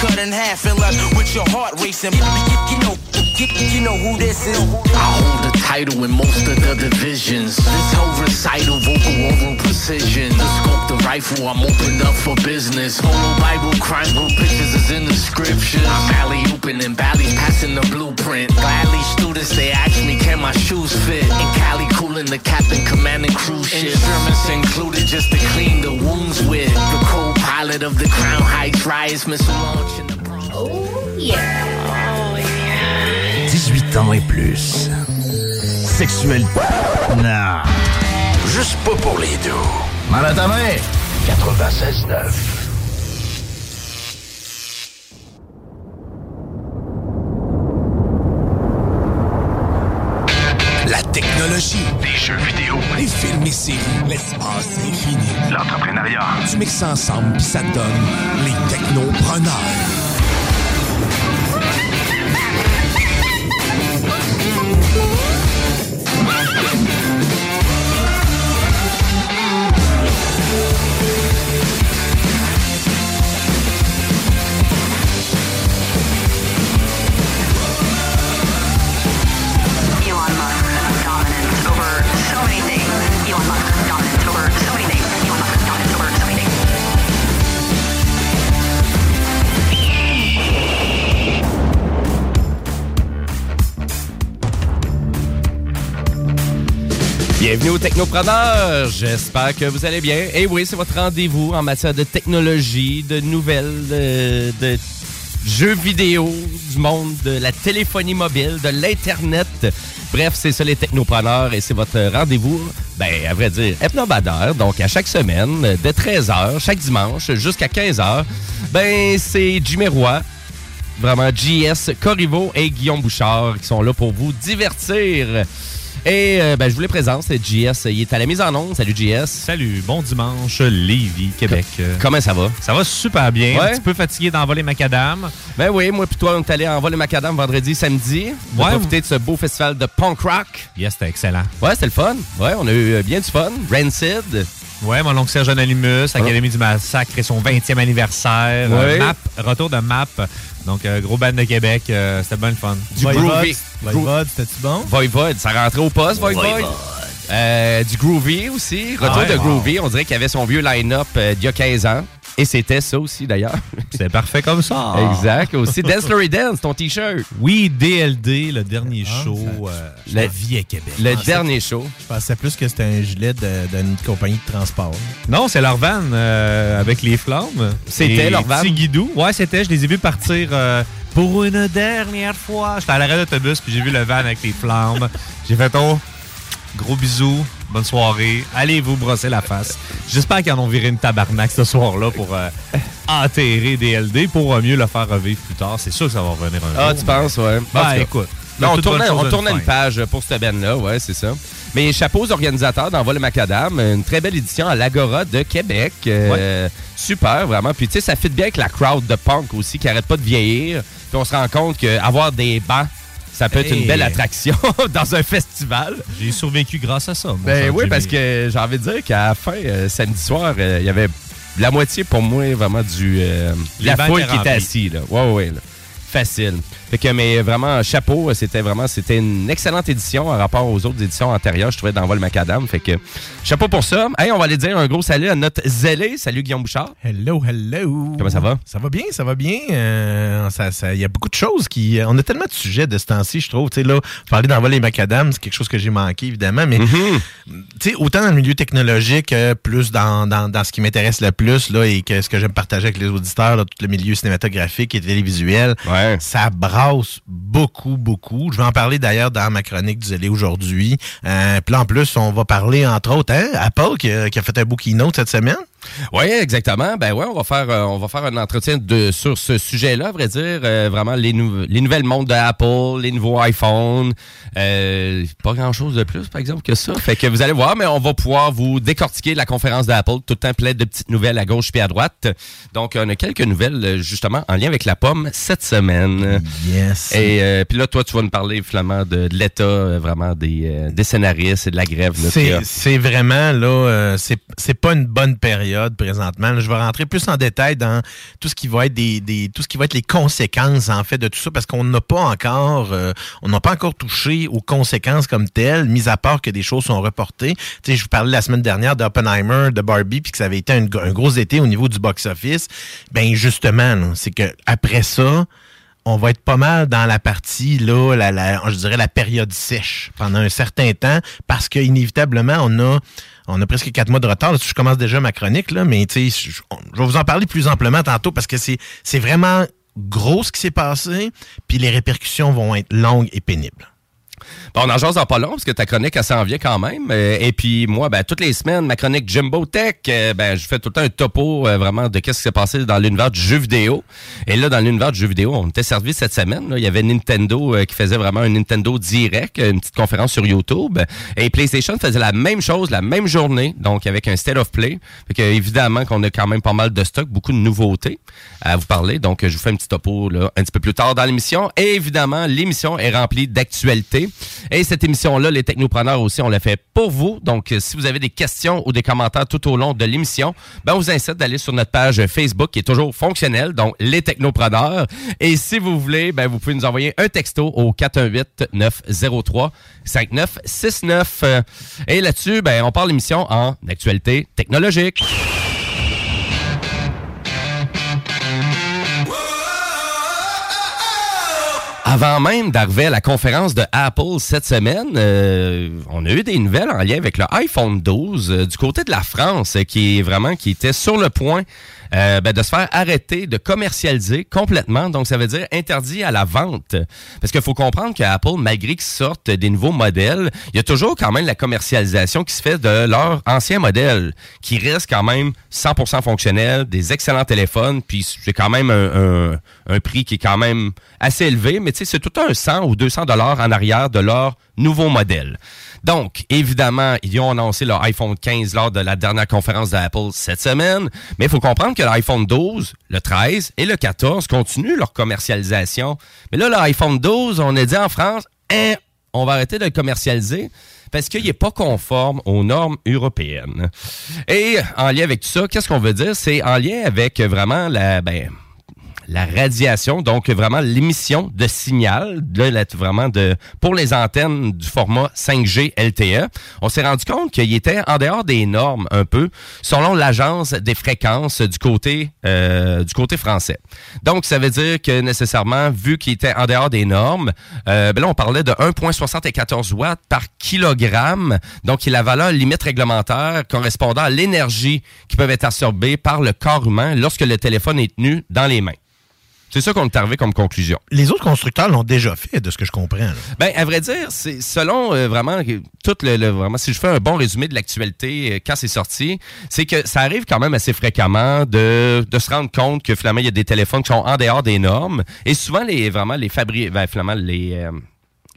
Cut in half unless with your heart racing. You, know, you, know who this is. I hold the title in most of the divisions. This whole recital, vocal oral precision. The scope, the rifle, I'm opened up for business. Polo Bible, crime group pictures is in the scriptures. I'm alley open and Bally's passing the blueprint. Gladly students, they ask me, can my shoes fit? In Cali, cooling the captain, commanding cruise ship. Instruments included just to clean the wounds with. The co-pilot of the Crown Heights riots, missile launch in the Bronx. Oh yeah. 18 ans et plus. Sexuel. Non. Juste pas pour les deux. Mal à ta main. 96.9. La technologie. Jeux vidéo. Les films et séries. L'espace infini. L'entrepreneuriat. Tu mixes ensemble puis ça te donne les technopreneurs. Bienvenue aux Technopreneurs. J'espère que vous allez bien. Et oui, c'est votre rendez-vous en matière de technologie, de nouvelles, de, de jeux vidéo, du monde de la téléphonie mobile, de l'Internet. Bref, c'est ça les Technopreneurs et c'est votre rendez-vous, ben, à vrai dire, hebdomadaire. Donc, à chaque semaine, de 13h, chaque dimanche, jusqu'à 15h, ben, c'est Jimmy Roy, vraiment JS Corriveau et Guillaume Bouchard qui sont là pour vous divertir. Et euh, ben, je vous les présente, c'est JS. Il est à la mise en onde. Salut JS. Salut, bon dimanche, Lévis, Québec. Comment ça va? Ça va super bien. Ouais. Un petit peu fatigué d'envoler macadam. Ben oui, moi puis toi, on est allé en vol macadam vendredi, samedi. On Ouais. profité de ce beau festival de punk rock. Yes, c'était excellent. Ouais, c'était le fun. Ouais, on a eu euh, bien du fun. Rancid. Ouais, mon oncle Serge Anonymous, Académie du Massacre et son 20e anniversaire. MAP, retour de MAP. Donc, euh, gros band de Québec. euh, c'était bien le fun. Du groovy. Voivode, c'était-tu bon? Voivode, ça rentrait au poste, Voivode. Euh, du groovy aussi. Retour Ah ouais, de wow. groovy. On dirait qu'il avait son vieux line-up euh, d'il y a 15 ans. Et c'était ça aussi, d'ailleurs. C'était parfait comme ça. Exact. Aussi, Dance Lory Dance, ton T-shirt. Oui, DLD, le dernier Ah, show. ça- euh, la vie à Québec. Le Ah, dernier show. Je pensais plus que c'était un gilet de- d'une compagnie de transport. Non, c'est leur van euh, avec les flammes. C'était leur van? Petit Guidou. Ouais, c'était. Je les ai vus partir euh, pour une dernière fois. J'étais à l'arrêt d'autobus puis j'ai vu le van avec les flammes. J'ai fait oh, gros bisous, bonne soirée. Allez vous brosser la face. J'espère qu'ils en ont viré une tabarnak ce soir-là pour euh, enterrer DLD pour euh, mieux le faire revivre plus tard. C'est sûr que ça va revenir un Ah, jour. tu penses, ouais. Ben, En tout cas, écoute. Non, on toute bonne tournait, chose on a tournait une fin. page pour cette band-là, ouais, c'est ça. Mais chapeau aux organisateurs d'Envol le Macadam, une très belle édition à l'Agora de Québec. Euh, Super, vraiment. Puis tu sais, ça fit bien avec la crowd de punk aussi qui arrête pas de vieillir. Puis on se rend compte qu'avoir des bancs, ça peut être une belle attraction dans un festival. J'ai survécu grâce à ça. Ben oui, parce que j'ai envie de dire qu'à la fin, euh, samedi soir, euh, il y avait la moitié pour moi vraiment du. euh, la foule qui était assise. Là. Ouais, ouais, là. Facile. Fait que, mais vraiment, chapeau, c'était vraiment, c'était une excellente édition en rapport aux autres éditions antérieures, je trouvais, dans Vol Macadam. Fait que, chapeau pour ça. Hey, on va aller dire un gros salut à notre zélé. Salut, Guillaume Bouchard. Hello, hello. Comment ça va? Ça va bien, ça va bien. Euh, ça- ça- Il y a beaucoup de choses qui. On a tellement de sujets de ce temps-ci, je trouve. Tu sais, là, parler d'envoler les macadam, c'est quelque chose que j'ai manqué, évidemment. Mais, tu sais, autant dans le milieu technologique, que plus dans, dans, dans ce qui m'intéresse le plus, là, et que ce que j'aime partager avec les auditeurs, là, tout le milieu cinématographique et télévisuel, ça brasse beaucoup, beaucoup. Je vais en parler d'ailleurs dans ma chronique du aujourd'hui. Euh, Puis en plus, on va parler, entre autres, hein, Apple qui a, qui a fait un beau keynote cette semaine. Oui, exactement. Ben ouais, on va faire euh, on va faire un entretien de sur ce sujet-là, à vrai dire, Euh, vraiment les, nou- les nouvelles montres d'Apple, les nouveaux iPhones, euh, pas grand-chose de plus par exemple que ça. Fait que vous allez voir, mais on va pouvoir vous décortiquer la conférence d'Apple, tout le temps plein de petites nouvelles à gauche puis à droite. Donc on a quelques nouvelles justement en lien avec la pomme cette semaine. Yes. Et puis là toi tu vas nous parler finalement de, de l'état vraiment des, des scénaristes et de la grève. C'est vraiment là, c'est pas une bonne période présentement. Je vais rentrer plus en détail dans tout ce qui va être des, tout ce qui va être les conséquences en fait de tout ça parce qu'on n'a pas encore euh, on n'a pas encore touché aux conséquences comme telles, mis à part que des choses sont reportées. Tu sais, je vous parlais la semaine dernière d'Oppenheimer, de Barbie, puis que ça avait été un, gr- un gros été au niveau du box-office. Ben justement, c'est que après ça on va être pas mal dans la partie, là, la- je dirais la période sèche pendant un certain temps, parce qu'inévitablement, on a, on a presque quatre mois de retard. Je commence déjà ma chronique, là, mais je, je vais vous en parler plus amplement tantôt parce que c'est vraiment gros ce qui s'est passé, puis les répercussions vont être longues et pénibles. Bon, on en jase en pas long, parce que ta chronique, elle s'en vient quand même. Euh, et puis, moi, ben, toutes les semaines, ma chronique Jumbo Tech, euh, ben, je fais tout le temps un topo euh, vraiment de qu'est-ce qui s'est passé dans l'univers du jeu vidéo. Et là, dans l'univers du jeu vidéo, on était servi cette semaine. là. Il y avait Nintendo euh, qui faisait vraiment un Nintendo Direct, une petite conférence sur YouTube. Et PlayStation faisait la même chose, la même journée, donc avec un State of Play. Fait que, évidemment qu'on a quand même pas mal de stock, beaucoup de nouveautés à vous parler. Donc, je vous fais un petit topo là, un petit peu plus tard dans l'émission. Et évidemment, l'émission est remplie d'actualités. Et cette émission-là, les technopreneurs aussi, on l'a fait pour vous. Donc, euh, si vous avez des questions ou des commentaires tout au long de l'émission, ben, on vous incite d'aller sur notre page Facebook qui est toujours fonctionnelle, donc les technopreneurs. Et si vous voulez, ben, vous pouvez nous envoyer un texto au 418-903-5969. Euh, Et là-dessus, ben, on parle l'émission en actualité technologique. Avant même d'arriver à la conférence de Apple cette semaine, euh, on a eu des nouvelles en lien avec le iPhone 12 euh, du côté de la France, euh, qui est vraiment qui était sur le point euh, ben, de se faire arrêter de commercialiser complètement. Donc, ça veut dire interdit à la vente. Parce qu'il faut comprendre qu'Apple, malgré qu'ils sortent des nouveaux modèles, il y a toujours quand même la commercialisation qui se fait de leur ancien modèle, qui reste quand même 100% fonctionnel, des excellents téléphones, puis c'est quand même un, prix qui est quand même assez élevé, mais tu sais, c'est tout un 100 ou 200 dollars en arrière de leur nouveau modèle. Donc, évidemment, ils ont annoncé leur iPhone 15 lors de la dernière conférence d'Apple cette semaine, mais il faut comprendre que l'iPhone 12, le 13 et le 14 continuent leur commercialisation. Mais là, l'iPhone 12, on a dit en France, Hein, on va arrêter de le commercialiser parce qu'il n'est pas conforme aux normes européennes. Et en lien avec tout ça, qu'est-ce qu'on veut dire? C'est en lien avec vraiment la... Ben, la radiation, donc vraiment l'émission de signal, là, vraiment de pour les antennes du format 5G LTE. On s'est rendu compte qu'il était en dehors des normes un peu, selon l'agence des fréquences du côté euh, du côté français. Donc ça veut dire que nécessairement, vu qu'il était en dehors des normes, euh, ben là on parlait de 1,74 watts par kilogramme, donc est la valeur limite réglementaire correspondant à l'énergie qui peut être absorbée par le corps humain lorsque le téléphone est tenu dans les mains. C'est ça qu'on est arrivé comme conclusion. Les autres constructeurs l'ont déjà fait, de ce que je comprends. là. Ben, à vrai dire, c'est selon euh, vraiment euh, tout le, le- vraiment si je fais un bon résumé de l'actualité euh, quand c'est sorti, c'est que ça arrive quand même assez fréquemment de, de se rendre compte que finalement il y a des téléphones qui sont en dehors des normes et souvent les vraiment les fabriques ben, finalement les euh,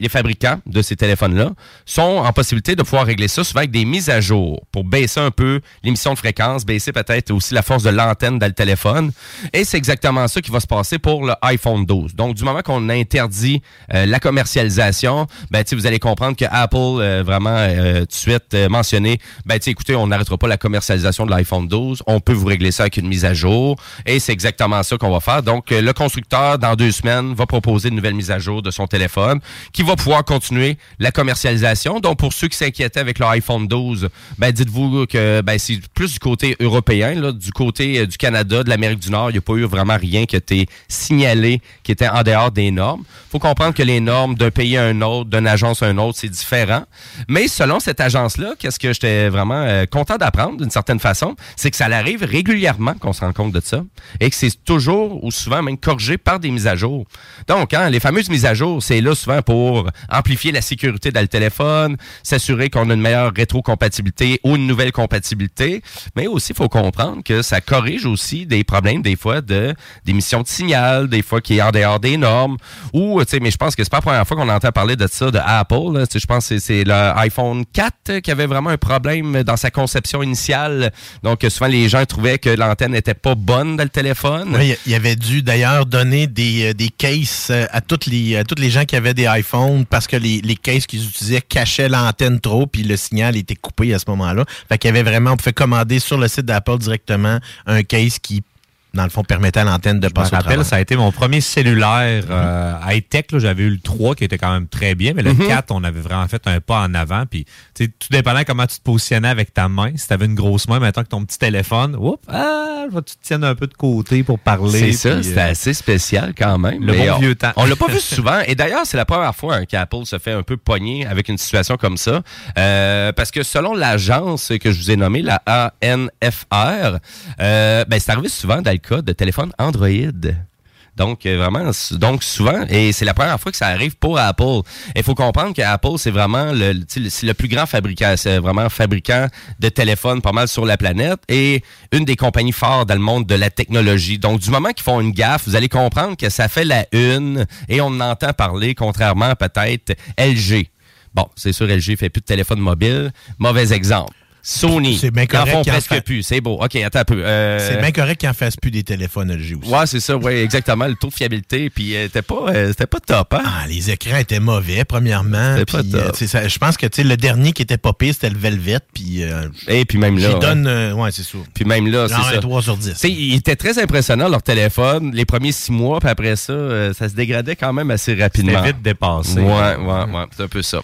les fabricants de ces téléphones-là sont en possibilité de pouvoir régler ça souvent avec des mises à jour pour baisser un peu l'émission de fréquence, baisser peut-être aussi la force de l'antenne dans le téléphone. Et c'est exactement ça qui va se passer pour le iPhone 12. Donc, du moment qu'on interdit euh, la commercialisation, ben, vous allez comprendre que Apple, euh, vraiment, euh, tout de suite euh, mentionné, ben, écoutez, on n'arrêtera pas la commercialisation de l'iPhone 12. On peut vous régler ça avec une mise à jour. Et c'est exactement ça qu'on va faire. Donc, le constructeur, dans deux semaines, va proposer une nouvelle mise à jour de son téléphone qui va pouvoir continuer la commercialisation. Donc, pour ceux qui s'inquiétaient avec leur iPhone 12, ben, dites-vous que ben, c'est plus du côté européen, du côté euh, du Canada, de l'Amérique du Nord. Il n'y a pas eu vraiment rien qui a été signalé qui était en dehors des normes. faut comprendre que les normes d'un pays à un autre, d'une agence à un autre, c'est différent. Mais selon cette agence-là, qu'est-ce que j'étais vraiment euh, content d'apprendre d'une certaine façon, c'est que ça arrive régulièrement qu'on se rend compte de ça et que c'est toujours ou souvent même corrigé par des mises à jour. Donc, hein, les fameuses mises à jour, c'est là souvent pour amplifier la sécurité dans le téléphone, s'assurer qu'on a une meilleure rétrocompatibilité ou une nouvelle compatibilité, mais aussi il faut comprendre que ça corrige aussi des problèmes des fois de d'émission de signal, des fois qui est en dehors des normes ou tu sais mais je pense que c'est pas la première fois qu'on entend parler de ça de Apple, je pense que c'est- l'iPhone 4 qui avait vraiment un problème dans sa conception initiale. Donc souvent les gens trouvaient que l'antenne n'était pas bonne dans le téléphone. Oui, il avait dû d'ailleurs donner des, euh, des cases euh, à toutes les toutes les gens qui avaient des iPhones parce que les, les cases qu'ils utilisaient cachaient l'antenne trop puis le signal était coupé à ce moment-là. Fait qu'il y avait vraiment on pouvait commander sur le site d'Apple directement un case qui dans le fond permettait à l'antenne de Je me passer au rappelle, travers. ça a été mon premier cellulaire euh, high-tech. là. J'avais eu le 3 qui était quand même très bien, mais le Mhm. 4, on avait vraiment fait un pas en avant. Puis, tu sais, tout dépendant comment tu te positionnais avec ta main. Si tu avais une grosse main, maintenant que ton petit téléphone, oups, ah, je vais que tu te tiennes un peu de côté pour parler. C'est ça, c'était euh, assez spécial quand même. Le mais bon on- vieux temps. On l'a pas vu souvent. Et d'ailleurs, c'est la première fois hein, qu'Apple se fait un peu pogner avec une situation comme ça. Euh, parce que selon l'agence que je vous ai nommée, la ANFR, euh, ben, c'est arrivé souvent dans le cas de téléphone Android. Donc, euh, vraiment, donc souvent, et c'est la première fois que ça arrive pour Apple. Il faut comprendre que Apple, c'est vraiment le, plus grand fabricant, de téléphones pas mal sur la planète et une des compagnies fortes dans le monde de la technologie. Donc, du moment qu'ils font une gaffe, vous allez comprendre que ça fait la une et on en entend parler, contrairement à peut-être LG. Bon, c'est sûr, LG fait plus de téléphone mobile. Mauvais exemple. Sony. C'est bien Ils en correct font qu'ils en presque plus. C'est beau. OK, attends un peu. Euh, C'est bien correct qu'ils en fassent plus des téléphones LG aussi. Ouais, c'est ça, ouais, exactement. Le taux de fiabilité, puis euh, c'était pas, euh, c'était pas top, hein? Ah, les écrans étaient mauvais, premièrement. Pas euh, je pense que tu sais, le dernier qui était pas pire, c'était le Velvet. Puis, euh, Et puis même là. j'y hein. donne. euh, ouais, c'est ça. Puis même là, c'est Genre ça. un 3 sur 10. Tu sais, il était très impressionnant, leur téléphone, les premiers six mois, puis après ça, euh, ça se dégradait quand même assez rapidement. C'était vite dépassé. Ouais, ouais, ouais, c'est un peu ça.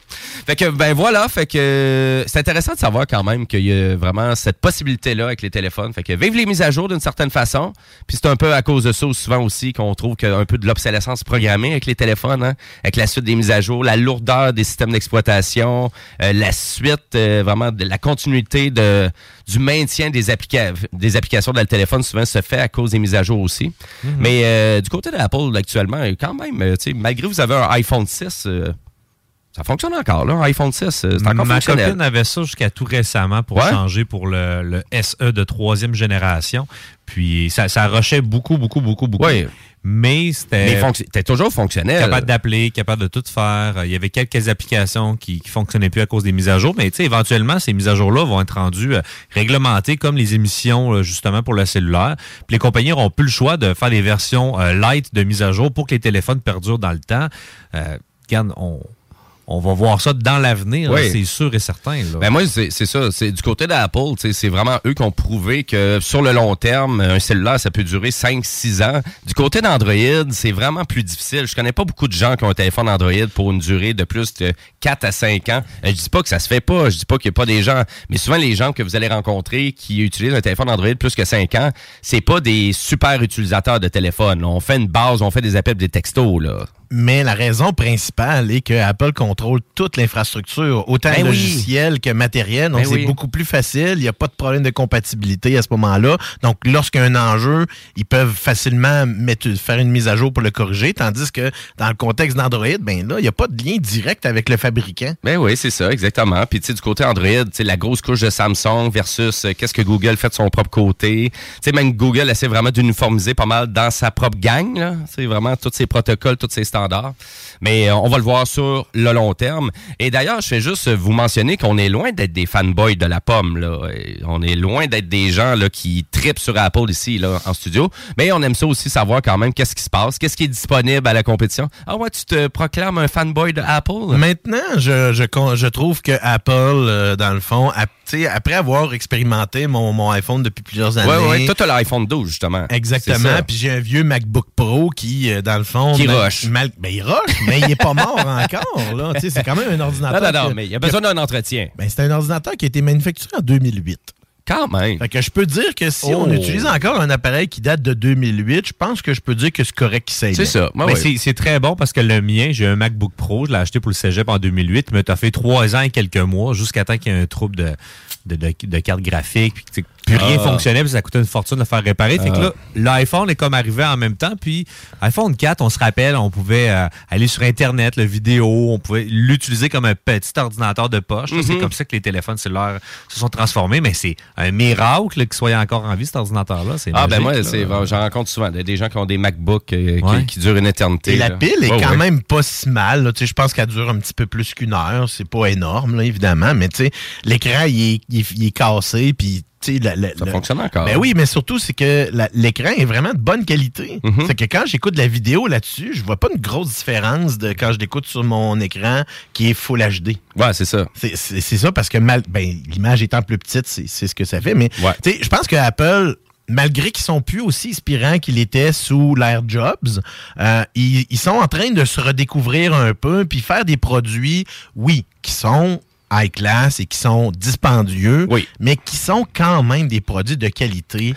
Fait que, ben voilà, fait que euh, c'est intéressant de savoir quand même qu'il y a vraiment cette possibilité-là avec les téléphones. Fait que vive les mises à jour d'une certaine façon. Puis c'est un peu à cause de ça souvent aussi qu'on trouve qu'il y a un peu de l'obsolescence programmée avec les téléphones, hein, avec la suite des mises à jour, la lourdeur des systèmes d'exploitation, euh, la suite, euh, vraiment de la continuité de, du maintien des, applica des applications dans le téléphone souvent se fait à cause des mises à jour aussi. Mais euh, du côté d'Apple actuellement, quand même, malgré que vous avez un iPhone 6, euh, ça fonctionne encore, là, un iPhone 6. euh, C'est encore Ma fonctionnel. copine avait ça jusqu'à tout récemment pour Ouais. changer pour le, le SE de troisième génération. Puis ça, ça rushait beaucoup, beaucoup, beaucoup, beaucoup. Mais c'était. Mais toujours fonctionnel. capable d'appeler, capable de tout faire. Il y avait quelques applications qui ne fonctionnaient plus à cause des mises à jour, mais tu sais, éventuellement, ces mises à jour-là vont être rendues euh, réglementées comme les émissions euh, justement pour le cellulaire. Puis les compagnies n'auront plus le choix de faire des versions euh, light de mise à jour pour que les téléphones perdurent dans le temps. Regarde, on, on va voir ça dans l'avenir, Oui. c'est sûr et certain. là. Ben moi, c'est ça. C'est du côté d'Apple, c'est vraiment eux qui ont prouvé que sur le long terme, un cellulaire, ça peut durer 5-6 ans. Du côté d'Android, c'est vraiment plus difficile. Je connais pas beaucoup de gens qui ont un téléphone Android pour une durée de plus de 4 à 5 ans. Euh, Je dis pas que ça se fait pas. Je dis pas qu'il y a pas des gens. Mais souvent, les gens que vous allez rencontrer qui utilisent un téléphone Android plus que 5 ans, c'est pas des super utilisateurs de téléphone. On fait une base, on fait des appels, des textos, là. Mais la raison principale est que Apple contrôle toute l'infrastructure, autant Ben oui. logicielle que matérielle. Donc, Ben c'est oui. beaucoup plus facile. Il n'y a pas de problème de compatibilité à ce moment-là. Donc, lorsqu'il y a un enjeu, ils peuvent facilement mettre, faire une mise à jour pour le corriger. Tandis que dans le contexte d'Android, ben là, il n'y a pas de lien direct avec le fabricant. Ben oui, c'est ça, exactement. Puis tu sais, du côté Android, tu sais, la grosse couche de Samsung versus euh, qu'est-ce que Google fait de son propre côté. Tu sais, même Google essaie vraiment d'uniformiser pas mal dans sa propre gang, là. C'est vraiment tous ses protocoles, tous ses standards Mais euh, on va le voir sur le long terme. Et d'ailleurs, je fais juste vous mentionner qu'on est loin d'être des fanboys de la pomme. Là. On est loin d'être des gens là, qui tripent sur Apple ici là, en studio. Mais on aime ça aussi savoir quand même qu'est-ce qui se passe, qu'est-ce qui est disponible à la compétition. Ah ouais, tu te proclames un fanboy de Apple? Maintenant, je, je, trouve que Apple, euh, dans le fond, tu sais, après avoir expérimenté mon, mon iPhone depuis plusieurs années. Ouais, ouais, toi, t'as l'iPhone 12, justement. Exactement. Puis j'ai un vieux MacBook Pro qui, euh, dans le fond. Qui mal- rush. mal- ben, il rush, mais il est pas mort encore. Là. Tu sais, C'est quand même un ordinateur. Non, non, non, que- mais il y a besoin d'un entretien. Ben, c'est un ordinateur qui a été manufacturé en 2008. Quand même. Fait que je peux dire que si Oh. on utilise encore un appareil qui date de 2008, je pense que je peux dire que c'est correct qu'il s'aille. C'est ça. Mais c'est- très bon parce que le mien, j'ai un MacBook Pro, je l'ai acheté pour le cégep en 2008, il m'a fait trois ans et quelques mois jusqu'à temps qu'il y ait un trouble de, de, de- de carte graphique, puis plus rien Ah. fonctionnait, puis ça coûtait une fortune de le faire réparer. Fait que Ah. là, l'iPhone est comme arrivé en même temps, puis iPhone 4, on se rappelle, on pouvait euh, aller sur Internet, le vidéo, on pouvait l'utiliser comme un petit ordinateur de poche. C'est Mhm. comme ça que les téléphones cellulaires se sont transformés, mais c'est un miracle qu'il soit encore en vie, cet ordinateur-là. Ah, ben moi, vrai, j'en rencontre souvent. Des gens qui ont des MacBooks euh, qui- Ouais. qui, durent une éternité. Et la pile est Ouais, quand ouais. même pas si mal. là. Tu sais, Je pense qu'elle dure un petit peu plus qu'une heure. C'est pas énorme, là, évidemment. Mais tu sais, l'écran, il est, il est- il est cassé. Puis, la- la- Ça fonctionne encore. Ben oui, mais surtout, c'est que l'écran est vraiment de bonne qualité. Mhm. C'est que quand j'écoute la vidéo là-dessus, je vois pas une grosse différence de quand je l'écoute sur mon écran qui est Full HD. Ouais, c'est ça. C'est- ça parce que mal, ben, l'image étant plus petite, c'est ce que ça fait. Mais Ouais. je pense que Apple, malgré qu'ils sont plus aussi inspirants qu'ils étaient sous l'ère Jobs, euh, ils, ils sont en train de se redécouvrir un peu puis faire des produits, oui, qui sont high class et qui sont dispendieux, Oui. mais qui sont quand même des produits de qualité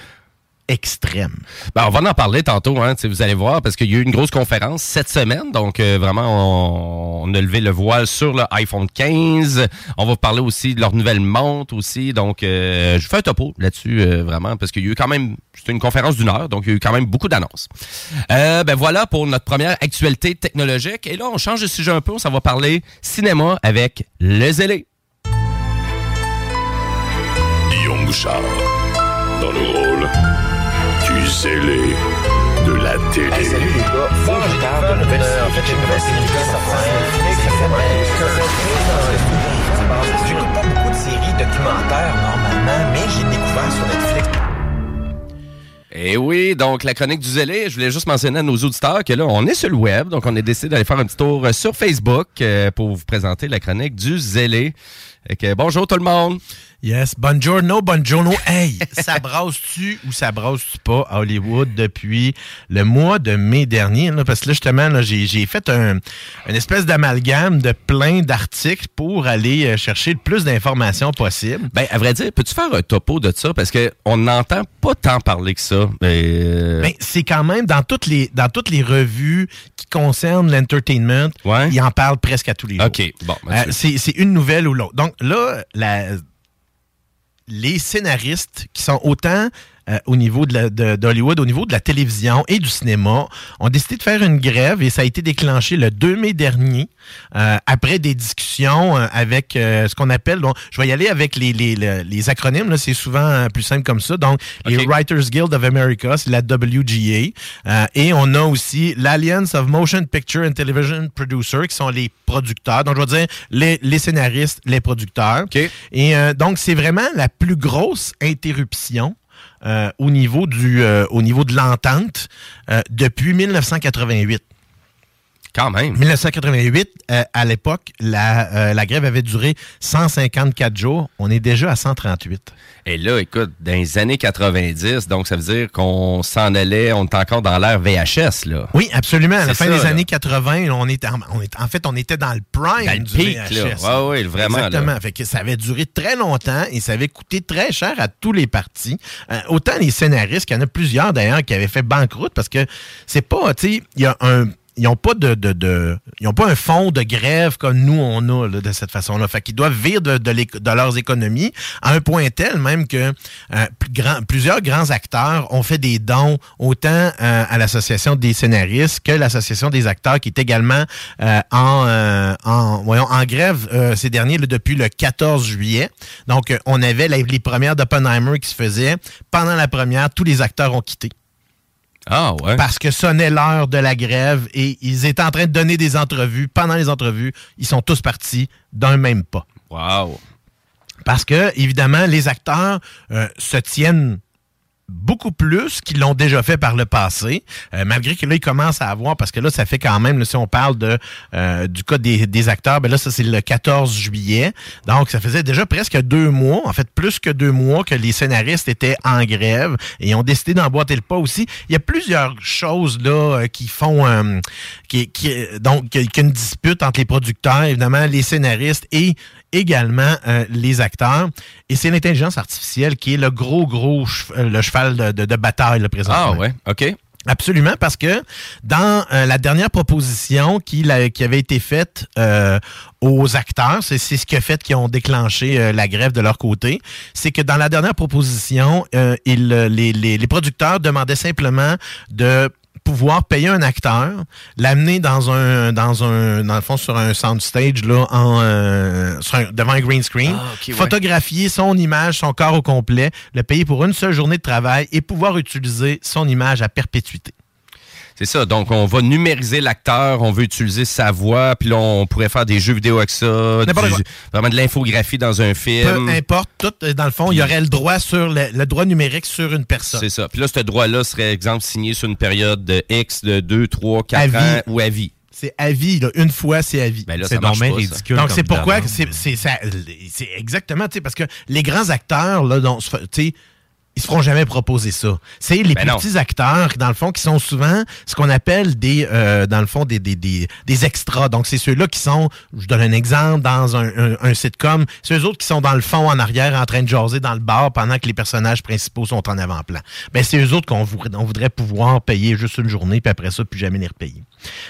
extrême. Ben, on va en parler tantôt, hein, vous allez voir, parce qu'il y a eu une grosse conférence cette semaine. Donc, euh, vraiment, on, a levé le voile sur le iPhone 15. On va parler aussi de leur nouvelle montre aussi. Donc, euh, je fais un topo là-dessus, euh, vraiment, parce qu'il y a eu quand même... C'était une conférence d'une heure, donc il y a eu quand même beaucoup d'annonces. Euh, ben voilà pour notre première actualité technologique. Et là, on change de sujet un peu. On s'en va parler cinéma avec le zélé. Bouchard, dans le rôle du zélé de la télé. salut les gars, faut que je parle de nouvelle série. En fait, j'ai une nouvelle série qui sort J'écoute pas beaucoup de séries documentaires normalement, mais j'ai découvert sur Netflix. Et oui, donc la chronique du zélé, je voulais juste mentionner à nos auditeurs que là, on est sur le web, donc on a décidé d'aller faire un petit tour euh, sur Facebook euh, pour vous présenter la chronique du zélé. Que, bonjour tout le monde. Yes, buongiorno, buongiorno. Hey, ça brasse-tu ou ça brasse-tu pas à Hollywood depuis le mois de mai dernier? là? parce que là, justement, là, j'ai, j'ai fait un, une espèce d'amalgame de plein d'articles pour aller euh, chercher le plus d'informations possible. Ben, à vrai dire, peux-tu faire un topo de ça? Parce que on n'entend pas tant parler que ça. Euh, Ben, c'est quand même dans toutes les dans toutes les revues qui concernent l'entertainment, Ouais. ils en parlent presque à tous les jours. OK, bon. ben, Euh, c'est une nouvelle ou l'autre. Donc là, la- les scénaristes qui sont autant euh, au niveau de la- de- d'Hollywood, au niveau de la télévision et du cinéma, ont décidé de faire une grève et ça a été déclenché le 2 mai dernier, euh, après des discussions euh, avec euh, ce qu'on appelle, donc, je vais y aller avec les, les, les- les acronymes, c'est souvent plus simple comme ça. Donc, les. Writers Guild of America, c'est la WGA. Et on a aussi l'Alliance of Motion Picture and Television Producers, qui sont les producteurs. Donc, je vais dire les, les scénaristes, les producteurs. Et donc, c'est vraiment la plus grosse interruption euh, au, niveau du, euh, au niveau de l'entente euh, depuis 1988. Quand même. 1988, euh, à l'époque, la, euh, la grève avait duré 154 jours. On est déjà à 138. Et là, écoute, dans les années 90, donc ça veut dire qu'on s'en allait, on est encore dans l'ère VHS, là. Oui, absolument. À la fin ça, des là. années 80, on était en, on en fait, on était dans le prime Dans le du VHS. là. Ouais, ouais, vraiment, là. Exactement. Fait que ça avait duré très longtemps et ça avait coûté très cher à tous les partis. Euh, autant les scénaristes, qu'il y en a plusieurs d'ailleurs qui avaient fait banqueroute parce que c'est pas, tu sais, il y a un ils n'ont pas de, ils ont pas un fonds de grève comme nous on a de cette façon-là. Fait qu'ils doivent vivre de, leurs économies à un point tel même que euh, plusieurs grands acteurs ont fait des dons autant euh, à l'association des scénaristes que l'association des acteurs qui est également euh, en, euh, en, en grève ces derniers depuis le 14 juillet. Donc on avait la- les premières d'Oppenheimer qui se faisaient. Pendant la première, tous les acteurs ont quitté. Ah ouais. Parce que sonnait l'heure de la grève et ils étaient en train de donner des entrevues. Pendant les entrevues, ils sont tous partis d'un même pas. Wow. Parce que, évidemment, les acteurs euh, se tiennent beaucoup plus qu'ils l'ont déjà fait par le passé, euh, malgré que là, ils commencent à avoir, parce que là, ça fait quand même, là, si on parle de euh, du cas des, des acteurs, ben là, ça, c'est le 14 juillet. Donc, ça faisait déjà presque deux mois, en fait, plus que deux mois que les scénaristes étaient en grève et ont décidé d'emboîter le pas aussi. Il y a plusieurs choses, là, euh, qui font, euh, qui, qui, donc, qu'il une dispute entre les producteurs, évidemment, les scénaristes et également euh, les acteurs. Et c'est l'intelligence artificielle qui est le gros, gros euh, le cheval de, de- de bataille, le présentement. Ah ouais, OK. Absolument, parce que dans euh, la dernière proposition qui, la- qui avait été faite euh, aux acteurs, c'est c'est ce qui a fait qu'ils ont déclenché euh, la grève de leur côté, c'est que dans la dernière proposition, euh, ils, euh, les, les- les producteurs demandaient simplement de pouvoir payer un acteur, l'amener dans un dans un dans le fond sur un soundstage là en euh, sur un- devant un green screen, Ah, ouais. photographier son image, son corps au complet, le payer pour une seule journée de travail et pouvoir utiliser son image à perpétuité. C'est ça. Donc, on va numériser l'acteur, on veut utiliser sa voix, puis là, on pourrait faire des jeux vidéo avec ça. Du- vraiment de l'infographie dans un film. Peu importe, tout, euh, dans le fond, il y aurait le droit sur le, le droit numérique sur une personne. C'est ça. Puis là, ce droit-là serait, exemple, signé sur une période de X, de 2, 3, 4 À vie. ans ou à vie. C'est à vie, là. une fois, c'est à vie. Ben là, C'est ça marche donc bien pas, ça. ridicule. Donc, c'est pourquoi demande. c'est exactement, tu sais, parce que les grands acteurs, là, dont, tu sais, ils se feront jamais proposer ça. C'est les Ben non. petits acteurs, dans le fond, qui sont souvent ce qu'on appelle des, euh, dans le fond, des, des, des, des extras. Donc, c'est ceux-là qui sont, je donne un exemple, dans un, un, un sitcom, c'est eux autres qui sont dans le fond, en arrière, en train de jaser dans le bar pendant que les personnages principaux sont en avant-plan. Ben, c'est eux autres qu'on voudrait, on voudrait pouvoir payer juste une journée, puis après ça, plus jamais les repayer.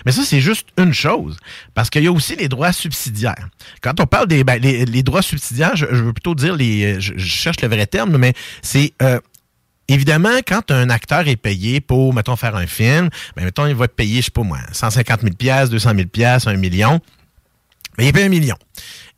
Mais ça, c'est juste une chose. Parce qu'il y a aussi les droits subsidiaires. Quand on parle des ben, les, les droits subsidiaires, je, veux plutôt dire les. Je, cherche le vrai terme, mais c'est. euh, Évidemment, quand un acteur est payé pour, mettons, faire un film, ben, mettons, il va être payé, je sais pas moi, 150 000 200 000 1 million. Mais il payé un million.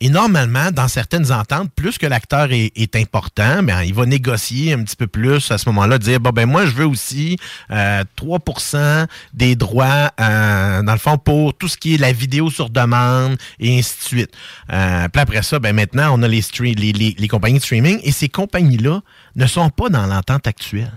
Et normalement, dans certaines ententes, plus que l'acteur est, est important, ben, il va négocier un petit peu plus à ce moment-là, dire bon ben moi je veux aussi euh, 3% des droits, euh, dans le fond, pour tout ce qui est la vidéo sur demande et ainsi de suite. Euh, puis après ça, ben maintenant, on a les, les, les, les compagnies de streaming et ces compagnies-là ne sont pas dans l'entente actuelle.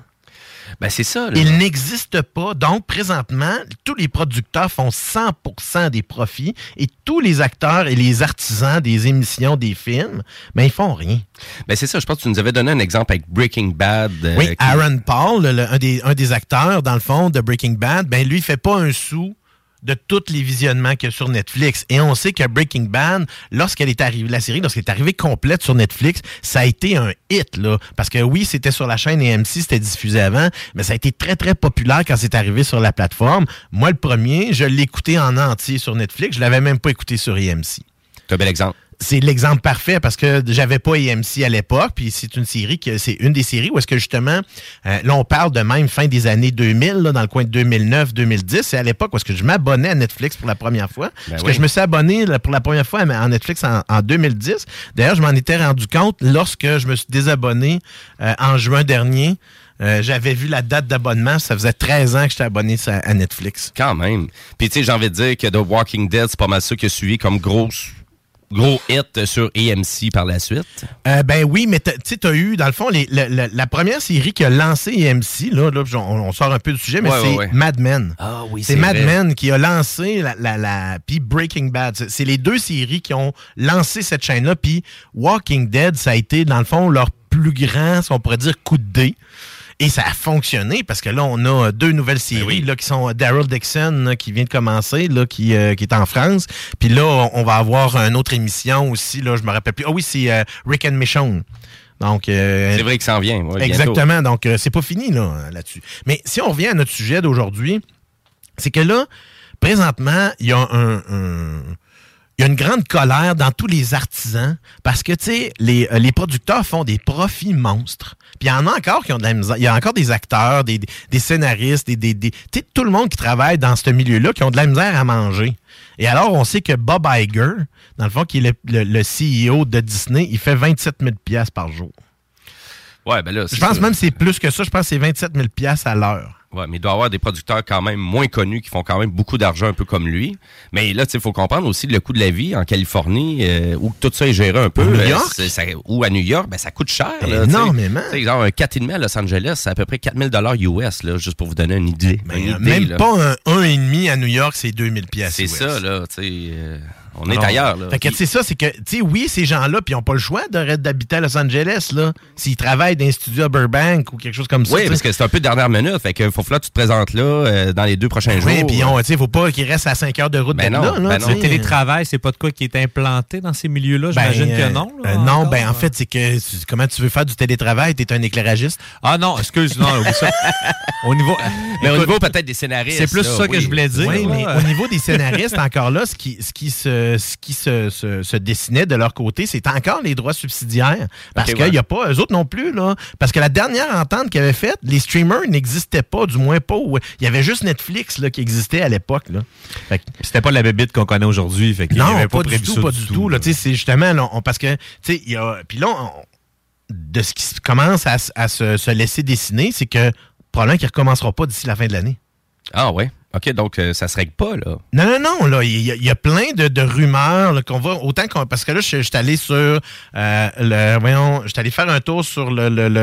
Ben, c'est ça. là. Il n'existe pas. Donc, présentement, tous les producteurs font 100% des profits et tous les acteurs et les artisans des émissions, des films, ben, ils font rien. Ben, c'est ça. Je pense que tu nous avais donné un exemple avec Breaking Bad. euh, oui, qui- Aaron Paul, le- un, des, un des acteurs, dans le fond, de Breaking Bad, ben, lui, il fait pas un sou de tous les visionnements qu'il y a sur Netflix. Et on sait que Breaking Bad, lorsqu'elle est arrivée, la série, lorsqu'elle est arrivée complète sur Netflix, ça a été un hit, là. Parce que oui, c'était sur la chaîne AMC, c'était diffusé avant, mais ça a été très, très populaire quand c'est arrivé sur la plateforme. Moi, le premier, je écouté en entier sur Netflix. Je l'avais même pas écouté sur AMC C'est un bel exemple. C'est l'exemple parfait parce que j'avais pas AMC à l'époque, puis c'est une série que c'est une des séries où est-ce que justement, euh, là on parle de même fin des années 2000, là, dans le coin de 2009-2010, c'est à l'époque où est-ce que je m'abonnais à Netflix pour la première fois. parce oui. que je me suis abonné là, pour la première fois à Netflix en, en 2010. D'ailleurs, je m'en étais rendu compte lorsque je me suis désabonné euh, en juin dernier. Euh, J'avais vu la date d'abonnement, ça faisait 13 ans que j'étais abonné à, Netflix. Quand même. Puis, tu sais, j'ai envie de dire que The Walking Dead, c'est pas mal ça qui a suivi comme gros, gros hit sur AMC par la suite? Euh, ben oui, mais tu sais, tu as eu, dans le fond, les- la première série qui a lancé AMC, là, là on, on sort un peu du sujet, mais Ouais, c'est ouais, ouais. Mad Men. Ah oui, c'est c'est Mad. Men qui a lancé la, puis Breaking Bad. C'est- C'est les deux séries qui ont lancé cette chaîne-là. Puis Walking Dead, ça a été, dans le fond, leur plus grand, si on pourrait dire, coup de dé. Et ça a fonctionné parce que là, on a deux nouvelles séries là, qui sont Daryl Dixon là, qui vient de commencer, là, qui, euh, qui est en France. Puis là, on, va avoir une autre émission aussi. Là, je me rappelle plus. Ah oui, c'est euh, Rick and Michonne. Donc, euh, C'est vrai que ça en vient. ouais, bientôt. Exactement. Donc, euh, c'est pas fini là, là-dessus. Mais si on revient à notre sujet d'aujourd'hui, c'est que là, présentement, il y a un, un- il y a une grande colère dans tous les artisans parce que, tu sais, les, euh, les producteurs font des profits monstres. Puis il y en a encore qui ont de la misère. Il y a encore des acteurs, des, des- scénaristes, des, des, des- tu sais, tout le monde qui travaille dans ce milieu-là qui ont de la misère à manger. Et alors, on sait que Bob Iger, dans le fond, qui est le, le- le CEO de Disney, il fait 27 000 piastres par jour. Ouais, ben là, Je pense ça. même que c'est plus que ça. Je pense que c'est 27 000 piastres à l'heure. Ouais, mais il doit y avoir des producteurs quand même moins connus qui font quand même beaucoup d'argent, un peu comme lui. Mais là, il faut comprendre aussi le coût de la vie en Californie, euh, où tout ça est géré un peu. New euh, York? c'est- ça- ou à New York, ben, ça coûte cher. là, Énormément. tu sais. Tu sais, exemple, un 4,5 à Los Angeles, c'est à peu près 4000 US, là, juste pour vous donner une idée. Une idée, Même là. pas un 1,5 à New York, c'est 2000 pièces. C'est ça, là. tu sais, euh, on est ailleurs. Là. Fait que c'est ça, c'est que, tu sais, oui, ces gens-là, puis ils n'ont pas le choix de- d'habiter à Los Angeles, là. S'ils travaillent dans un studio à Burbank ou quelque chose comme ça. Oui, tu parce que c'est un peu dernière minute. Fait que faut que là, tu te présentes là euh, dans les deux prochains jours. Oui, puis on- tu sais, faut pas qu'ils restent à 5 heures de route Ben de non, là, là, ben tu non. Le télétravail, c'est pas de quoi qui est implanté dans ces milieux-là? Ben, J'imagine euh, que non. là, euh, non, encore. ben en fait, c'est que tu- comment tu veux faire du télétravail? T'es un éclairagiste? Ah non, excuse, non, ça. Au niveau. Mais au niveau peut-être des scénaristes. C'est plus là, ça que je voulais dire. Oui, mais au niveau des scénaristes, encore là, ce qui, ce qui, se, ce qui se, se- se dessinait de leur côté, c'est encore les droits subsidiaires. Parce qu'il ouais. n'y a pas, eux autres non plus, là. Parce que la dernière entente qu'ils avaient faite, les streamers n'existaient pas, du moins pas. Il y avait juste Netflix là, qui existait à l'époque. là. Fait que- C'était pas la bébite qu'on connaît aujourd'hui. Fait qu'il non, avait pas, pas, du tout, ça pas du tout. là. Tu sais, C'est justement là, on- parce que, tu sais, il y a. Puis là, on- de ce qui commence à, à se, se laisser dessiner, c'est que probablement qu'il ne recommencera pas d'ici la fin de l'année. Ah ouais. OK, donc euh, ça se règle pas, là. Non, non, non, là, il y, a- il y a plein de, de rumeurs qu'on va, autant qu'on, parce que là, je je suis allé sur, euh, le, voyons, je suis allé faire un tour sur le, le, le,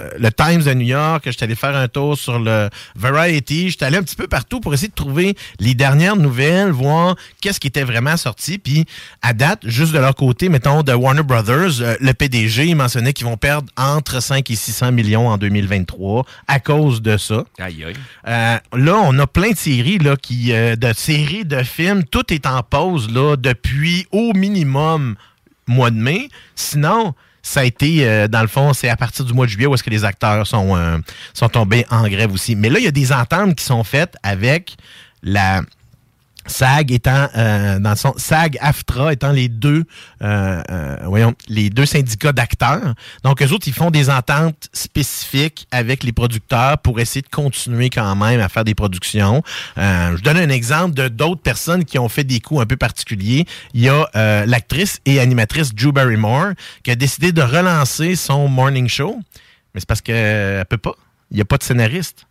euh, le Times de New York, je suis allé faire un tour sur le Variety, je suis allé un petit peu partout pour essayer de trouver les dernières nouvelles, voir qu'est-ce qui était vraiment sorti, puis à date, juste de leur côté, mettons, de Warner Brothers, euh, le PDG, il mentionnait qu'ils vont perdre entre 5 et 600 millions en 2023 à cause de ça. Aïe, aïe. Là, on a plein de séries, là, qui, euh, de séries, de films, tout est en pause là, depuis au minimum mois de mai. Sinon, ça a été, euh, dans le fond, c'est à partir du mois de juillet où est-ce que les acteurs sont, euh, sont tombés en grève aussi. Mais là, il y a des ententes qui sont faites avec la SAG étant euh, dans le son, SAG AFTRA étant les deux euh, euh, voyons les deux syndicats d'acteurs. Donc eux autres ils font des ententes spécifiques avec les producteurs pour essayer de continuer quand même à faire des productions. Euh, je donne un exemple de d'autres personnes qui ont fait des coups un peu particuliers. Il y a euh, l'actrice et animatrice Drew Barrymore qui a décidé de relancer son morning show, mais c'est parce qu'elle peut pas. Il n'y a pas de scénariste.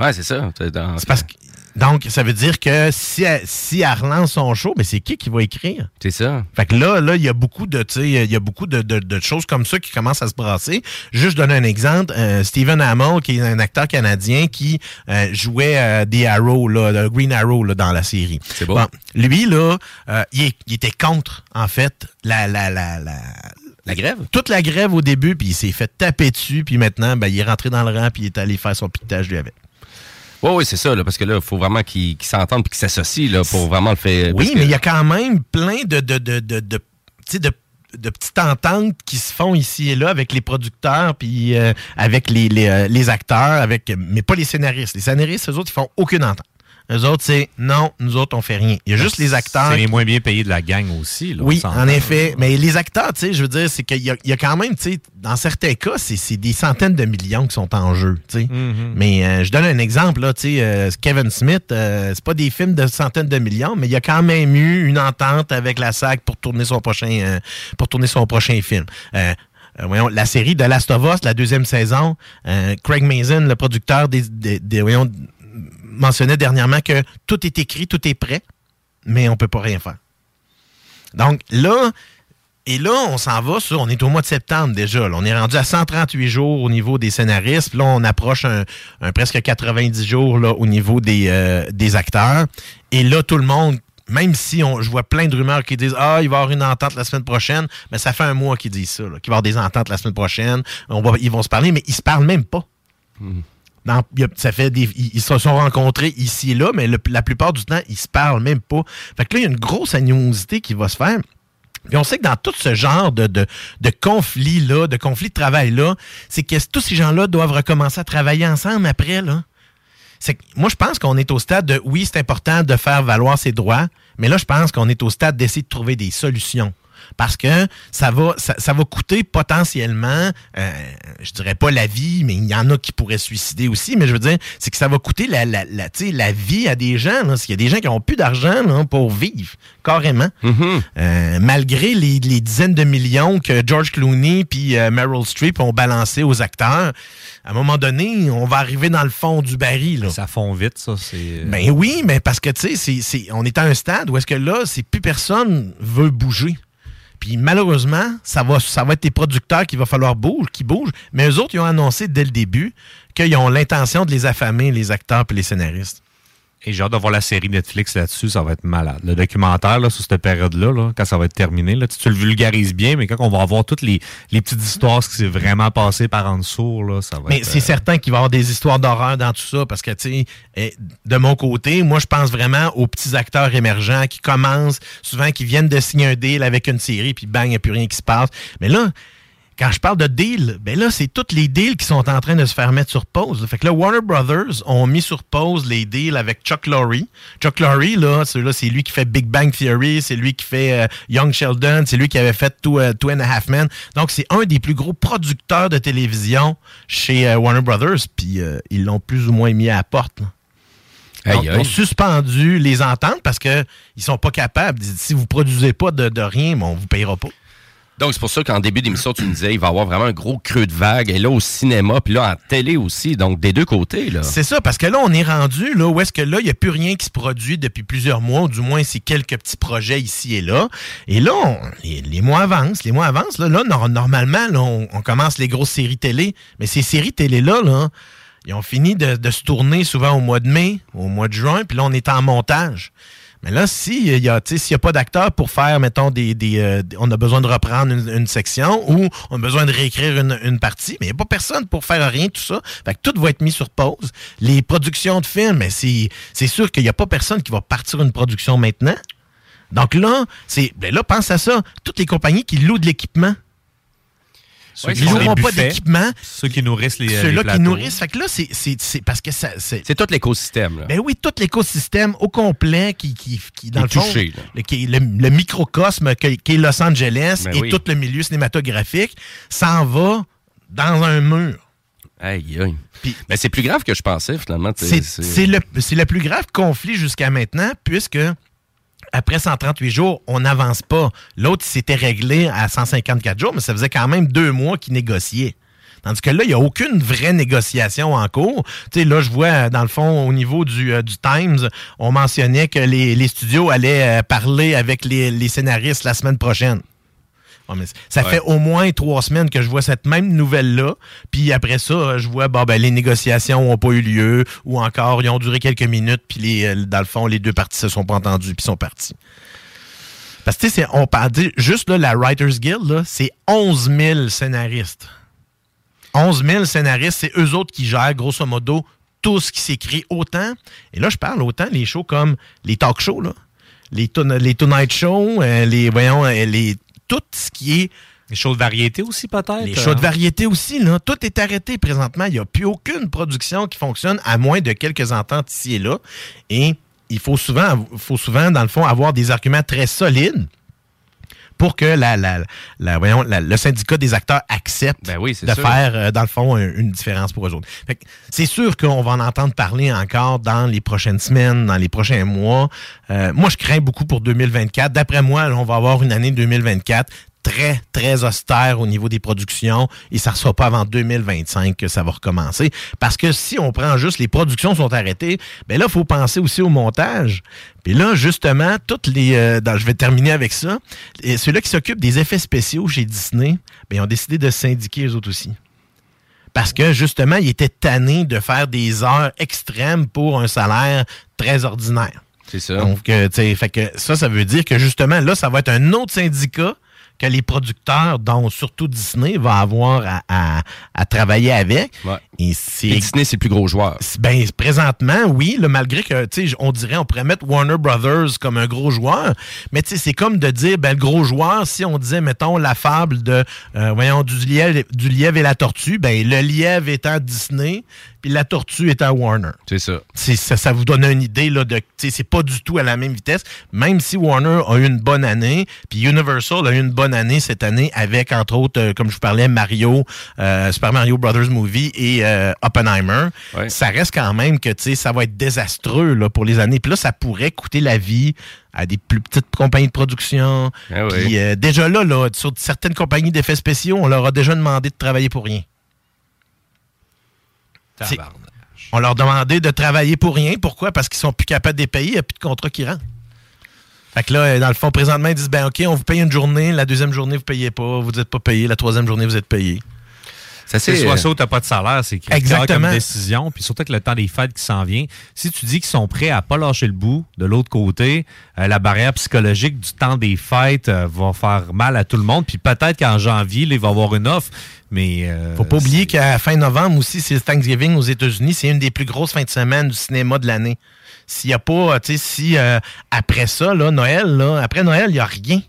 Ouais, c'est ça. C'est parce que donc, ça veut dire que si elle, si elle relance son show, mais c'est qui qui va écrire? C'est ça. Fait que là, là, il y a beaucoup de, tu sais, il y a beaucoup de, de- de choses comme ça qui commencent à se brasser. Juste donner un exemple, euh, Stephen Amell, qui est un acteur canadien qui euh, jouait euh, des Arrow, là, le Green Arrow là, dans la série. C'est beau. lui, là, euh, il était contre, en fait, la, la, la, la, La grève? toute la grève au début, puis il s'est fait taper dessus, puis maintenant, ben, il est rentré dans le rang, puis il est allé faire son piquetage lui avec. Oui, oui, c'est ça, là, parce que là, il faut vraiment qu'ils s'entendent et qu'ils s'associent pour vraiment le faire. Oui, mais que- il y a quand même plein de, de, de, de, de, tu sais, de- de petites ententes qui se font ici et là avec les producteurs, puis euh, avec les, les, euh, les acteurs, avec mais pas les scénaristes. Les scénaristes, eux autres, ils font aucune entente. Eux autres, c'est non, nous autres, on fait rien. Il y a juste les acteurs. C'est les moins bien payés de la gang aussi. Là, Oui, en effet. Mais les acteurs, tu sais, je veux dire, c'est qu'il y, y a quand même, tu sais, dans certains cas, c'est des centaines de millions qui sont en jeu, tu sais. Mhm. Mais euh, je donne un exemple, là, tu sais, euh, Kevin Smith, euh, c'est pas des films de centaines de millions, mais il y a quand même eu une entente avec la SAG pour tourner son prochain, pour tourner son prochain film. Euh, voyons, la série de Last of Us, la deuxième saison, euh, Craig Mazin, le producteur des, des- des- voyons, mentionnait dernièrement que tout est écrit, tout est prêt, mais on peut pas rien faire. Donc là, et là, on s'en va on est au mois de septembre déjà. on est rendu à 138 jours au niveau des scénaristes. Là, on approche un, presque 90 jours au niveau des, euh, des acteurs. Et là, tout le monde, même si on, je vois plein de rumeurs qui disent Ah, il va y avoir une entente la semaine prochaine, mais ça fait un mois qu'ils disent ça, qu'il va y avoir des ententes la semaine prochaine. Ils vont se parler, mais ils se parlent même pas. Ça fait ils, se sont rencontrés ici et là, mais la plupart du temps, ils se parlent même pas. Fait que là, il y a une grosse animosité qui va se faire. Puis on sait que dans tout ce genre de, de, de conflits-là, de conflits de travail-là, c'est que tous ces gens-là doivent recommencer à travailler ensemble après, là. C'est moi, je pense qu'on est au stade de, oui, c'est important de faire valoir ses droits, mais là, je pense qu'on est au stade d'essayer de trouver des solutions. Parce que ça va, ça, ça va coûter potentiellement, euh, je dirais pas la vie, mais il y en a qui pourraient se suicider aussi, mais je veux dire, c'est que ça va coûter la, la, la, la vie à des gens. là. S'il y a des gens qui ont plus d'argent pour vivre, carrément. Euh, malgré les, les dizaines de millions que George Clooney puis euh, Meryl Streep ont balancé aux acteurs, à un moment donné, on va arriver dans le fond du baril. Là. Ça fond vite, ça. C'est... Ben oui, mais parce que, tu sais, on est à un stade où est-ce que là, c'est plus personne veut bouger. Puis malheureusement, ça va, ça va être les producteurs qu'il va falloir bouger, qui bougent. Mais eux autres, ils ont annoncé dès le début qu'ils ont l'intention de les affamer, les acteurs et les scénaristes. Et j'ai hâte de voir la série Netflix là-dessus, ça va être malade. Le documentaire là, sur cette période-là, là, quand ça va être terminé, là, tu, tu le vulgarises bien, mais quand on va avoir toutes les, les petites histoires, ce qui s'est vraiment passé par en dessous, là, ça va Mais c'est euh, certain qu'il va y avoir des histoires d'horreur dans tout ça, parce que, tu sais, eh, de mon côté, moi, je pense vraiment aux petits acteurs émergents qui commencent, souvent qui viennent de signer un deal avec une série, puis bang, il n'y a plus rien qui se passe. Mais là, quand je parle de deal, ben là, c'est tous les deals qui sont en train de se faire mettre sur pause. Fait que là, Warner Brothers ont mis sur pause les deals avec Chuck Lorre. Chuck Lorre, là, celui-là, c'est lui qui fait Big Bang Theory, c'est lui qui fait euh, Young Sheldon, c'est lui qui avait fait Two, euh, Two and a Half Men. Donc, c'est un des plus gros producteurs de télévision chez euh, Warner Brothers, puis euh, ils l'ont plus ou moins mis à la porte. là. Donc. Ils ont suspendu les ententes parce que ils sont pas capables. Si vous produisez pas de, de rien, bon, on vous payera pas. Donc, c'est pour ça qu'en début d'émission, tu me disais, il va y avoir vraiment un gros creux de vague. Et là, au cinéma, puis là, en télé aussi. Donc, des deux côtés, là. C'est ça, parce que là, on est rendu là où est-ce que là, il n'y a plus rien qui se produit depuis plusieurs mois, ou du moins, c'est quelques petits projets ici et là. Et là, les, mois avancent, les mois avancent. Là, Là, nor- normalement, là, on, commence les grosses séries télé, mais ces séries télé-là, là, ils ont fini de se tourner souvent au mois de mai, au mois de juin, puis là, on est en montage. Mais là, a, s'il n'y a pas d'acteur pour faire, mettons, des, des, euh, on a besoin de reprendre une, section ou on a besoin de réécrire une, partie, mais il n'y a pas personne pour faire rien, tout ça. Fait que tout va être mis sur pause. Les productions de films, c'est sûr qu'il n'y a pas personne qui va partir une production maintenant. Donc là, c'est, ben là, pense à ça. Toutes les compagnies qui louent de l'équipement. Ceux ils qui n'auront pas d'équipement. Ceux qui nourrissent les, Ceux-là les qui nourrissent. Fait que là, c'est, c'est, c'est parce que ça, c'est. C'est tout l'écosystème, là. Ben oui, tout l'écosystème au complet qui, qui, qui dans le fond, touché, le, qui est le, le microcosme qui est Los Angeles Ben et oui. tout le milieu cinématographique s'en va dans un mur. Aïe, aïe. Mais c'est plus grave que je pensais, finalement. C'est c'est le, c'est le plus grave conflit jusqu'à maintenant, puisque après 138 jours, on n'avance pas. L'autre, s'était réglé à 154 jours, mais ça faisait quand même deux mois qu'il négociait. Tandis que là, il n'y a aucune vraie négociation en cours. Sais, là, je vois, dans le fond, au niveau du, euh, du Times, on mentionnait que les, studios allaient euh, parler avec les scénaristes la semaine prochaine. Mais ça Ouais. fait au moins trois semaines que je vois cette même nouvelle-là. Puis après ça, je vois, bon, ben, les négociations n'ont pas eu lieu, ou encore, ils ont duré quelques minutes, puis les, euh, dans le fond, les deux parties se sont pas entendues, puis sont partis. Parce que, tu sais, c'est- on parle juste là, la Writers Guild, c'est 11 000 scénaristes. 11 000 scénaristes, c'est eux autres qui gèrent, grosso modo, tout ce qui s'écrit autant. Et là, je parle autant les shows comme les talk shows, là, les, les Tonight Show, euh, les, voyons, euh, les, tout ce qui est. Les shows de variété aussi, peut-être? Les shows de hein? variété aussi, là. Tout est arrêté présentement. Il n'y a plus aucune production qui fonctionne à moins de quelques ententes ici et là. Et il faut souvent, faut souvent, dans le fond, avoir des arguments très solides pour que la, la, la- voyons, la- le syndicat des acteurs accepte Ben oui, de sûr. faire, euh, dans le fond, un- une différence pour eux autres. C'est sûr qu'on va en entendre parler encore dans les prochaines semaines, dans les prochains mois. Euh, moi, je crains beaucoup pour 2024. D'après moi, on va avoir une année 2024 très, très austère au niveau des productions et ça ne sera pas avant 2025 que ça va recommencer. Parce que si on prend juste les productions sont arrêtées, ben là, il faut penser aussi au montage. Puis là, justement, toutes les. euh, dans- je vais terminer avec ça. Et Ceux-là qui s'occupent des effets spéciaux chez Disney, ben, ils ont décidé de syndiquer eux autres aussi. Parce que justement, ils étaient tannés de faire des heures extrêmes pour un salaire très ordinaire. C'est ça. Donc, euh, fait que ça, ça veut dire que justement, là, ça va être un autre syndicat que les producteurs, dont surtout Disney, va avoir à, à- travailler avec. Et Disney, c'est le plus gros joueur. Ben, présentement, oui, là, malgré que, tu sais, on dirait, on pourrait mettre Warner Brothers comme un gros joueur, mais tu sais, c'est comme de dire, ben, le gros joueur, si on disait, mettons, la fable de, euh, voyons, du lièvre, du lièvre et la tortue, ben, le lièvre est à Disney, puis la tortue est à Warner. C'est ça. Ça, ça vous donne une idée, là, de, tu sais, c'est pas du tout à la même vitesse, même si Warner a eu une bonne année, puis Universal a eu une bonne année cette année avec, entre autres, euh, comme je vous parlais, Mario, euh, Super Mario Brothers Movie et euh, Oppenheimer. Ça reste quand même que, tu sais, ça va être désastreux, là, pour les années. Puis là, ça pourrait coûter la vie à des plus petites compagnies de production. Ah oui. Puis euh, déjà là, là, sur certaines compagnies d'effets spéciaux, on leur a déjà demandé de travailler pour rien. On leur demandait de travailler pour rien. Pourquoi? Parce qu'ils sont plus capables de les payer, il n'y a plus de contrat qui rentre. Fait que là, euh, dans le fond, présentement, ils disent ben OK, on vous paye une journée, la deuxième journée, vous payez pas, vous n'êtes pas payé, la troisième journée, vous êtes payé. Ça, C'est soit ça ou t'as pas de salaire, c'est critique Exactement. comme décision. Puis surtout que le temps des fêtes qui s'en vient, si tu dis qu'ils sont prêts à pas lâcher le bout, de l'autre côté, euh, la barrière psychologique du temps des fêtes euh, va faire mal à tout le monde. Puis peut-être qu'en janvier, là, il va y avoir une offre, mais... euh, Faut pas oublier qu'à fin novembre aussi, c'est Thanksgiving aux États-Unis. C'est une des plus grosses fins de semaine du cinéma de l'année. S'il n'y a pas, tu sais, si euh, après ça, là, Noël, là, après Noël, il n'y a rien.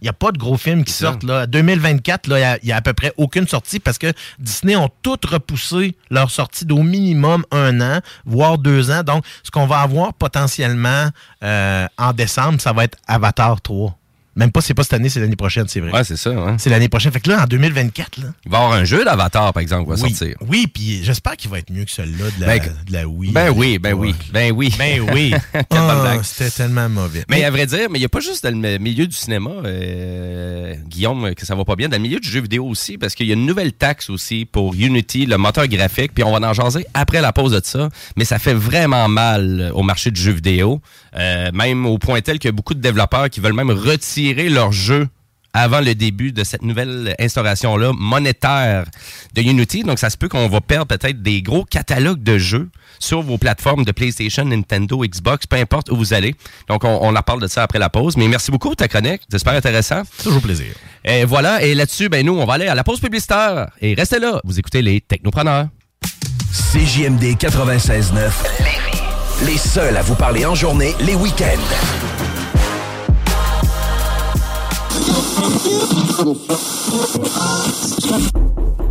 Il n'y a pas de gros films qui sortent. Là. 2024, là, il y a- il n'y a, à peu près aucune sortie parce que Disney ont toutes repoussé leur sortie d'au minimum un an, voire deux ans. Donc, ce qu'on va avoir potentiellement euh, en décembre, ça va être Avatar 3. Même pas, c'est pas cette année, c'est l'année prochaine, c'est vrai. Ouais, c'est ça. hein. C'est l'année prochaine. Fait que là, en 2024, là, Il va y avoir un jeu d'Avatar, par exemple, qui va oui, sortir. Oui, puis j'espère qu'il va être mieux que celui-là de la, Ben, de la Wii. Ben oui, ben oui, ben oui. Ben oui. Ah. C'était tellement mauvais. Mais à vrai dire, mais il n'y a pas juste dans le milieu du cinéma, euh, Guillaume, que ça va pas bien, dans le milieu du jeu vidéo aussi, parce qu'il y a une nouvelle taxe aussi pour Unity, le moteur graphique, puis on va en jaser après la pause de ça, mais ça fait vraiment mal au marché du jeu vidéo, euh, même au point tel qu'il y a beaucoup de développeurs qui veulent même retirer leur jeu avant le début de cette nouvelle instauration-là monétaire de Unity. Donc, ça se peut qu'on va perdre peut-être des gros catalogues de jeux sur vos plateformes de PlayStation, Nintendo, Xbox, peu importe où vous allez. Donc, on, on en parle de ça après la pause. Mais merci beaucoup ta chronique. J'espère intéressant. Toujours plaisir. Et voilà. Et là-dessus, ben, nous, on va aller à la pause publicitaire. Et restez là. Vous écoutez les Technopreneurs. CJMD 96.9. Les seuls à vous parler en journée, les week-ends.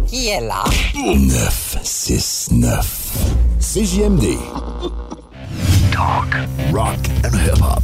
Qui est là? 969. CJMD. Talk, rock and hip-hop.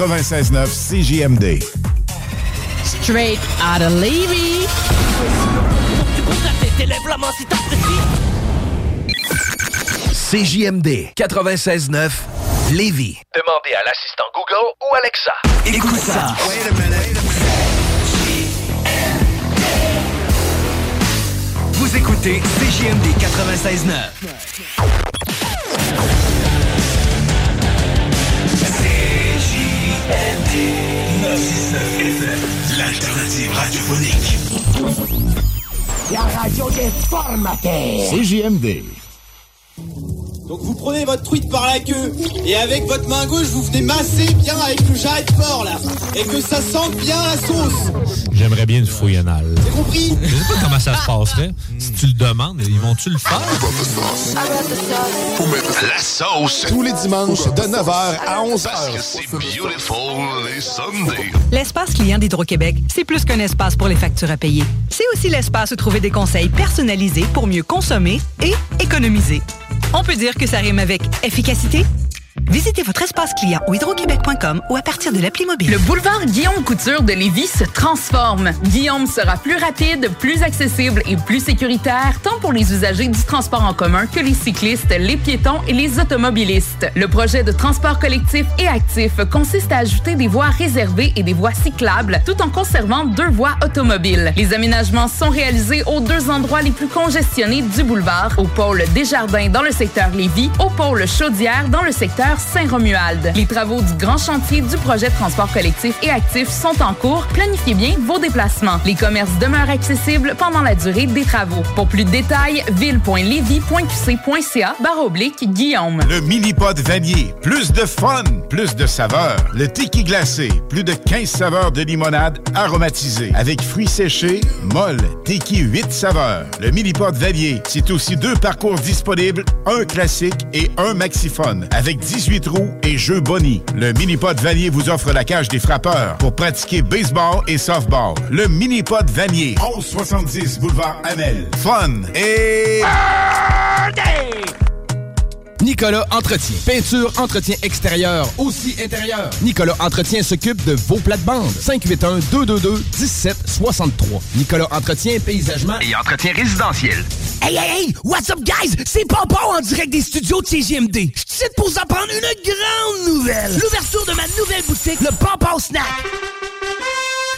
96.9 CJMD. Straight out of Levy. CJMD 96.9. Lévis. Demandez à l'assistant Google ou Alexa. Écoute ça. Vous écoutez CJMD 96.9. L'alternative radiophonique. La radio des formateurs. CJMD. Donc vous prenez votre truite par la queue et avec votre main gauche vous venez masser bien avec le jarret de porc là et que ça sente bien la sauce. J'aimerais bien une fouille anale. T'as compris? Je sais pas comment ça se passerait. Si tu le demandes, ils vont-tu le faire? La sauce. Tous les dimanches de 9h à 11h. Parce que c'est beautiful les Sundays. L'espace client d'Hydro-Québec, c'est plus qu'un espace pour les factures à payer. C'est aussi l'espace où trouver des conseils personnalisés pour mieux consommer et économiser. On peut dire que ça rime avec efficacité, Visitez votre espace client au hydroquebec.com ou à partir de l'appli mobile. Le boulevard Guillaume Couture de Lévis se transforme. Guillaume sera plus rapide, plus accessible et plus sécuritaire, tant pour les usagers du transport en commun que les cyclistes, les piétons et les automobilistes. Le projet de transport collectif et actif consiste à ajouter des voies réservées et des voies cyclables, tout en conservant deux voies automobiles. Les aménagements sont réalisés aux deux endroits les plus congestionnés du boulevard, au pôle Desjardins dans le secteur Lévis, au pôle Chaudière dans le secteur Saint-Romuald. Les travaux du grand chantier du projet de transport collectif et actif sont en cours. Planifiez bien vos déplacements. Les commerces demeurent accessibles pendant la durée des travaux. Pour plus de détails, ville.levy.qc.ca barre oblique Guillaume. Le mini-pod vanier. Plus de fun, plus de saveurs. Le tiki glacé. Plus de 15 saveurs de limonade aromatisée. Avec fruits séchés, molle, tiki 8 saveurs. Le mini-pod vanier. C'est aussi deux parcours disponibles, un classique et un maxiphone. Avec 18 trous et jeux Bonnie. Le mini-pod vanier vous offre la cage des frappeurs pour pratiquer baseball et softball. Le mini-pod vanier. 1170 boulevard Amel. Fun et... Nicolas Entretien. Peinture, entretien extérieur, aussi intérieur. Nicolas Entretien s'occupe de vos plates-bandes. 581-222-1763. Nicolas Entretien, paysagement Et entretien résidentiel. Hey, hey, hey! What's up, guys? C'est Pompon en direct des studios de CGMD. Je suis pour vous apprendre une grande nouvelle. L'ouverture de ma nouvelle boutique, le Pompon Snack.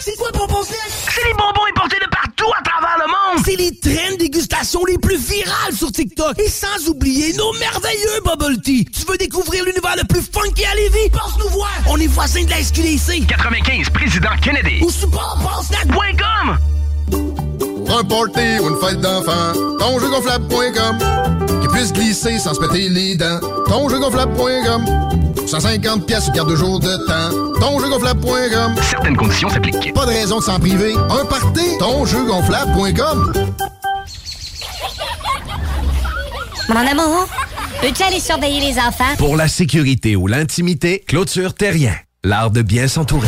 C'est quoi, Pompon Snack? C'est les bonbons importés de partout à travers le monde. C'est les traînes dégustation les plus virales sur TikTok. Et sans oublier nos merveilleux bubble tea. Tu veux découvrir l'univers le plus funky à Lévis? Passe nous voir. On est voisins de la SQDC. 95, président Kennedy. Ou. Pour un party ou une fête d'enfant, tonjeugonflable.com Qui puisse glisser sans se péter les dents. Tonjeugonflable.com 150 pièces garde de jour de temps. Tonjeugonflable.com Certaines conditions s'appliquent. Pas de raison de s'en priver. Un party, tonjeugonflable.com Mon amour, peux-tu aller surveiller les enfants? Pour la sécurité ou l'intimité, Clôture Terrien. L'art de bien s'entourer.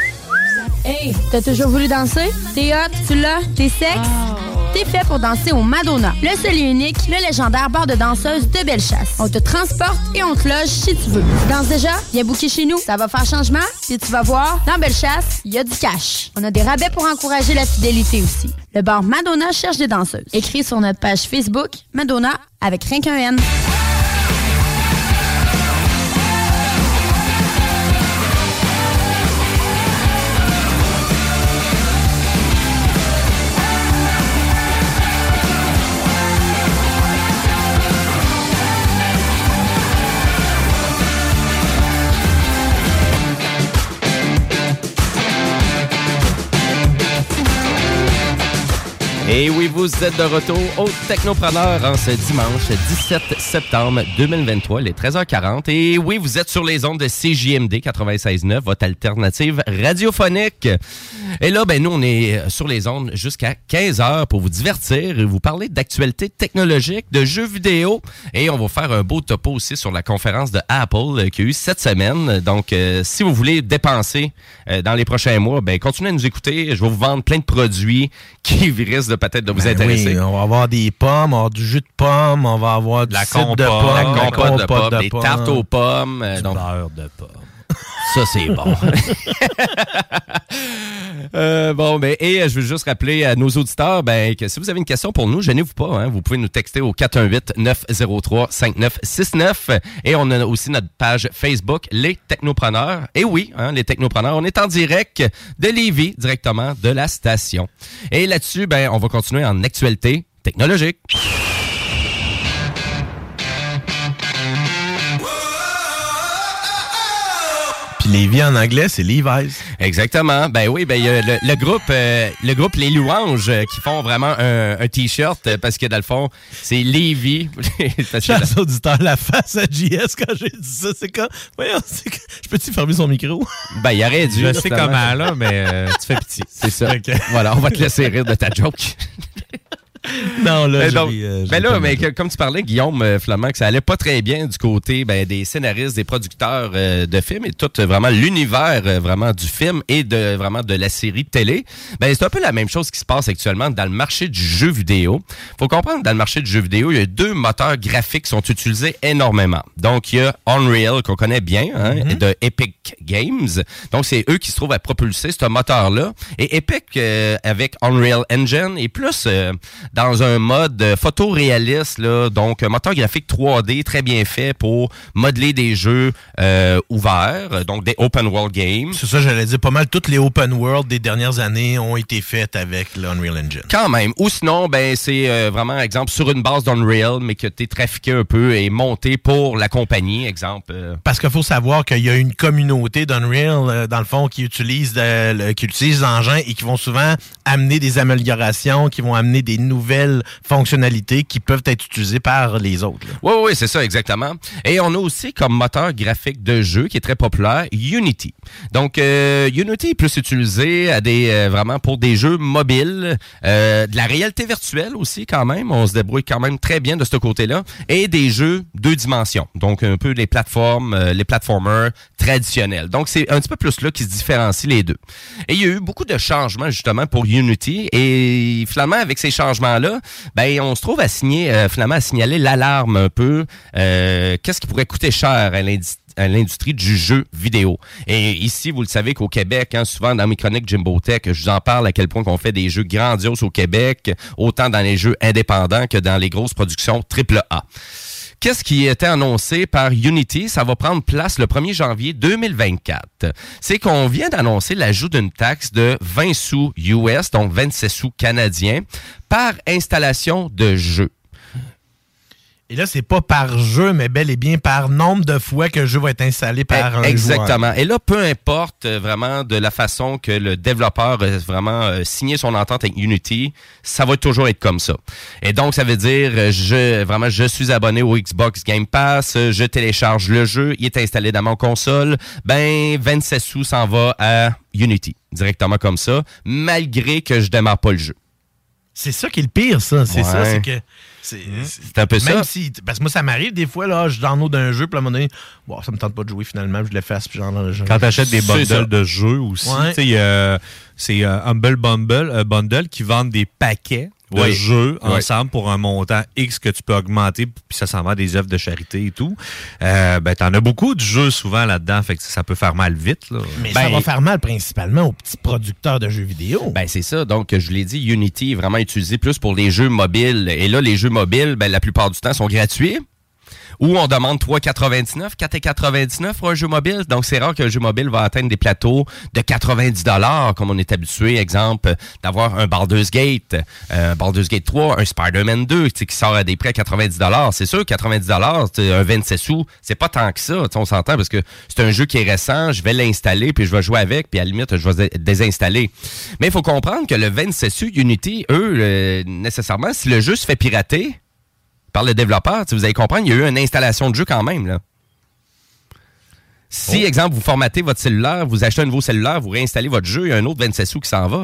Hey, t'as toujours voulu danser? T'es hot, tu l'as, t'es sexe? T'es fait pour danser au Madonna, le seul et unique, le légendaire bar de danseuses de Bellechasse. On te transporte et on te loge si tu veux. Tu danses déjà? Viens booker chez nous. Ça va faire changement? Puis tu vas voir, dans Bellechasse, il y a du cash. On a des rabais pour encourager la fidélité aussi. Le bar Madonna cherche des danseuses. Écris sur notre page Facebook Madonna avec rien qu'un N. Et oui, vous êtes de retour au Technopreneur en ce dimanche 17 septembre 2023, les 13h40. Et oui, vous êtes sur les ondes de CJMD 96.9, votre alternative radiophonique. Et là, ben nous, on est sur les ondes jusqu'à 15h pour vous divertir et vous parler d'actualités technologiques, de jeux vidéo. Et on va faire un beau topo aussi sur la conférence de Apple euh, qu'il y a eu cette semaine. Donc, euh, si vous voulez dépenser euh, dans les prochains mois, ben continuez à nous écouter. Je vais vous vendre plein de produits qui risquent de peut-être de vous Ben intéresser. oui, on va avoir des pommes, on va avoir du jus de pomme, on va avoir du La compote, de pomme, la compote de pommes, des tartes aux pommes. euh, donc- beurre de pomme. Ça, c'est bon. Euh, bon, ben, et euh, je veux juste rappeler à nos auditeurs ben, que si vous avez une question pour nous, gênez-vous pas. hein. vous pouvez nous texter au 418-903-5969. Et on a aussi notre page Facebook, Les Technopreneurs. Et oui, hein, Les Technopreneurs, on est en direct de Lévis, directement de la station. Et là-dessus, ben, on va continuer en actualité technologique. Puis Lévi en anglais, c'est Levi's. Exactement. Ben oui, ben il y a le, le groupe, euh, le groupe Les Louanges euh, qui font vraiment un, un t-shirt euh, parce que dans le fond, c'est Lévi. Parce que- Chers auditeurs, la face à JS quand j'ai dit ça, c'est quand. Voyons, c'est quand- Je peux-tu fermer son micro? Ben, il aurait dû. Je sais justement. comment, là, mais euh, tu fais pitié. C'est ça. Ok. Voilà, on va te laisser rire de ta joke. Non, là, donc, ris, euh, ben là, mais que- comme tu parlais, Guillaume euh, Flamand, que ça allait pas très bien du côté ben, des scénaristes, des producteurs euh, de films et tout euh, vraiment l'univers euh, vraiment du film et de vraiment de la série de télé. Ben c'est un peu la même chose qui se passe actuellement dans le marché du jeu vidéo. Faut comprendre que dans le marché du jeu vidéo, il y a deux moteurs graphiques qui sont utilisés énormément. Donc il y a Unreal qu'on connaît bien hein, de Epic Games. Donc c'est eux qui se trouvent à propulser ce moteur-là et Epic euh, avec Unreal Engine est plus euh, dans un mode euh, photoréaliste, là, donc un moteur graphique 3D très bien fait pour modeler des jeux euh, ouverts, donc des open world games. C'est ça, j'allais dire, pas mal toutes les open world des dernières années ont été faites avec l'Unreal Engine. Quand même. Ou sinon, ben c'est euh, vraiment, exemple, sur une base d'Unreal, mais que tu es trafiqué un peu et monté pour la compagnie, exemple. euh, Parce qu'il faut savoir qu'il y a une communauté d'Unreal, euh, dans le fond, qui utilise, de- qui utilise l'engin et qui vont souvent amener des améliorations, qui vont amener des nouvelles fonctionnalités qui peuvent être utilisées par les autres. Oui, oui, c'est ça, exactement. Et on a aussi comme moteur graphique de jeu qui est très populaire, Unity. Donc, euh, Unity est plus utilisé à des, euh, vraiment pour des jeux mobiles, euh, de la réalité virtuelle aussi quand même. On se débrouille quand même très bien de ce côté-là. Et des jeux deux dimensions. Donc, un peu les plateformes, les platformers traditionnels. Donc, c'est un petit peu plus là qui se différencie les deux. Et il y a eu beaucoup de changements justement pour Unity. Et finalement, avec ces changements-là, ben, on se trouve à signer, euh, finalement, à signaler l'alarme un peu. euh, Qu'est-ce qui pourrait coûter cher à l'industrie à l'industrie du jeu vidéo. Et ici, vous le savez qu'au Québec, hein, souvent dans mes chroniques Jimbo Tech, je vous en parle à quel point qu'on fait des jeux grandioses au Québec, autant dans les jeux indépendants que dans les grosses productions AAA. Qu'est-ce qui était annoncé par Unity? Ça va prendre place le 1er janvier 2024. C'est qu'on vient d'annoncer l'ajout d'une taxe de 20 sous US, donc 27 sous canadiens, par installation de jeu. Et là, c'est pas par jeu, mais bel et bien par nombre de fois que le jeu va être installé par un Exactement. joueur. Et là, peu importe euh, vraiment de la façon que le développeur a vraiment euh, signé son entente avec Unity, ça va toujours être comme ça. Et donc, ça veut dire, euh, je vraiment, je suis abonné au Xbox Game Pass, euh, je télécharge le jeu, il est installé dans mon console, ben 27 sous s'en va à Unity, directement comme ça, malgré que je démarre pas le jeu. C'est ça qui est le pire, ça. C'est Ouais. ça, c'est que. C'est C'est un peu même ça. Si, parce que moi, ça m'arrive des fois, là, je download un jeu, puis à un moment donné, bon, ça me tente pas de jouer finalement, je le fasse, puis genre. je- Quand tu achètes des bundles de jeux aussi, Ouais. tu sais, euh, c'est euh, Humble Bundle, euh, Bundle qui vendent des paquets de Oui. jeux Oui. ensemble pour un montant X que tu peux augmenter, puis ça s'en va à des œuvres de charité et tout. Euh, ben, t'en as beaucoup de jeux souvent là-dedans, fait que ça peut faire mal vite. Là. Mais ça Ben, va faire mal principalement aux petits producteurs de jeux vidéo. Ben c'est ça. Donc je l'ai dit, Unity est vraiment utilisé plus pour les jeux mobiles. Et là, les jeux mobiles, ben, la plupart du temps, sont gratuits. Ou on demande 3,99, 4,99 pour un jeu mobile. Donc c'est rare qu'un jeu mobile va atteindre des plateaux de 90 dollars, comme on est habitué, exemple, d'avoir un Baldur's Gate, euh, un Baldur's Gate 3, un Spider-Man 2, tu sais, qui sort à des prix à 90 dollars. C'est sûr, 90 dollars, un 27 sous, c'est pas tant que ça. On s'entend parce que c'est un jeu qui est récent, je vais l'installer puis je vais jouer avec, puis à la limite, je vais dé- désinstaller. Mais il faut comprendre que le 27 sous Unity, eux, euh, nécessairement, si le jeu se fait pirater par le développeur, vous allez comprendre, il y a eu une installation de jeu quand même. Là. Si, exemple, vous formatez votre cellulaire, vous achetez un nouveau cellulaire, vous réinstallez votre jeu, il y a un autre 27 sous qui s'en va.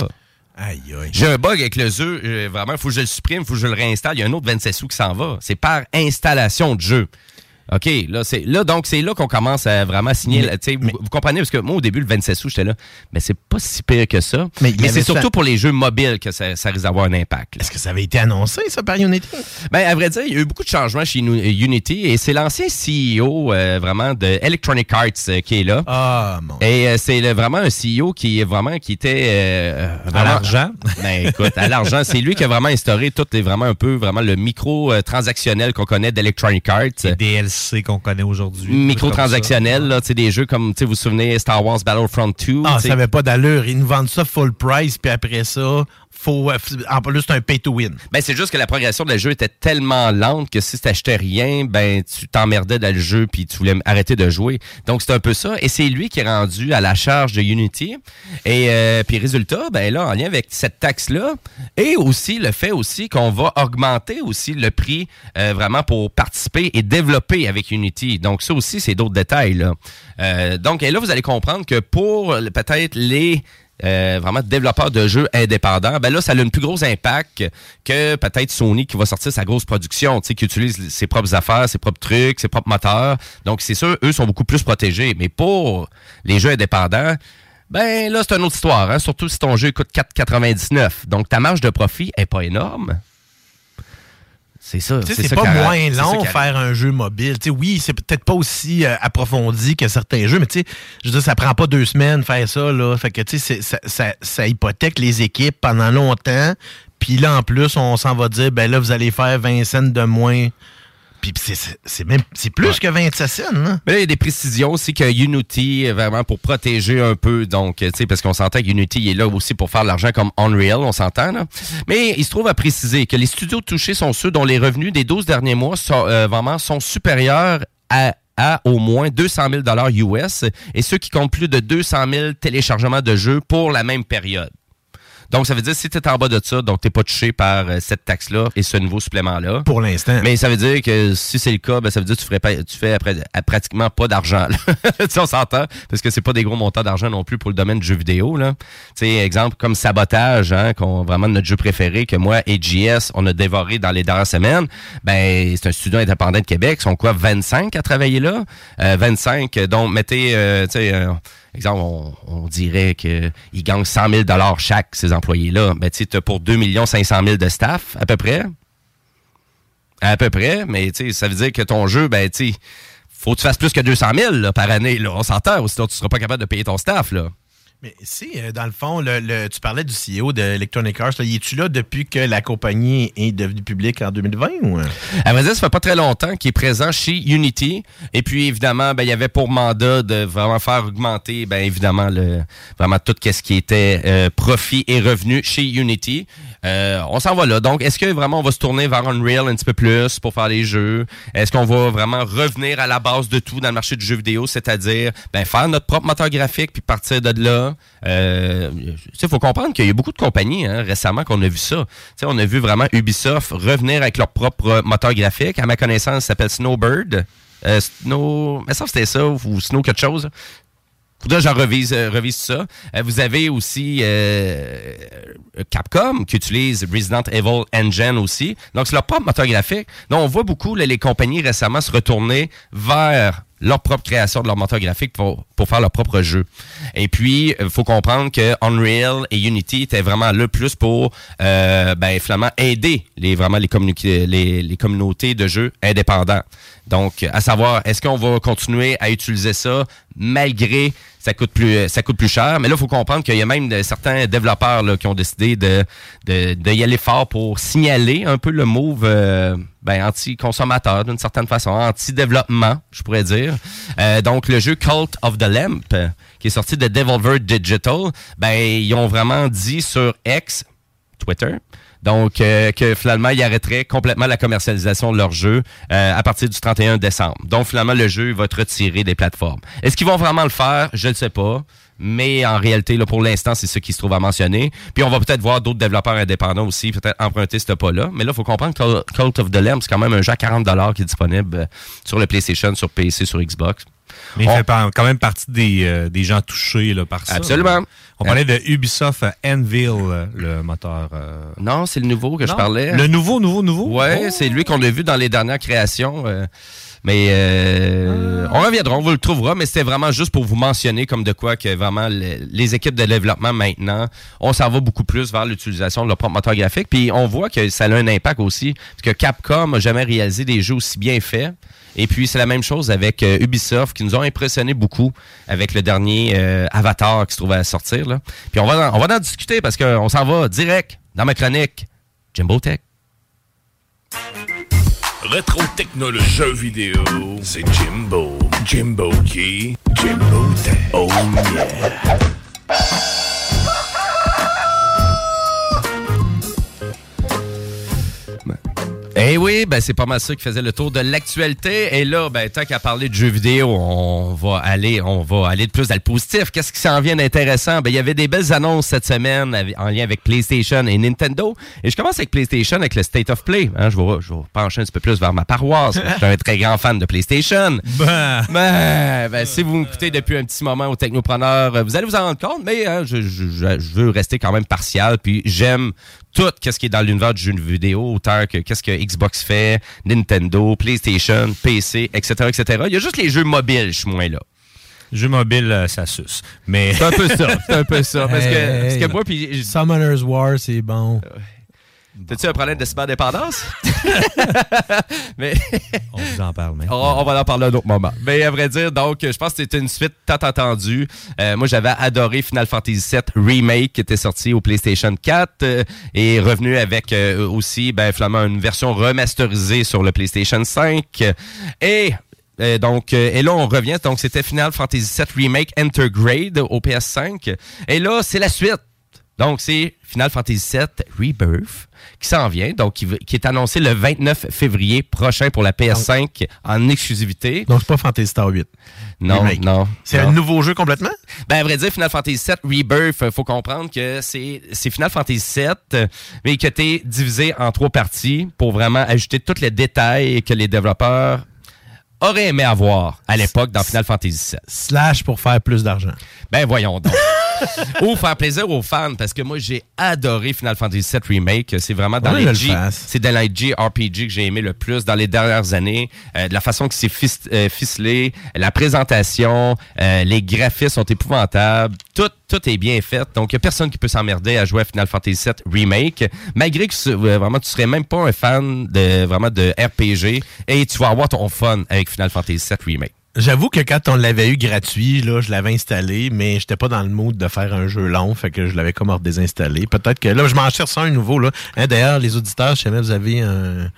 Aïe, aïe. J'ai un bug avec le jeu, euh, vraiment, il faut que je le supprime, il faut que je le réinstalle, il y a un autre 27 sous qui s'en va. C'est par installation de jeu. OK, là, c'est là donc c'est là qu'on commence à vraiment signer. vous, vous comprenez, parce que moi, au début, le 27 sous, j'étais là, mais c'est pas si pire que ça. Mais c'est surtout ça- pour les jeux mobiles que ça, ça risque d'avoir un impact. Est-ce que ça avait été annoncé, ça, par Unity? Ben, à vrai dire, il y a eu beaucoup de changements chez nous- Unity et c'est l'ancien CEO euh, vraiment de Electronic Arts euh, qui est là. Ah, mon. Et euh, c'est vraiment un CEO qui est vraiment qui était euh, vraiment- l'argent? Ben écoute, à l'argent, c'est lui qui a vraiment instauré tout les vraiment un peu vraiment le micro euh, transactionnel qu'on connaît d'Electronic Arts. DLC qu'on connaît aujourd'hui. Micro-transactionnel, là, tu sais, des jeux comme, tu sais, vous vous souvenez, Star Wars Battlefront 2. Ah, ça avait pas d'allure. Ils nous vendent ça full price, puis après ça, faut, euh, en plus, c'est un pay to win. Ben, c'est juste que la progression de le jeu était tellement lente que si tu t'achetais rien, ben, tu t'emmerdais dans le jeu puis tu voulais arrêter de jouer. Donc, c'est un peu ça. Et c'est lui qui est rendu à la charge de Unity. Et euh, puis, résultat, ben là, en lien avec cette taxe-là, et aussi le fait aussi qu'on va augmenter aussi le prix euh, vraiment pour participer et développer avec Unity. Donc, ça aussi, c'est d'autres détails, donc, là, vous allez comprendre que pour peut-être les euh, vraiment développeurs de jeux indépendants, ben là, ça a un plus gros impact que peut-être Sony qui va sortir sa grosse production, tu sais, qui utilise ses propres affaires, ses propres trucs, ses propres moteurs. Donc, c'est sûr, eux sont beaucoup plus protégés. Mais pour les jeux indépendants, ben là, c'est une autre histoire, hein? surtout si ton jeu coûte 4,99. Donc, ta marge de profit est pas énorme. C'est ça. Tu sais, c'est pas moins long faire un jeu mobile. Tu sais, oui, c'est peut-être pas aussi euh, approfondi que certains jeux, mais tu sais, je veux dire, ça prend pas deux semaines faire ça, là. Fait que, tu sais, ça, ça, ça hypothèque les équipes pendant longtemps. Puis là, en plus, on s'en va dire, ben là, vous allez faire 20 cents de moins. Puis c'est- même, c'est plus que 27 cents, hein. Mais là, il y a des précisions aussi que Unity, vraiment pour protéger un peu, donc, tu sais, parce qu'on s'entend que Unity est là aussi pour faire de l'argent comme Unreal, on s'entend. Mais il se trouve à préciser que les studios touchés sont ceux dont les revenus des 12 derniers mois sont, euh, vraiment sont supérieurs à à au moins 200 000 US et ceux qui comptent plus de 200 000 téléchargements de jeux pour la même période. Donc, ça veut dire si tu es en bas de ça, donc tu pas touché par euh, cette taxe-là et ce nouveau supplément-là. Pour l'instant. Mais ça veut dire que si c'est le cas, ben, ça veut dire que tu, ferais pas, tu fais après, à pratiquement pas d'argent. là. tu sais, on s'entend, parce que c'est pas des gros montants d'argent non plus pour le domaine du jeu vidéo. Là. Tu sais, exemple comme Sabotage, hein, qu'on, vraiment notre jeu préféré, que moi et JS, on a dévoré dans les dernières semaines. Ben, c'est un studio indépendant de Québec. Ils sont quoi, 25 à travailler là? Euh, 25, donc mettez, euh, euh, Exemple, on, on dirait qu'ils gagnent 100 000 chaque, ces employés-là. Ben, tu t'as pour 2 500 000 de staff, à peu près. À peu près, mais ça veut dire que ton jeu, ben, tu faut que tu fasses plus que 200 000 là, par année. Là. On s'entend, sinon tu seras pas capable de payer ton staff. Là. Mais si, euh, dans le fond, tu parlais du CEO de Electronic Arts. y es-tu là depuis que la compagnie est devenue publique en 2020 ou... À ça fait pas très longtemps qu'il est présent chez Unity. Et puis, évidemment, ben, il y avait pour mandat de vraiment faire augmenter, ben, évidemment, vraiment tout ce qui était euh, profit et revenu chez Unity. Euh, on s'en va là. Donc, est-ce que vraiment on va se tourner vers Unreal un petit peu plus pour faire les jeux? Est-ce qu'on va vraiment revenir à la base de tout dans le marché du jeu vidéo, c'est-à-dire ben, faire notre propre moteur graphique puis partir de là? Euh, il faut comprendre qu'il y a beaucoup de compagnies hein, récemment qu'on a vu ça. Tu sais, on a vu vraiment Ubisoft revenir avec leur propre moteur graphique. À ma connaissance, ça s'appelle Snowbird. Euh, Snow... Mais ça, c'était ça, ou Snow quelque chose. Faudrait que j'en revise, euh, revise ça. Euh, vous avez aussi euh, Capcom qui utilise Resident Evil Engine aussi. Donc, c'est leur propre moteur graphique. Donc, on voit beaucoup les compagnies récemment se retourner vers leur propre création de leur moteur graphique pour, pour faire leur propre jeu. Et puis, il faut comprendre que Unreal et Unity étaient vraiment le plus pour ben, finalement aider les, vraiment les, les communautés de jeux indépendants. Donc, à savoir, est-ce qu'on va continuer à utiliser ça malgré ça coûte plus ça coûte plus cher? Mais là, il faut comprendre qu'il y a même certains développeurs qui ont décidé de, aller fort pour signaler un peu le move euh, ben, anti-consommateur d'une certaine façon, anti-développement, je pourrais dire. Euh, donc, le jeu Cult of the Lamp, qui est sorti de Devolver Digital, ben, ils ont vraiment dit sur X, Twitter, donc, euh, que finalement, ils arrêteraient complètement la commercialisation de leur jeu euh, à partir du 31 décembre. Donc, finalement, le jeu va être retiré des plateformes. Est-ce qu'ils vont vraiment le faire? Je ne sais pas. Mais en réalité, là, pour l'instant, c'est ce qui se trouve à mentionner. Puis on va peut-être voir d'autres développeurs indépendants aussi, peut-être emprunter ce pas-là. Mais là, il faut comprendre que Cult of the Lamb, c'est quand même un jeu à 40 qui est disponible euh, sur le PlayStation, sur PC, sur Xbox. Mais il On- fait quand même partie des, euh, des gens touchés là, par ça. Absolument. On parlait de Ubisoft euh, Anvil, euh, le moteur. euh, Non, c'est le nouveau que je parlais. Le nouveau, nouveau, nouveau? Ouais, Oh! c'est lui qu'on a vu dans les dernières créations. euh, mais euh, on reviendra, on vous le trouvera, mais c'était vraiment juste pour vous mentionner comme de quoi que vraiment le- les équipes de développement maintenant, on s'en va beaucoup plus vers l'utilisation de leur propre moteur graphique. Puis on voit que ça a un impact aussi, parce que Capcom n'a jamais réalisé des jeux aussi bien faits. Et puis c'est la même chose avec euh, Ubisoft qui nous ont impressionné beaucoup avec le dernier euh, Avatar qui se trouvait à sortir. Là. Puis on va, en- on va en discuter parce qu'on s'en va direct dans ma chronique Jimbo Tech. Rétro technologie jeux vidéo, c'est Jimbo. Jimbo qui? Jimbo Tech. Oh yeah. Eh oui, ben c'est pas mal ça qui faisait le tour de l'actualité. Et là, ben tant qu'à parler de jeux vidéo, on va aller, on va aller de plus dans le positif. Qu'est-ce qui s'en vient d'intéressant? Ben il y avait des belles annonces cette semaine en lien avec PlayStation et Nintendo. Et je commence avec PlayStation avec le State of Play. Hein, je vais, je vais pencher un petit peu plus vers ma paroisse. Je suis un très grand fan de PlayStation. Ben. Ben, ben, si vous m'écoutez depuis un petit moment au Technopreneur, vous allez vous en rendre compte, mais hein, je, je- je- je veux rester quand même partial. Puis j'aime tout ce qui est dans l'univers du jeu vidéo, autant que qu'est-ce que Xbox fait, Nintendo, PlayStation, PC, etc., etc. Il y a juste les jeux mobiles, je suis moins là. Jeu mobile, euh, ça suce. Mais... C'est un peu ça, c'est un peu ça. Parce que, Hey, parce que moi, puis... Summoner's War, c'est bon. T'as-tu un problème de cyberdépendance? Mais... On vous en parle maintenant. on va en parler à un autre moment. Mais à vrai dire, donc, je pense que c'était une suite tant attendue. Euh, moi, j'avais adoré Final Fantasy VII Remake qui était sorti au PlayStation 4 euh, et revenu avec euh, aussi, ben, finalement, une version remasterisée sur le PlayStation 5. Et euh, donc, et là, on revient. Donc, c'était Final Fantasy VII Remake Intergrade au PS5. Et là, c'est la suite. Donc, c'est Final Fantasy VII Rebirth qui s'en vient, donc qui, est annoncé le 29 février prochain pour la PS5 en exclusivité. Donc, c'est pas Fantasy Star 8. Non, Remake. non. C'est un nouveau jeu complètement? Ben, à vrai dire, Final Fantasy VII Rebirth, faut comprendre que c'est Final Fantasy VII, mais que t'es divisé en trois parties pour vraiment ajouter tous les détails que les développeurs auraient aimé avoir à l'époque dans Final Fantasy VII. Slash pour faire plus d'argent. Ben voyons donc. Ou faire plaisir aux fans, parce que moi, j'ai adoré Final Fantasy VII Remake. C'est vraiment dans Ouais, les G- c'est dans les JRPG que j'ai aimé le plus dans les dernières années. Euh, de la façon que c'est euh, ficelé, la présentation, euh, les graphismes sont épouvantables. Tout, tout est bien fait. Donc, il n'y a personne qui peut s'emmerder à jouer à Final Fantasy VII Remake. Malgré que euh, vraiment, tu serais même pas un fan de vraiment de RPG et tu vas avoir ton fun avec Final Fantasy VII Remake. J'avoue que quand on l'avait eu gratuit, là, je l'avais installé, mais j'étais pas dans le mood de faire un jeu long, fait que je l'avais comme désinstallé. Peut-être que là, je m'en cherche un nouveau. Là. Hein, D'ailleurs, les auditeurs, si jamais vous avez un, un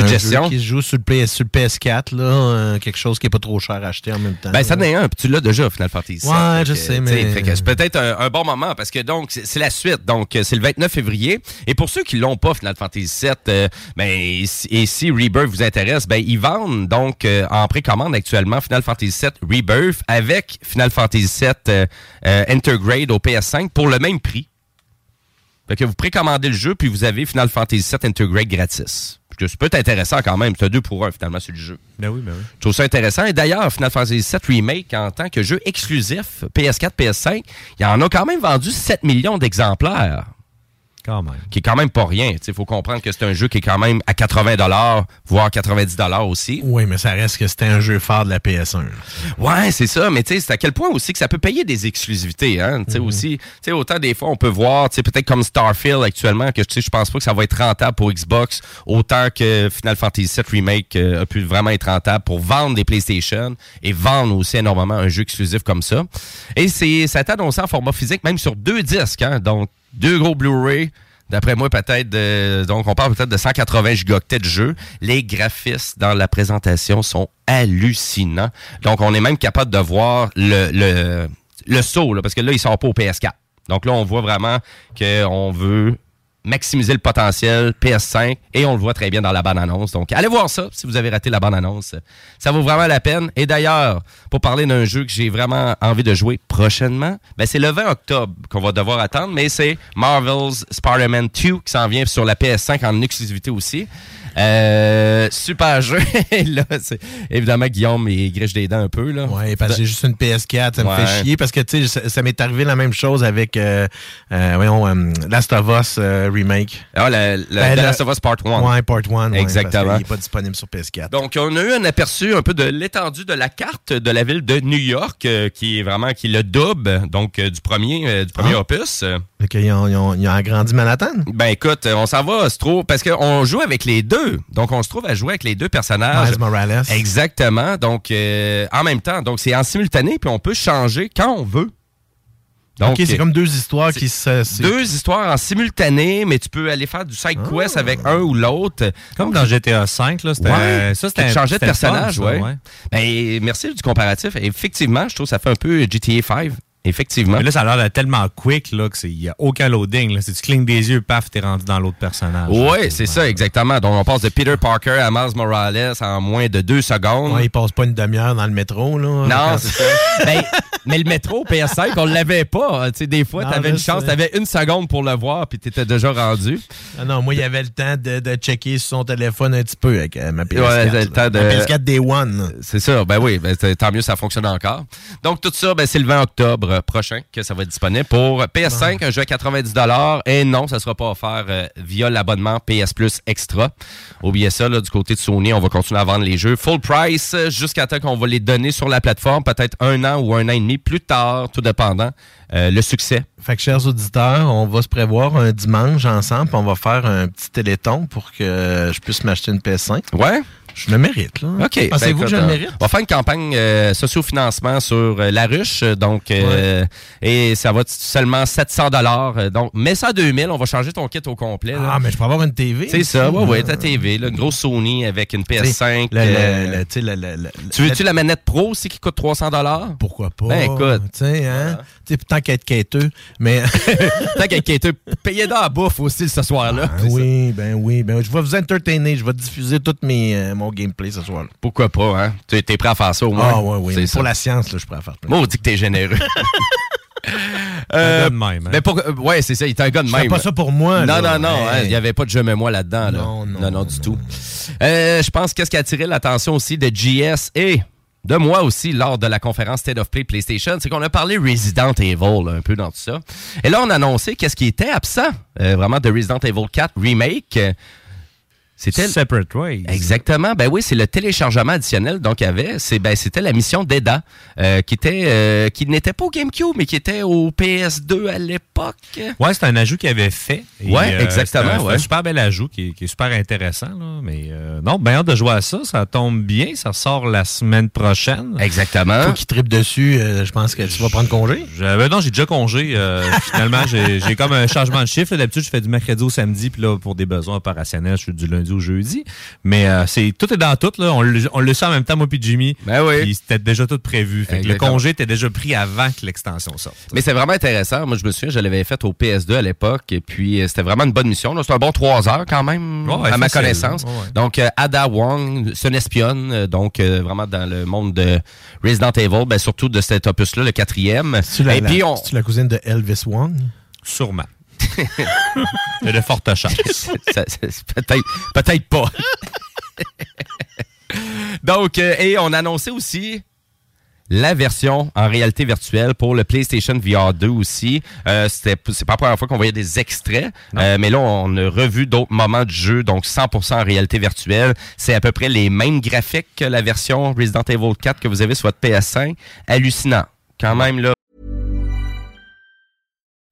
Suggestion? jeu qui se joue sur le, PS, sur le PS4, là, euh, quelque chose qui est pas trop cher à acheter en même temps. Ben, ça en là. est un, puis tu l'as déjà, Final Fantasy. VII. Ouais, je que, sais, mais- c'est peut-être un, un bon moment, parce que donc, c'est la suite. Donc, euh, c'est le 29 février. Et pour ceux qui l'ont pas, Final Fantasy VII, euh, ben, et, si- et si Rebirth vous intéresse, ben, ils vendent donc euh, en précommande actuellement Final Fantasy VII Rebirth avec Final Fantasy VII euh, euh, Intergrade au PS5 pour le même prix. Fait que vous précommandez le jeu, puis vous avez Final Fantasy VII Intergrade gratis. Puis que ça peut être intéressant quand même. C'est deux pour un, finalement, sur le jeu. Ben oui, ben oui. Je trouve ça intéressant. Et d'ailleurs, Final Fantasy VII Remake, en tant que jeu exclusif PS4, PS5, il en a quand même vendu 7 millions d'exemplaires. Quand même. Qui est quand même pas rien. Il faut comprendre que c'est un jeu qui est quand même à 80 voire 90 aussi. Oui, mais ça reste que c'était un jeu phare de la PS1. là. Ouais, c'est ça, mais tu sais, c'est à quel point aussi que ça peut payer des exclusivités, hein. Tu sais, aussi, tu sais, autant des fois, on peut voir, tu sais, peut-être comme Starfield actuellement, que tu sais, je pense pas que ça va être rentable pour Xbox, autant que Final Fantasy VII Remake euh, a pu vraiment être rentable pour vendre des PlayStation et vendre aussi énormément un jeu exclusif comme ça. Et c'est, ça a été annoncé en format physique, même sur deux disques, hein. Donc, deux gros Blu-ray. D'après moi, peut-être, de- donc on parle peut-être de 180 gigaoctets de jeu. Les graphismes dans la présentation sont hallucinants. Donc, on est même capable de voir le, le, le saut, là, parce que là, il sort pas au PS4. Donc là, on voit vraiment qu'on veut maximiser le potentiel PS5 et on le voit très bien dans la bande-annonce. Donc, allez voir ça si vous avez raté la bande-annonce. Ça vaut vraiment la peine. Et d'ailleurs, pour parler d'un jeu que j'ai vraiment envie de jouer prochainement, ben c'est le 20 octobre qu'on va devoir attendre, mais c'est Marvel's Spider-Man 2 qui s'en vient sur la PS5 en exclusivité aussi. Euh, super jeu. Là, c'est- évidemment, Guillaume, il griche des dents un peu. Là. Ouais, parce que j'ai juste une PS4, ça me Ouais. fait chier parce que tu sais, ça, ça m'est arrivé la même chose avec euh, euh, voyons, euh, Last of Us euh, remake. Ah, le, le Ben, le- Last of Us Part 1. Ouais, Part 1. ouais, Exactement. Qu'il n'est pas disponible sur PS4. Donc, on a eu un aperçu un peu de l'étendue de la carte de la ville de New York, qui est vraiment qui est le double donc du premier du premier Ah. opus. Fait qu'ils ont, ils ont- ils ont agrandi Manhattan? Ben écoute, euh, on s'en va se trouve parce qu'on joue avec les deux. Donc on se trouve à jouer avec les deux personnages. Miles Morales. Exactement. Donc euh, en même temps, donc c'est en simultané puis on peut changer quand on veut. ok, c'est comme deux histoires qui se. Deux histoires en simultané, mais tu peux aller faire du side quest avec un ou l'autre. Comme dans GTA 5, là, c'était- Ouais, ça, c'était tu changeais de fun, personnage, ouais. ouais. Ben, merci du comparatif. Effectivement, je trouve que ça fait un peu GTA 5 effectivement. Mais là, ça a l'air d'être tellement quick là, qu'il n'y a aucun loading. Là. Si tu clignes des yeux, paf, t'es rendu dans l'autre personnage. Oui, c'est ça, exactement. Donc, on passe de Peter Parker à Miles Morales en moins de deux secondes. Ouais, il passe pas une demi-heure dans le métro, là. Non, Quand- c'est ça. Ben, mais le métro PS5, on l'avait pas. Tu sais, des fois, t'avais une chance, t'avais une seconde pour le voir, puis t'étais déjà rendu. Ah non, moi, il y avait le temps de, de checker sur son téléphone un petit peu avec euh, ma PS4. Ouais, là. le temps de- Ma PS4 Day One. C'est ça, ben oui, ben, tant mieux, ça fonctionne encore. Donc, tout ça, ben, c'est le 20 octobre euh, prochain que ça va être disponible pour PS5, un jeu à 90 Et non, ça ne sera pas offert euh, via l'abonnement PS Plus Extra. Oubliez ça, là, du côté de Sony, on va continuer à vendre les jeux full price jusqu'à temps qu'on va les donner sur la plateforme, peut-être un an ou un an et demi plus tard, tout dépendant. euh, le succès. Fait que, chers auditeurs, on va se prévoir un dimanche ensemble, on va faire un petit téléthon pour que je puisse m'acheter une PS5. Ouais. Je le mérite, là. OK. Pensez-vous ben, que je le euh, mérite? On va faire une campagne euh, socio-financement sur euh, la ruche. Donc, euh, et ça va être seulement 700 dollars. Donc, mets ça à 2000. On va changer ton kit au complet. là. Ah, mais je peux avoir une TV. C'est ça, ouais, ouais, ta TV, là, une grosse Sony avec une PS5. Le- le- euh, le- tu veux-tu la manette Pro aussi qui coûte 300 dollars? Pourquoi pas? Ben écoute. Tu sais, hein? Tu sais, tant qu'être quêteux. Mais. Tant qu'elle était payé dans la bouffe aussi ce soir-là. Ben oui, ben oui. Ben, je vais vous entertainer. Je vais diffuser tout mes, mon gameplay ce soir-là. Pourquoi pas, hein? Tu es prêt à faire ça au moins? Ah, ouais, oui. C'est Mais ça. Pour la science, là, je suis prêt à faire. Moi, on dit que t'es généreux. Un gars de même, hein. mais pour, euh, ouais, c'est ça, il est un gars de Je même. pas ça pour moi, Non, là. non, non, hein, il n'y avait pas de je me moi là-dedans. Là. Non, non, du tout. Euh, je pense qu'est-ce qui a attiré l'attention aussi de GS et de moi aussi lors de la conférence State of Play PlayStation, c'est qu'on a parlé Resident Evil là, un peu dans tout ça. Et là, on a annoncé qu'est-ce qui était absent euh, vraiment de Resident Evil 4 Remake. Euh, C'était Separate Ways. Exactement. Ben oui, c'est le téléchargement additionnel. Donc, il y avait, c'est, ben, c'était la mission d'Eda, euh, qui était, euh, qui n'était pas au GameCube, mais qui était au PS2 à l'époque. Ouais, c'est un ajout qu'il avait fait. Et, Ouais, exactement, c'est un- ouais. un super bel ajout qui est, qui est super intéressant. Là, mais euh, non, bien hâte de jouer à ça. Ça tombe bien. Ça sort la semaine prochaine. Exactement. Toi qui tripes dessus, euh, je pense que tu vas prendre congé. Ben non, j'ai déjà congé. euh, finalement, j'ai j'ai comme un changement de chiffre. là. D'habitude, je fais du mercredi au samedi, puis là, pour des besoins opérationnels, je suis du lundi au jeudi. Mais euh, c'est tout est dans tout. Là. On, le, on le sait en même temps, moi puis Jimmy. Ben oui. Puis c'était déjà tout prévu. Fait que le congé était déjà pris avant que l'extension sorte. Mais c'est vraiment intéressant. Moi, je me souviens, je l'avais fait au PS2 à l'époque. Et puis, euh, c'était vraiment une bonne mission. C'était un bon trois heures quand même, Ouais, à ma connaissance. Ouais. Donc, euh, Ada Wong, c'est une espionne. Donc, euh, vraiment dans le monde de Resident Evil, ben, surtout de cet opus-là, le quatrième. Tu la, Et puis, on... la cousine de Elvis Wong? Sûrement. Il y a de fortes chances. Peut-être peut-être pas. Donc, euh, et on a annoncé aussi la version en réalité virtuelle pour le PlayStation VR 2 aussi. Euh, c'était c'est pas la première fois qu'on voyait des extraits, euh, mais là on a revu d'autres moments du jeu, donc 100% en réalité virtuelle. C'est à peu près les mêmes graphiques que la version Resident Evil 4 que vous avez sur votre PS5. Hallucinant, quand même là.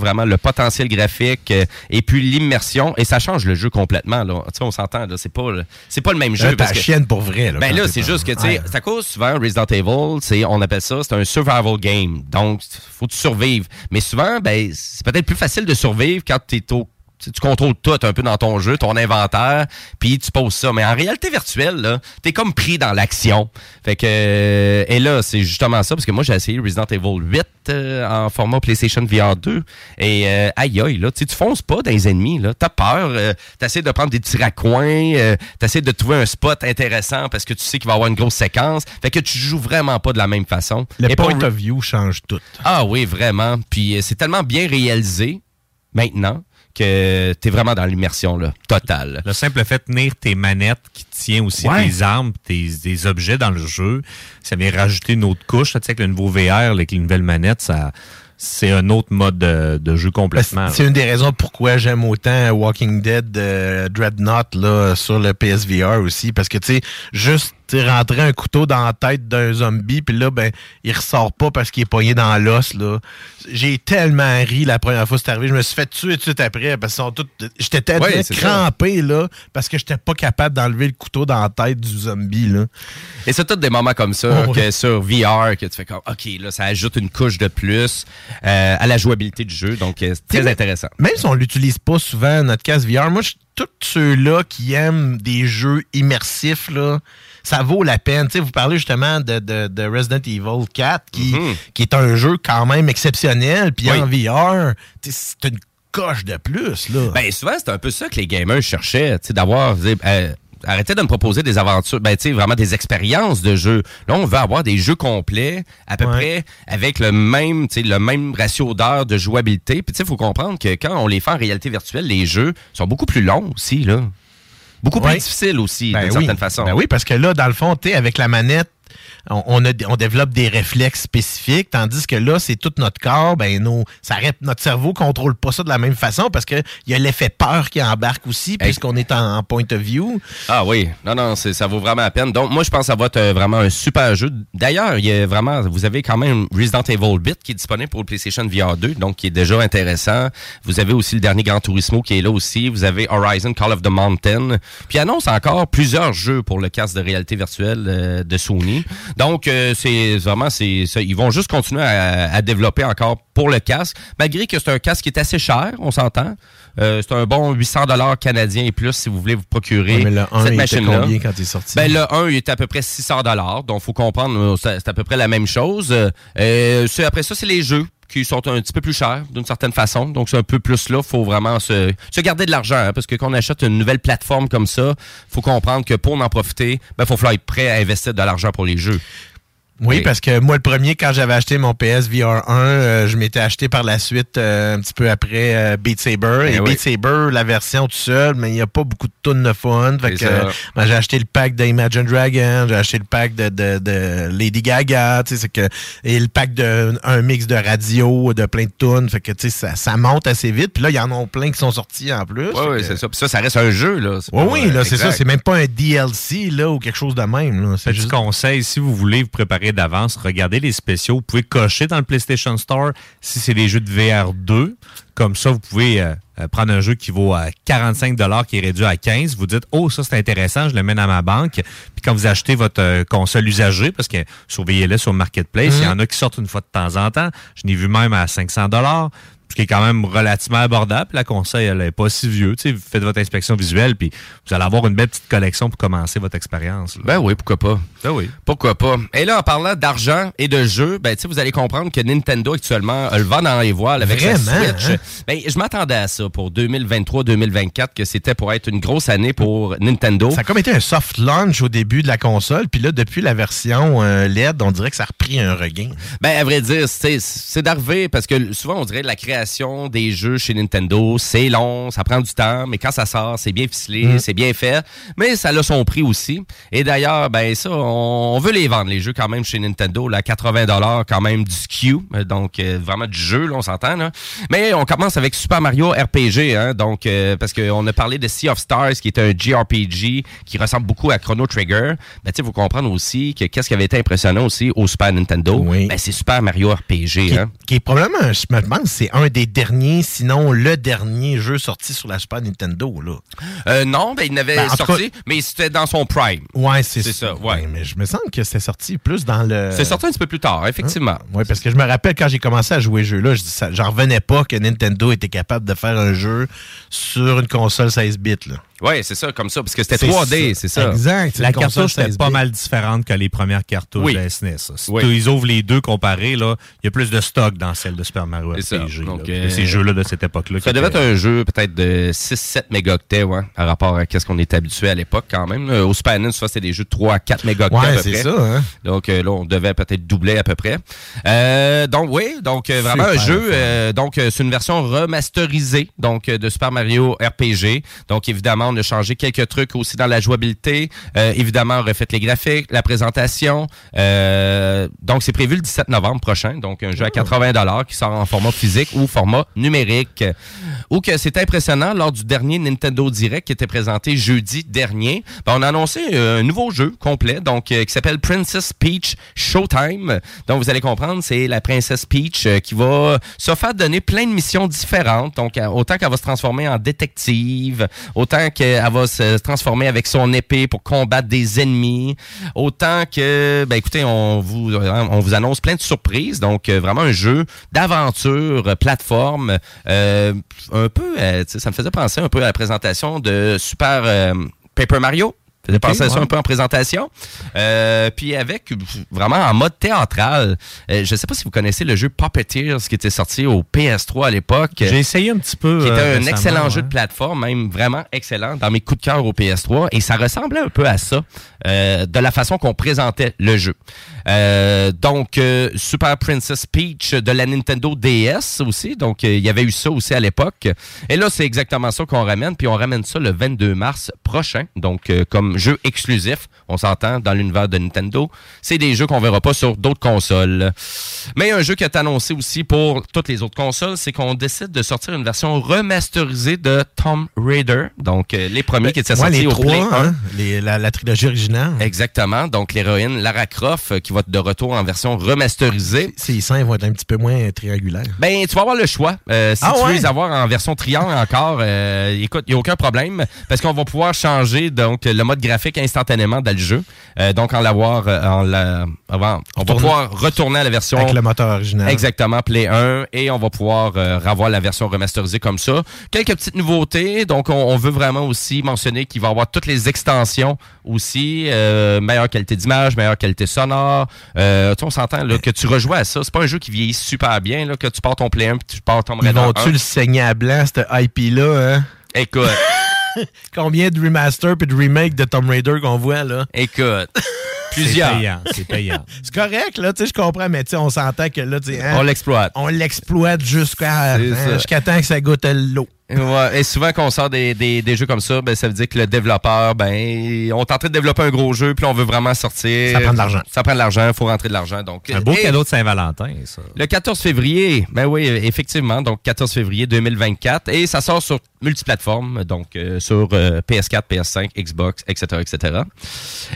Vraiment le potentiel graphique euh, et puis l'immersion et ça change le jeu complètement là. Tu sais, on s'entend là, c'est pas le- c'est pas le même jeu t'as parce que- chienne pour vrai, là, ben là, c'est juste que tu sais, Ouais. c'est à cause souvent Resident Evil, c'est on appelle ça c'est un survival game. Donc faut que tu survives. Mais souvent ben c'est peut-être plus facile de survivre quand tu es au Tu, tu contrôles tout un peu dans ton jeu, ton inventaire, puis tu poses ça. Mais en réalité virtuelle, là, t'es comme pris dans l'action. Fait que euh, et là, c'est justement ça parce que moi j'ai essayé Resident Evil 8 euh, en format PlayStation VR 2 et euh, aïe aïe là, tu sais, tu fonces pas dans les ennemis là, t'as peur, euh, t'essaies de prendre des petits raccoins, euh, t'essaies de trouver un spot intéressant parce que tu sais qu'il va y avoir une grosse séquence. Fait que tu joues vraiment pas de la même façon. Le Et point pour- of view change tout. ah oui, vraiment. Puis euh, c'est tellement bien réalisé maintenant que t'es vraiment dans l'immersion là, totale. Le simple fait de tenir tes manettes qui tient aussi Ouais. tes armes, tes, des objets dans le jeu, ça vient rajouter une autre couche. Tu sais, avec le nouveau VR, avec les nouvelles manettes, ça, c'est un autre mode de, de jeu complètement. C'est une des raisons pourquoi j'aime autant Walking Dead euh, Dreadnought là, sur le PSVR aussi. Parce que, tu sais, juste rentrer un couteau dans la tête d'un zombie, puis là, ben, il ressort pas parce qu'il est poigné dans l'os, là. J'ai tellement ri la première fois que c'est arrivé. Je me suis fait tuer tout de suite après, parce qu'ils sont tous... J'étais tellement Ouais, crampé, là, parce que j'étais pas capable d'enlever le couteau dans la tête du zombie, là. Et c'est tous des moments comme ça Oh, que sur VR que tu fais comme OK, là ça ajoute une couche de plus euh, à la jouabilité du jeu. Donc euh, c'est très T'sais, intéressant. Même si on l'utilise pas souvent, notre casque VR, moi, je- tous ceux-là qui aiment des jeux immersifs, là, ça vaut la peine. Tu sais, vous parlez justement de, de- de Resident Evil 4, qui, qui est un jeu quand même exceptionnel. Puis Oui. en VR, c'est une coche de plus. Là. Ben souvent c'est un peu ça que les gamers cherchaient, d'avoir euh, Arrêtez de me proposer des aventures, ben tu sais vraiment des expériences de jeu. Là, on veut avoir des jeux complets, à peu Ouais. près avec le même, tu sais, le même ratio d'heures de jouabilité. Puis tu sais, faut comprendre que quand on les fait en réalité virtuelle, les jeux sont beaucoup plus longs aussi là, beaucoup plus Ouais. difficiles aussi Ben d'une oui. certaine façon. Ben oui, parce que là, dans le fond, tu sais, avec la manette, on, on, a- on développe des réflexes spécifiques, tandis que là, c'est tout notre corps, ben nos, ça, notre cerveau contrôle pas ça de la même façon parce qu'il y a l'effet peur qui embarque aussi, puisqu'on est en, en point of view. Ah oui, non, non, c'est- ça vaut vraiment la peine. Donc, moi, je pense que ça va être euh, vraiment un super jeu. D'ailleurs, il y a vraiment, vous avez quand même Resident Evil 8 qui est disponible pour le PlayStation VR 2, donc qui est déjà intéressant. Vous avez aussi le dernier Gran Turismo qui est là aussi. Vous avez Horizon Call of the Mountain. Puis annonce encore plusieurs jeux pour le casque de réalité virtuelle euh, de Sony. Donc, euh, c'est vraiment, c'est. Ils vont juste continuer à, à développer encore pour le casque, malgré que c'est un casque qui est assez cher, on s'entend. Euh, c'est un bon 800 dollars canadiens et plus si vous voulez vous procurer Ouais, mais le 1, cette machine-là. combien quand il est sorti? Ben, le 1, il est à peu près 600 dollars. Donc, faut comprendre, euh, c'est à peu près la même chose. Euh, après ça, c'est les jeux qui sont un petit peu plus chers d'une certaine façon. Donc, c'est un peu plus là. faut vraiment se, se garder de l'argent. hein, parce que quand on achète une nouvelle plateforme comme ça, faut comprendre que pour en profiter, ben, faut falloir être prêt à investir de l'argent pour les jeux. Oui, Et- parce que moi, le premier, quand j'avais acheté mon PS VR 1, euh, je m'étais acheté par la suite, euh, un petit peu après, euh, Beat Saber. Eh et oui. Beat Saber, la version tout seul, mais il n'y a pas beaucoup de tonnes de fun. Fait que, euh, ben, j'ai acheté le pack d'Imagine Dragon, j'ai acheté le pack de, de, de Lady Gaga, tu sais, c'est que, et le pack de un mix de radio, de plein de tunes. Fait que, tu sais, ça, ça monte assez vite. Puis là, il y en a plein qui sont sortis en plus. Oui, Fait oui, que- c'est ça. Puis ça, ça reste un jeu, là. Oui, pas, oui, euh, là, c'est ça. C'est même pas un DLC, là, ou quelque chose de même, là. C'est Petit juste- conseil, si vous voulez vous préparer d'avance, regardez les spéciaux. Vous pouvez cocher dans le PlayStation Store si c'est des jeux de VR 2. Comme ça, vous pouvez euh, euh, prendre un jeu qui vaut à 45 qui est réduit à 15 Vous dites, oh, ça c'est intéressant, je le mets dans ma banque. Puis quand vous achetez votre euh, console usagée, parce que surveillez-le sur Marketplace, il y en a qui sortent une fois de temps en temps. Je n'ai vu même à 500 ce qui est quand même relativement abordable. La console, elle n'est pas si vieux. Tu sais, vous faites votre inspection visuelle, puis vous allez avoir une belle petite collection pour commencer votre expérience. Ben oui, pourquoi pas. Ben oui. Pourquoi pas. Et là, en parlant d'argent et de jeux, ben, vous allez comprendre que Nintendo actuellement a le vent dans les voiles avec Vraiment, sa Switch. hein? Ben, je m'attendais à ça pour 2023-2024, que c'était pour être une grosse année pour Nintendo. Ça a comme été un soft launch au début de la console, puis là, depuis la version euh, LED, on dirait que ça a repris un regain. Ben, à vrai dire, c'est c'est d'arriver parce que souvent, on dirait la création des jeux chez Nintendo, c'est long, ça prend du temps, mais quand ça sort, c'est bien ficelé, Mm. c'est bien fait, mais ça a son prix aussi. Et d'ailleurs, ben ça, on, on veut les vendre, les jeux quand même chez Nintendo, là, 80 dollars quand même du SKU, euh, donc euh, vraiment du jeu, là, on s'entend, là. Mais on commence avec Super Mario RPG, hein, donc, euh, parce qu'on a parlé de Sea of Stars, qui est un JRPG qui ressemble beaucoup à Chrono Trigger. Ben, tu sais, faut comprendre aussi que qu'est-ce qui avait été impressionnant aussi au Super Nintendo, ben, c'est Super Mario RPG, Qui, hein. qui est probablement, je me demande, c'est un des derniers, sinon le dernier jeu sorti sur la Super Nintendo. Là. Euh, non, ben, il n'avait Ben, sorti, mais c'était dans son prime. Ouais, c'est C'est ça, ouais. Ben, mais je me sens que c'était sorti plus dans le. C'est sorti un petit peu plus tard, effectivement. Oui, parce que je me rappelle quand j'ai commencé à jouer ce jeu-là, j'en revenais pas que Nintendo était capable de faire un jeu sur une console 16 bits. Là. Oui, c'est ça, comme ça, parce que c'était C'est 3D, ça. c'est ça. Exact. La cartouche était 16 pas mal différente que les premières cartouches Oui. de SNES. ça. Si Oui. ils ouvrent les deux comparés, là, il y a plus de stock dans celle de Super Mario C'est ça. RPG. Donc, là. euh, Ces jeux-là de cette époque-là. Ça devait être un jeu peut-être de 6-7 mégaoctets, ouais, par rapport à ce qu'on était habitué à l'époque quand même. là. Au Super NES, ça, c'était des jeux de 3 à 4 mégaoctets à Ouais, peu c'est près. ça. Hein? Donc euh, là, on devait peut-être doubler à peu près. Euh, donc oui, donc euh, vraiment un jeu. euh, donc euh, c'est une version remasterisée donc euh, de Super Mario RPG. Donc évidemment, on a changé quelques trucs aussi dans la jouabilité. Euh, évidemment, on refait les graphiques, la présentation. Euh, donc c'est prévu le 17 novembre prochain. Donc un jeu à 80 dollars qui sort en format physique ou format numérique. Ou que c'est impressionnant lors du dernier Nintendo Direct qui était présenté jeudi dernier. ben, on a annoncé euh, un nouveau jeu complet donc euh, qui s'appelle Princess Peach Showtime. Donc vous allez comprendre, c'est la princesse Peach euh, qui va se faire donner plein de missions différentes. Donc autant qu'elle va se transformer en détective, autant qu'elle va se transformer avec son épée pour combattre des ennemis, autant que ben écoutez, on vous on vous annonce plein de surprises. Donc euh, vraiment un jeu d'aventure, plateforme, euh, un peu, euh, ça me faisait penser un peu à la présentation de Super euh, Paper Mario. Ça faisait Ok, penser à ça ouais. un peu en présentation? Euh, puis avec vraiment en mode théâtral. Euh, je ne sais pas si vous connaissez le jeu Puppeteers qui était sorti au PS3 à l'époque. J'ai essayé un petit peu. Qui était euh, un excellent ouais. jeu de plateforme, même vraiment excellent dans mes coups de cœur au PS3. Et ça ressemblait un peu à ça, euh, de la façon qu'on présentait le jeu. Euh, donc, euh, Super Princess Peach de la Nintendo DS aussi. Donc, euh, il y avait eu ça aussi à l'époque. Et là, c'est exactement ça qu'on ramène. Puis on ramène ça le 22 mars prochain. Donc, euh, comme jeu exclusif, on s'entend, dans l'univers de Nintendo. C'est des jeux qu'on verra pas sur d'autres consoles. Mais un jeu qui est annoncé aussi pour toutes les autres consoles, c'est qu'on décide de sortir une version remasterisée de Tomb Raider. Donc, euh, les premiers qui étaient Ouais, sortis les au trois, Play 1. hein, les- la, la trilogie originale. Exactement. Donc, l'héroïne Lara Croft qui va être de retour en version remasterisée. Ces seins vont être un petit peu moins triangulaires. Ben, tu vas avoir le choix. Euh, si Ah tu veux les avoir en version triangle encore, euh, écoute, il n'y a aucun problème parce qu'on va pouvoir changer donc le mode graphique instantanément dans le jeu. Euh, donc, en l'avoir, euh, en la, avant, on va pouvoir retourner à la version Avec le moteur original. Exactement, Play 1, et on va pouvoir euh, revoir la version remasterisée comme ça. Quelques petites nouveautés, donc on, on veut vraiment aussi mentionner qu'il va y avoir toutes les extensions aussi, euh, meilleure qualité d'image, meilleure qualité sonore. Euh, tu sais, on s'entend là, que tu rejoues à ça. C'est pas un jeu qui vieillit super bien, là, que tu pars ton Play 1 puis tu pars ton Ils vont-tu 1. le saigner à blanc, ce IP-là? Hein? Écoute, Combien de remaster puis de remake de Tomb Raider qu'on voit, là? écoute, C'est plusieurs. payant, c'est payant. C'est correct, là, tu sais, je comprends, mais tu sais, on s'entend que là, tu sais, hein, On l'exploite. on l'exploite jusqu'à C'est hein, jusqu'à temps que ça goûte l'eau. Ouais, et souvent qu'on sort des, des, des jeux comme ça, ben, ça veut dire que le développeur, ben, on est en train de développer un gros jeu, puis on veut vraiment sortir. Ça prend de l'argent. Ça prend de l'argent, il faut rentrer de l'argent. Donc, Un beau et cadeau de Saint-Valentin, ça. Le 14 février, ben oui, effectivement, donc 14 février 2024, et ça sort sur multiplateformes, donc euh, sur euh, PS4, PS5, Xbox, etc., etc.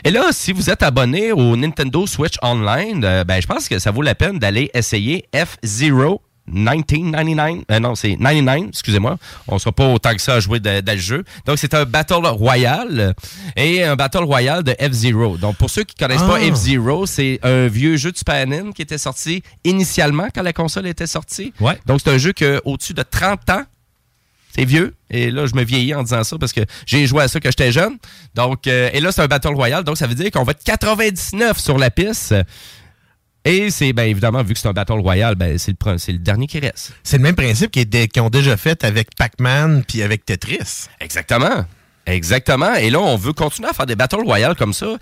Et là, si vous êtes abonné au Nintendo Switch Online, euh, ben je pense que ça vaut la peine d'aller essayer F-Zero 1999, euh, non, c'est 99, excusez-moi. On sera pas autant que ça à jouer dans le jeu. Donc, c'est un Battle Royale et un Battle Royale de F-Zero. Donc, pour ceux qui connaissent pas Ah. F-Zero, c'est un vieux jeu de Super NES qui était sorti initialement quand la console était sortie. Ouais. Donc, c'est un jeu que au-dessus de 30 ans, c'est vieux. Et là, je me vieillis en disant ça parce que j'ai joué à ça quand j'étais jeune. Donc, euh, et là, c'est un Battle Royale. Donc, ça veut dire qu'on va être 99 sur la piste. Et c'est, bien évidemment, vu que c'est un Battle Royale, ben, c'est le, c'est le dernier qui reste. C'est le même principe qu'ils ont déjà fait avec Pac-Man puis avec Tetris. Exactement. Exactement. Et là, on veut continuer à faire des Battle Royale comme ça.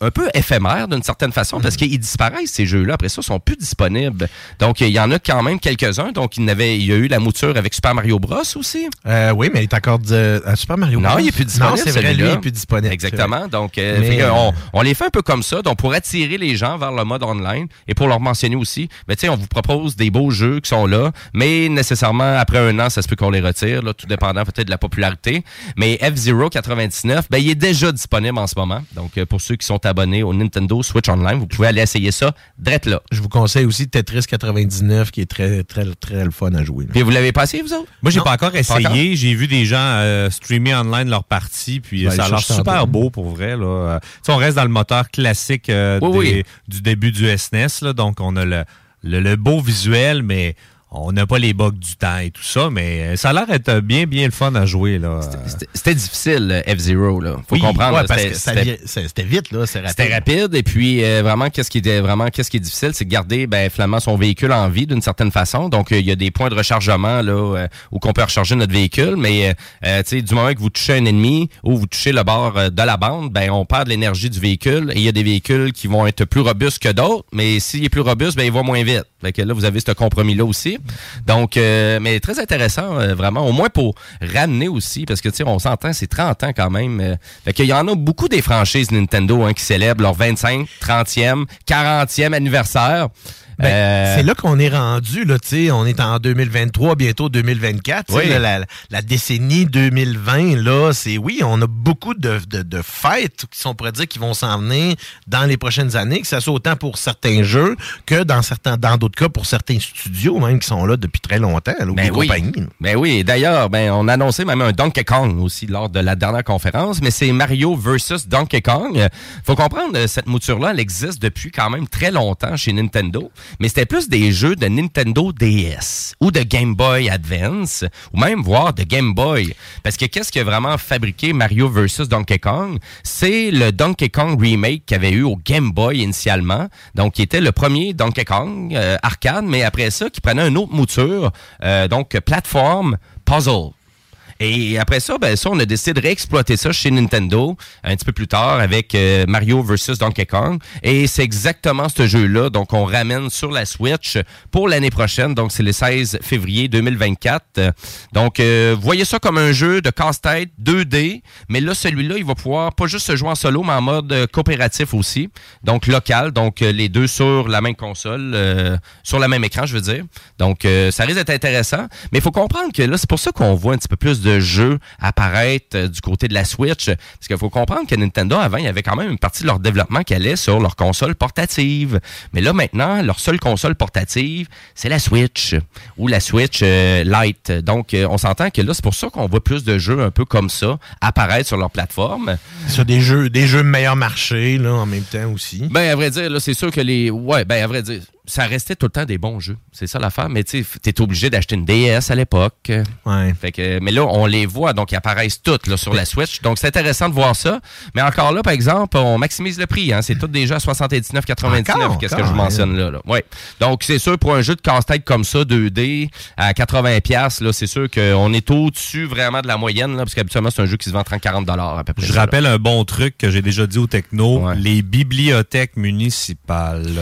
Un peu éphémère d'une certaine façon parce qu'ils disparaissent ces jeux-là. Après ça, ils sont plus disponibles. Donc, il y en a quand même quelques-uns. Donc, il avait, il y a eu la mouture avec Super Mario Bros. aussi. Euh, oui, mais il est encore de, à Super Mario Non, Bros. il est plus disponible. Non, c'est vrai, lui, il est plus disponible. Exactement. Donc, euh, Mais, euh, on, on les fait un peu comme ça, donc pour attirer les gens vers le mode online et pour leur mentionner aussi, mais tu sais, on vous propose des beaux jeux qui sont là, mais nécessairement après un an, ça se peut qu'on les retire, là, tout dépendant peut-être de la popularité. Mais F-Zero 99, ben, il est déjà disponible en ce moment. Donc, euh, pour ceux qui sont abonné au Nintendo Switch Online. Vous pouvez aller essayer ça, drette là. Je vous conseille aussi Tetris 99, qui est très, très, très le fun à jouer. là. Puis vous l'avez pas essayé, vous autres? Moi, j'ai pas encore essayé. J'ai vu des gens euh, streamer online leur partie, puis vais ça a l'air super beau pour vrai. Là. Euh, on reste dans le moteur classique euh, Oui, des- oui. du début du SNES. Là, donc, on a le, le, le beau visuel, mais on n'a pas les bugs du temps et tout ça. Mais euh, ça a l'air d'être bien, bien le fun à jouer. là. C'était difficile, euh, F-Zero, là. Faut Oui, comprendre. Ouais, c'était- c'était- c'était vite, là. C'est rapide. C'était rapide et puis euh, vraiment qu'est-ce qui était vraiment qu'est-ce qui est difficile, c'est de garder ben finalement son véhicule en vie d'une certaine façon. Donc euh, il y a des points de rechargement là euh, où qu'on peut recharger notre véhicule, mais euh, euh, tu sais du moment que vous touchez un ennemi ou vous touchez le bord euh, de la bande, ben on perd de l'énergie du véhicule et il y a des véhicules qui vont être plus robustes que d'autres, mais s'il est plus robuste, ben il va moins vite. Fait que là vous avez ce compromis là Donc euh, mais très intéressant euh, vraiment au moins pour ramener aussi parce que tu sais on s'entend c'est 30 ans quand même. euh, fait qu'il y en a beaucoup des franchises Nintendo hein, qui célèbrent leur 25, 30e, 40e anniversaire. Ben, Euh, C'est là qu'on est rendu, là, tu sais, on est en 2023, bientôt 2024. tu sais, Oui. là, la, la décennie 2020, là, c'est oui, on a beaucoup de, de, de fêtes qui sont, on pourrait dire, qui vont s'en venir dans les prochaines années, que ça soit autant pour certains jeux que dans certains, dans d'autres cas pour certains studios même qui sont là depuis très longtemps, là, ou Ben des oui. compagnies. là. Ben oui, d'ailleurs, ben, on a annoncé même un Donkey Kong aussi lors de la dernière conférence, mais c'est Mario versus Donkey Kong. Faut comprendre, cette mouture-là, elle existe depuis quand même très longtemps chez Nintendo, mais c'était plus des jeux de Nintendo DS ou de Game Boy Advance, ou même voire de Game Boy. Parce que qu'est-ce qui a vraiment fabriqué Mario versus Donkey Kong? C'est le Donkey Kong Remake qu'il avait eu au Game Boy initialement, donc qui était le premier Donkey Kong euh, arcade, mais après ça, qui prenait une autre mouture, euh, donc plateforme puzzle. Et après ça, ben ça, on a décidé de réexploiter ça chez Nintendo un petit peu plus tard avec euh, Mario vs Donkey Kong. Et c'est exactement ce jeu-là. Donc, on ramène sur la Switch pour l'année prochaine. Donc, c'est le 16 février 2024. Euh, Donc, euh, voyez ça comme un jeu de casse-tête 2D. Mais là, celui-là, il va pouvoir pas juste se jouer en solo, mais en mode euh, coopératif aussi. Donc, local. Donc, euh, les deux sur la même console, euh, sur le même écran, je veux dire. Donc, ça risque d'être intéressant. Mais il faut comprendre que là, c'est pour ça qu'on voit un petit peu plus de jeux apparaître euh, du côté de la Switch. Parce qu'il faut comprendre que Nintendo, avant, il y avait quand même une partie de leur développement qui allait sur leur console portative. Mais là, maintenant, leur seule console portative, c'est la Switch ou la Switch euh, Lite. Donc, euh, on s'entend que là, c'est pour ça qu'on voit plus de jeux un peu comme ça apparaître sur leur plateforme. Sur des jeux, des jeux meilleur marché, là, en même temps aussi. Ben, à vrai dire, là, c'est sûr que les. Ouais, ben, à vrai dire, ça restait tout le temps des bons jeux. C'est ça l'affaire. Mais tu sais, t'es obligé d'acheter une DS à l'époque. Ouais. Fait que, mais là, on les voit, donc ils apparaissent toutes là, sur la Switch. Donc, c'est intéressant de voir ça. Mais encore là, par exemple, on maximise le prix. Hein. C'est tout déjà à 79,99. Encore, Qu'est-ce que je vous mentionne là, là. Ouais. Donc, c'est sûr, pour un jeu de casse-tête comme ça, 2D, à 80$, là, c'est sûr qu'on est au-dessus vraiment de la moyenne, là, parce qu'habituellement, c'est un jeu qui se vend 30-40$ à peu près. Je ça, là. rappelle un bon truc que j'ai déjà dit au techno, les bibliothèques municipales.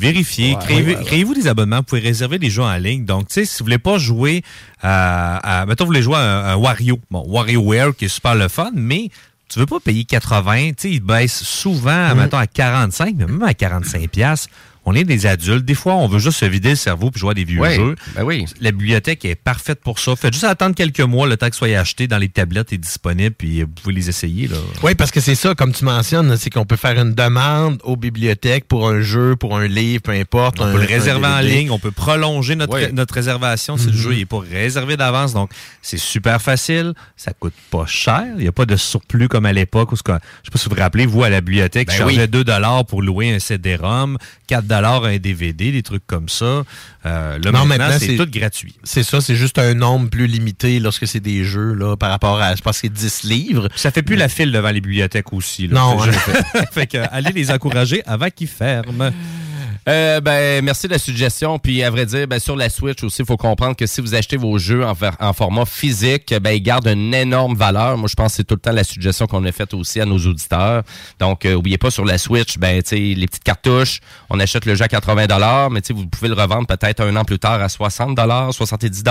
Vérifiez, Ouais, créez- ouais, ouais. créez-vous des abonnements, vous pouvez réserver des jeux en ligne. Donc, tu sais, si vous voulez pas jouer à, à mettons, vous voulez jouer à un, un Wario, bon, WarioWare qui est super le fun, mais tu veux pas payer 80, tu sais, il baisse souvent, mettons, à 45, mais même à 45 pièces. On est des adultes. Des fois, on veut juste se vider le cerveau puis jouer à des vieux jeux. ben oui. La bibliothèque est parfaite pour ça. Faites juste attendre quelques mois, le temps que soit acheté dans les tablettes et disponible, puis vous pouvez les essayer. Là. Oui, parce que c'est ça, comme tu mentionnes, c'est qu'on peut faire une demande aux bibliothèques pour un jeu, pour un livre, peu importe. On un- peut le réserver en ligne, on peut prolonger notre, réservation si le Mhm. jeu n'est pas réservé d'avance. Donc, c'est super facile, ça coûte pas cher. Il n'y a pas de surplus comme à l'époque. Je sais pas si vous vous rappelez, vous, à la bibliothèque, Ben je chargeais oui. 2 pour louer un CD-ROM, 4 un DVD, des trucs comme ça. Euh, là, Non, maintenant, maintenant, c'est tout gratuit. C'est ça, c'est juste un nombre plus limité lorsque c'est des jeux, là, par rapport à, je pense que c'est 10 livres. Ça fait plus la file devant les bibliothèques aussi. là. Non, juste- fait que, allez les encourager avant qu'ils ferment. Euh, ben, merci de la suggestion. Puis, à vrai dire, ben, sur la Switch aussi, il faut comprendre que si vous achetez vos jeux en, en format physique, ben, ils gardent une énorme valeur. Moi, je pense que c'est tout le temps la suggestion qu'on a faite aussi à nos auditeurs. Donc, euh, oubliez pas sur la Switch, ben, les petites cartouches, on achète le jeu à 80 mais vous pouvez le revendre peut-être un an plus tard à 60 70 Tu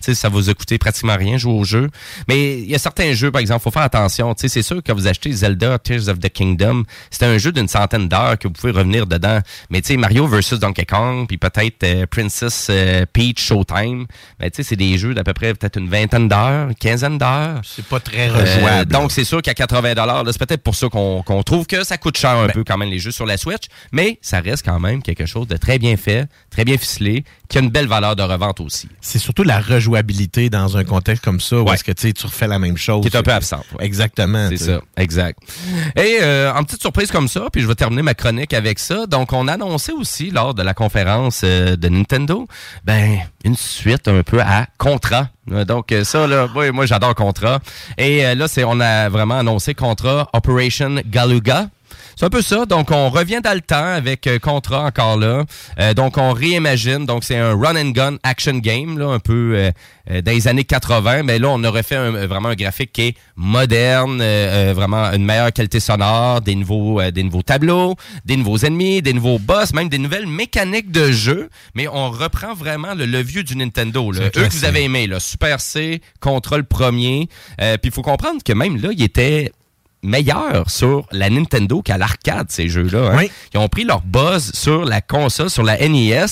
sais, ça vous a coûté pratiquement rien jouer au jeu. Mais il y a certains jeux, par exemple, faut faire attention. C'est sûr que vous achetez Zelda Tears of the Kingdom, c'est un jeu d'une centaine d'heures que vous pouvez revenir dedans. Mais tu sais, Mario versus Donkey Kong, puis peut-être euh, Princess euh, Peach Showtime. Ben, tu sais, c'est des jeux d'à peu près peut-être une vingtaine d'heures, une quinzaine d'heures. C'est pas très rejouable. donc, c'est sûr qu'à 80 là, c'est peut-être pour ça qu'on trouve que ça coûte cher un peu quand même les jeux sur la Switch, mais ça reste quand même quelque chose de très bien fait, très bien ficelé, qui a une belle valeur de revente aussi. C'est surtout la rejouabilité dans un contexte comme ça, où est-ce que tu sais, tu refais la même chose. Qui est un peu absente. ouais. Exactement. C'est ça, exact. Et euh, en petite surprise comme ça, puis je vais terminer ma chronique avec ça. Donc, on aussi lors de la conférence euh, de Nintendo, ben une suite un peu à Contra. Donc euh, ça là, ouais, moi j'adore Contra. Et euh, là, c'est on a vraiment annoncé Contra Operation Galuga. C'est un peu ça. Donc, on revient dans le temps avec euh, Contra encore là. Euh, donc, on réimagine. Donc, c'est un run and gun action game, là, un peu euh, euh, dans les années 80. Mais là, on aurait fait un- vraiment un graphique qui est moderne, euh, euh, vraiment une meilleure qualité sonore, des nouveaux, euh, des nouveaux tableaux, des nouveaux ennemis, des nouveaux boss, même des nouvelles mécaniques de jeu. Mais on reprend vraiment le, le vieux du Nintendo. Là. Eux que vous avez aimé, là, Super C, Contra le premier. Euh, Puis, il faut comprendre que même là, il était meilleur sur la Nintendo qu'à l'arcade, ces jeux-là. hein. Ils ont pris leur buzz sur la console, sur la NES.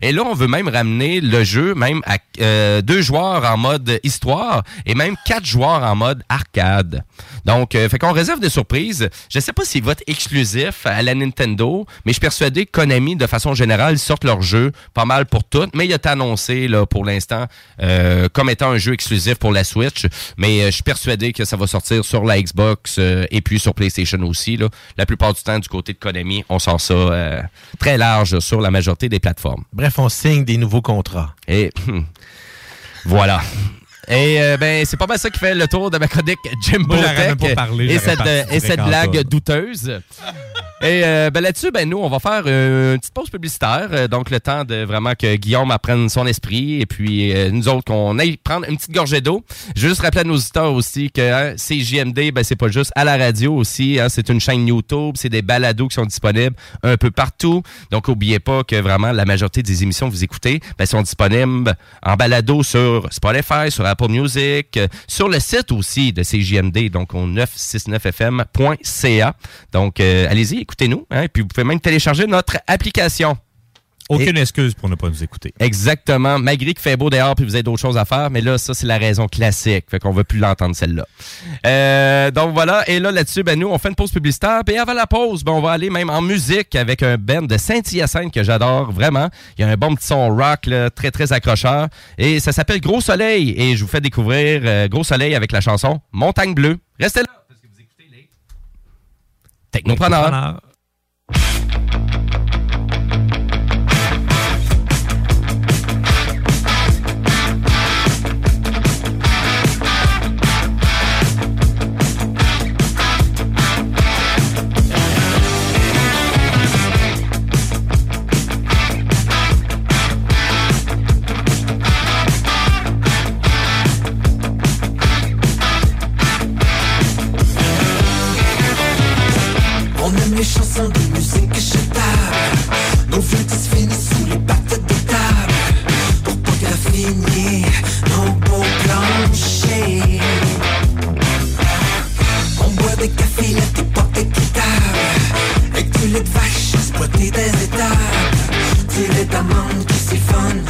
Et là, on veut même ramener le jeu même à euh, deux joueurs en mode histoire et même quatre joueurs en mode arcade. Donc, euh, fait qu'on réserve des surprises. Je sais pas s'il va être exclusif à la Nintendo, mais je suis persuadé que Konami, de façon générale, sortent leur jeu pas mal pour toutes. Mais il est annoncé là, pour l'instant euh, comme étant un jeu exclusif pour la Switch. Mais euh, je suis persuadé que ça va sortir sur la Xbox euh, et puis sur PlayStation aussi. Là. La plupart du temps, du côté de Konami, on sort ça très large sur la majorité des plateformes. Bref, on signe des nouveaux contrats. Et voilà. Et euh, ben c'est pas mal ça qui fait le tour de ma chronique Jimbo Moi, Tech même pas parlé, et cette, euh, et cette blague douteuse. Et euh, ben là-dessus, ben nous, on va faire euh, une petite pause publicitaire. Euh, donc, le temps de vraiment que Guillaume apprenne son esprit et puis nous autres, qu'on aille prendre une petite gorgée d'eau. Juste rappeler à nos auditeurs aussi que hein, CJMD, ben c'est pas juste à la radio aussi. hein, c'est une chaîne YouTube, c'est des balados qui sont disponibles un peu partout. Donc, n'oubliez pas que vraiment la majorité des émissions que vous écoutez ben, sont disponibles en balado sur Spotify, sur Apple Music, euh, sur le site aussi de CJMD, donc au 969fm.ca. Donc, euh, allez-y, écoutez-nous. Hein, et puis, vous pouvez même télécharger notre application. Aucune excuse pour ne pas nous écouter. Exactement. Malgré qu'il fait beau dehors puis vous avez d'autres choses à faire, mais là, ça, c'est la raison classique. Fait qu'on veut plus l'entendre, celle-là. Euh, donc voilà. Et là, là-dessus, ben, nous, on fait une pause publicitaire. Puis avant la pause, ben, on va aller même en musique avec un band de Saint-Hyacinthe que j'adore vraiment. Il y a un bon petit son rock, là, très, très accrocheur. Et ça s'appelle Gros Soleil. Et je vous fais découvrir euh, Gros Soleil avec la chanson Montagne Bleue. Restez là. Parce que vous écoutez les Technopreneurs. On cafés latés pas équitables Avec du lait de vache exploité des étables Du lait d'amande qui siphonne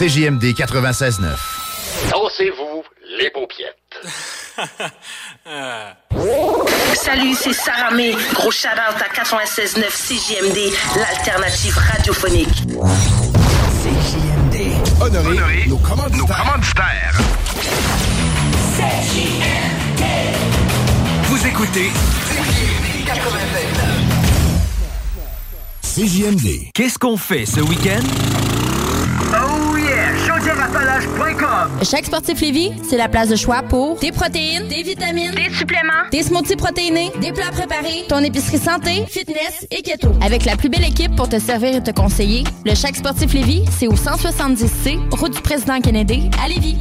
CJMD 96.9. Dansez-vous les paupiètes. Salut, c'est Sarah May. Gros shout-out à 96.9 CJMD, l'alternative radiophonique. CJMD. Honoré, nos commanditaires. Vous écoutez CJMD. Qu'est-ce qu'on fait ce week-end? Oh yeah! Chaudièreappalaches.com Chaque sportif Lévis, c'est la place de choix pour des protéines, des vitamines, des suppléments, des smoothies protéinés, des plats préparés, ton épicerie santé, fitness et keto. Avec la plus belle équipe pour te servir et te conseiller, le Chaque sportif Lévis, c'est au 170C, route du président Kennedy, à Lévis.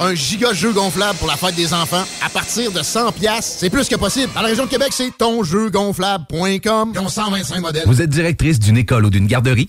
Un giga jeu gonflable pour la fête des enfants à partir de 100 pièces, c'est plus que possible. Dans la région de Québec, c'est tonjeugonflable.com. Ils ont 125 modèles. Vous êtes directrice d'une école ou d'une garderie?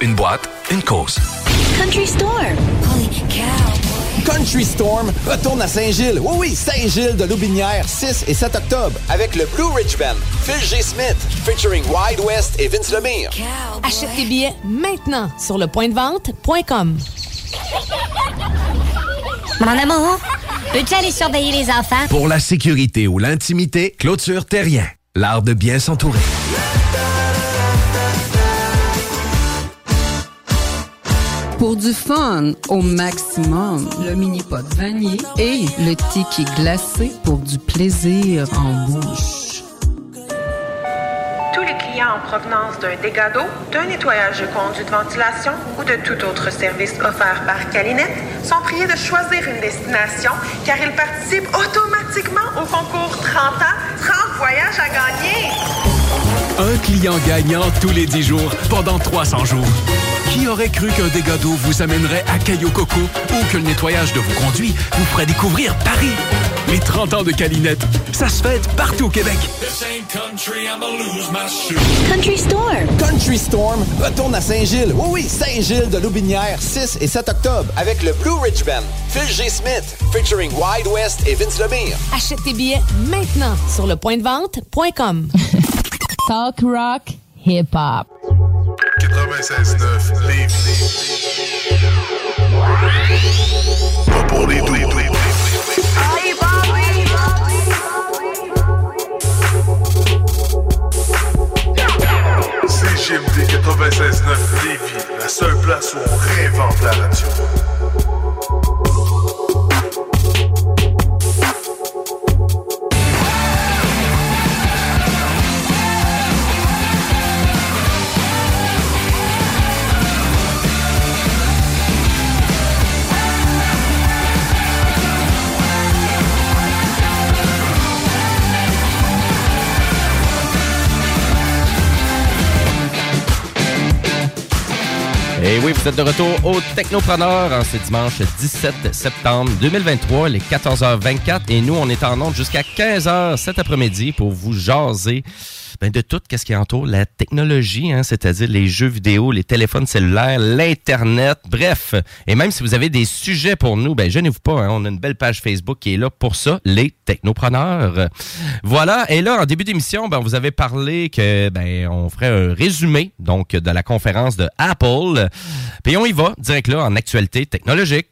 une boîte, une cause. Country Store. Holy cow. Country Storm retourne à Saint-Gilles. Oui, oui, Saint-Gilles de Loubinière, 6 et 7 octobre, avec le Blue Ridge Band, Phil G. Smith, featuring Wide West et Vince Lemire. Achète tes billets maintenant sur le point de vente.com. Mon amour, peux-tu aller surveiller les enfants? Pour la sécurité ou l'intimité, clôture terrien. L'art de bien s'entourer. Pour du fun au maximum, le mini pot vanille et le tiki glacé pour du plaisir en bouche. Tous les clients en provenance d'un dégât d'eau, d'un nettoyage de conduits de ventilation ou de tout autre service offert par Calinette sont priés de choisir une destination car ils participent automatiquement au concours 30 ans, 30 voyages à gagner. Un client gagnant tous les 10 jours pendant 300 jours. Qui aurait cru qu'un dégât d'eau vous amènerait à Caillou Coco ou que le nettoyage de vos conduits vous ferait découvrir Paris? Les 30 ans de Calinette, ça se fête partout au Québec. Country Store. Country Storm retourne à Saint-Gilles. Oui, oui, Saint-Gilles de Loubinière, 6 et 7 octobre, avec le Blue Ridge Band, Phil G. Smith, featuring Wide West et Vince Lemire. Achète tes billets maintenant sur le point de vente.com. Talk rock, hip hop. 96.9 Pas pour les doux. CGMD 96.9 Lévis, la seule place où on réinvente la radio. Et oui, vous êtes de retour au Technopreneur en ce dimanche 17 septembre 2023, les 14h24. Et nous, on est en onde jusqu'à 15h cet après-midi pour vous jaser ben, de tout ce qui entoure la technologie, hein, c'est-à-dire les jeux vidéo, les téléphones cellulaires, l'Internet, bref. Et même si vous avez des sujets pour nous, ben, gênez-vous pas, hein, on a une belle page Facebook qui est là pour ça, les Technopreneurs. Voilà, et là, en début d'émission, ben, vous avez parlé que ben, on ferait un résumé donc de la conférence de Apple. Puis on y va, direct là, en actualité technologique.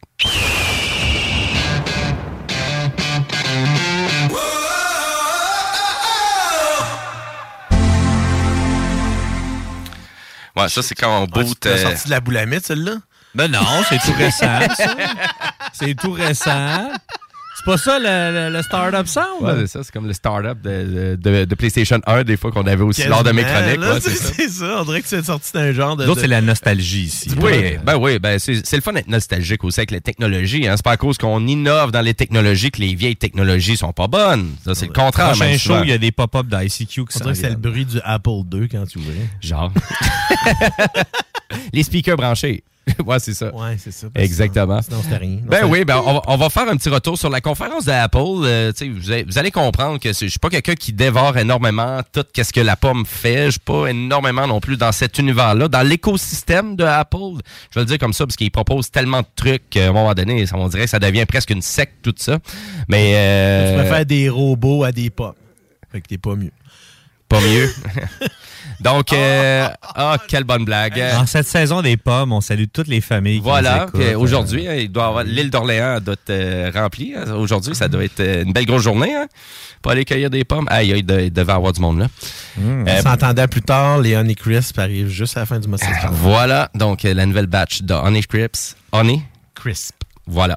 Ouais, ça, c'est quand on boot. tu l'as sorti de la boulamite, celle-là? Ben non, c'est tout récent, ça. C'est tout récent. C'est pas ça le, le- le Startup Sound? Ouais, c'est ça, c'est comme le startup de, de, de PlayStation 1, des fois qu'on avait aussi lors de mes chroniques. ouais, c'est ça. On dirait que c'est sorti d'un genre de... Nous autres, de- c'est la nostalgie ici. Oui, ben oui, ben c'est c'est le fun d'être nostalgique aussi avec les technologies. Hein. C'est pas à cause qu'on innove dans les technologies que les vieilles technologies sont pas bonnes. Ça, c'est le contraire. Prochain même show, il y a des pop-up d'ICQ qui On s'en dirait que c'est le bruit du Apple II quand tu ouvrais. Genre. les speakers branchés. ouais, c'est ça. Ouais, c'est ça. Exactement. Sinon, c'était rien. Ben oui, ben on, va- on va faire un petit retour sur la conférence d'Apple. Euh, vous, allez, vous allez comprendre que c'est- je suis pas quelqu'un qui dévore énormément tout ce que la pomme fait. Je suis pas énormément non plus dans cet univers-là, dans l'écosystème de Apple. Je vais le dire comme ça parce qu'ils proposent tellement de trucs qu'à un moment donné, ça, on dirait que ça devient presque une secte tout ça. Mais euh, Tu préfères des robots à des pommes. Fait que t'es pas mieux. Pas mieux. Donc, euh, ah, quelle bonne blague. En cette saison des pommes, on salue toutes les familles. qui Voilà, puis aujourd'hui, hein, il doit avoir l'île d'Orléans doit être euh, remplie. hein. Aujourd'hui, ça doit être euh, une belle grosse journée hein, pour aller cueillir des pommes. Aïe, il il devait avoir du monde là. On Euh, s'entendait plus tard, les Honey Crisp arrivent juste à la fin du mois de septembre. Voilà, donc euh, la nouvelle batch de Honey Crisps. Honey Crisp. Voilà.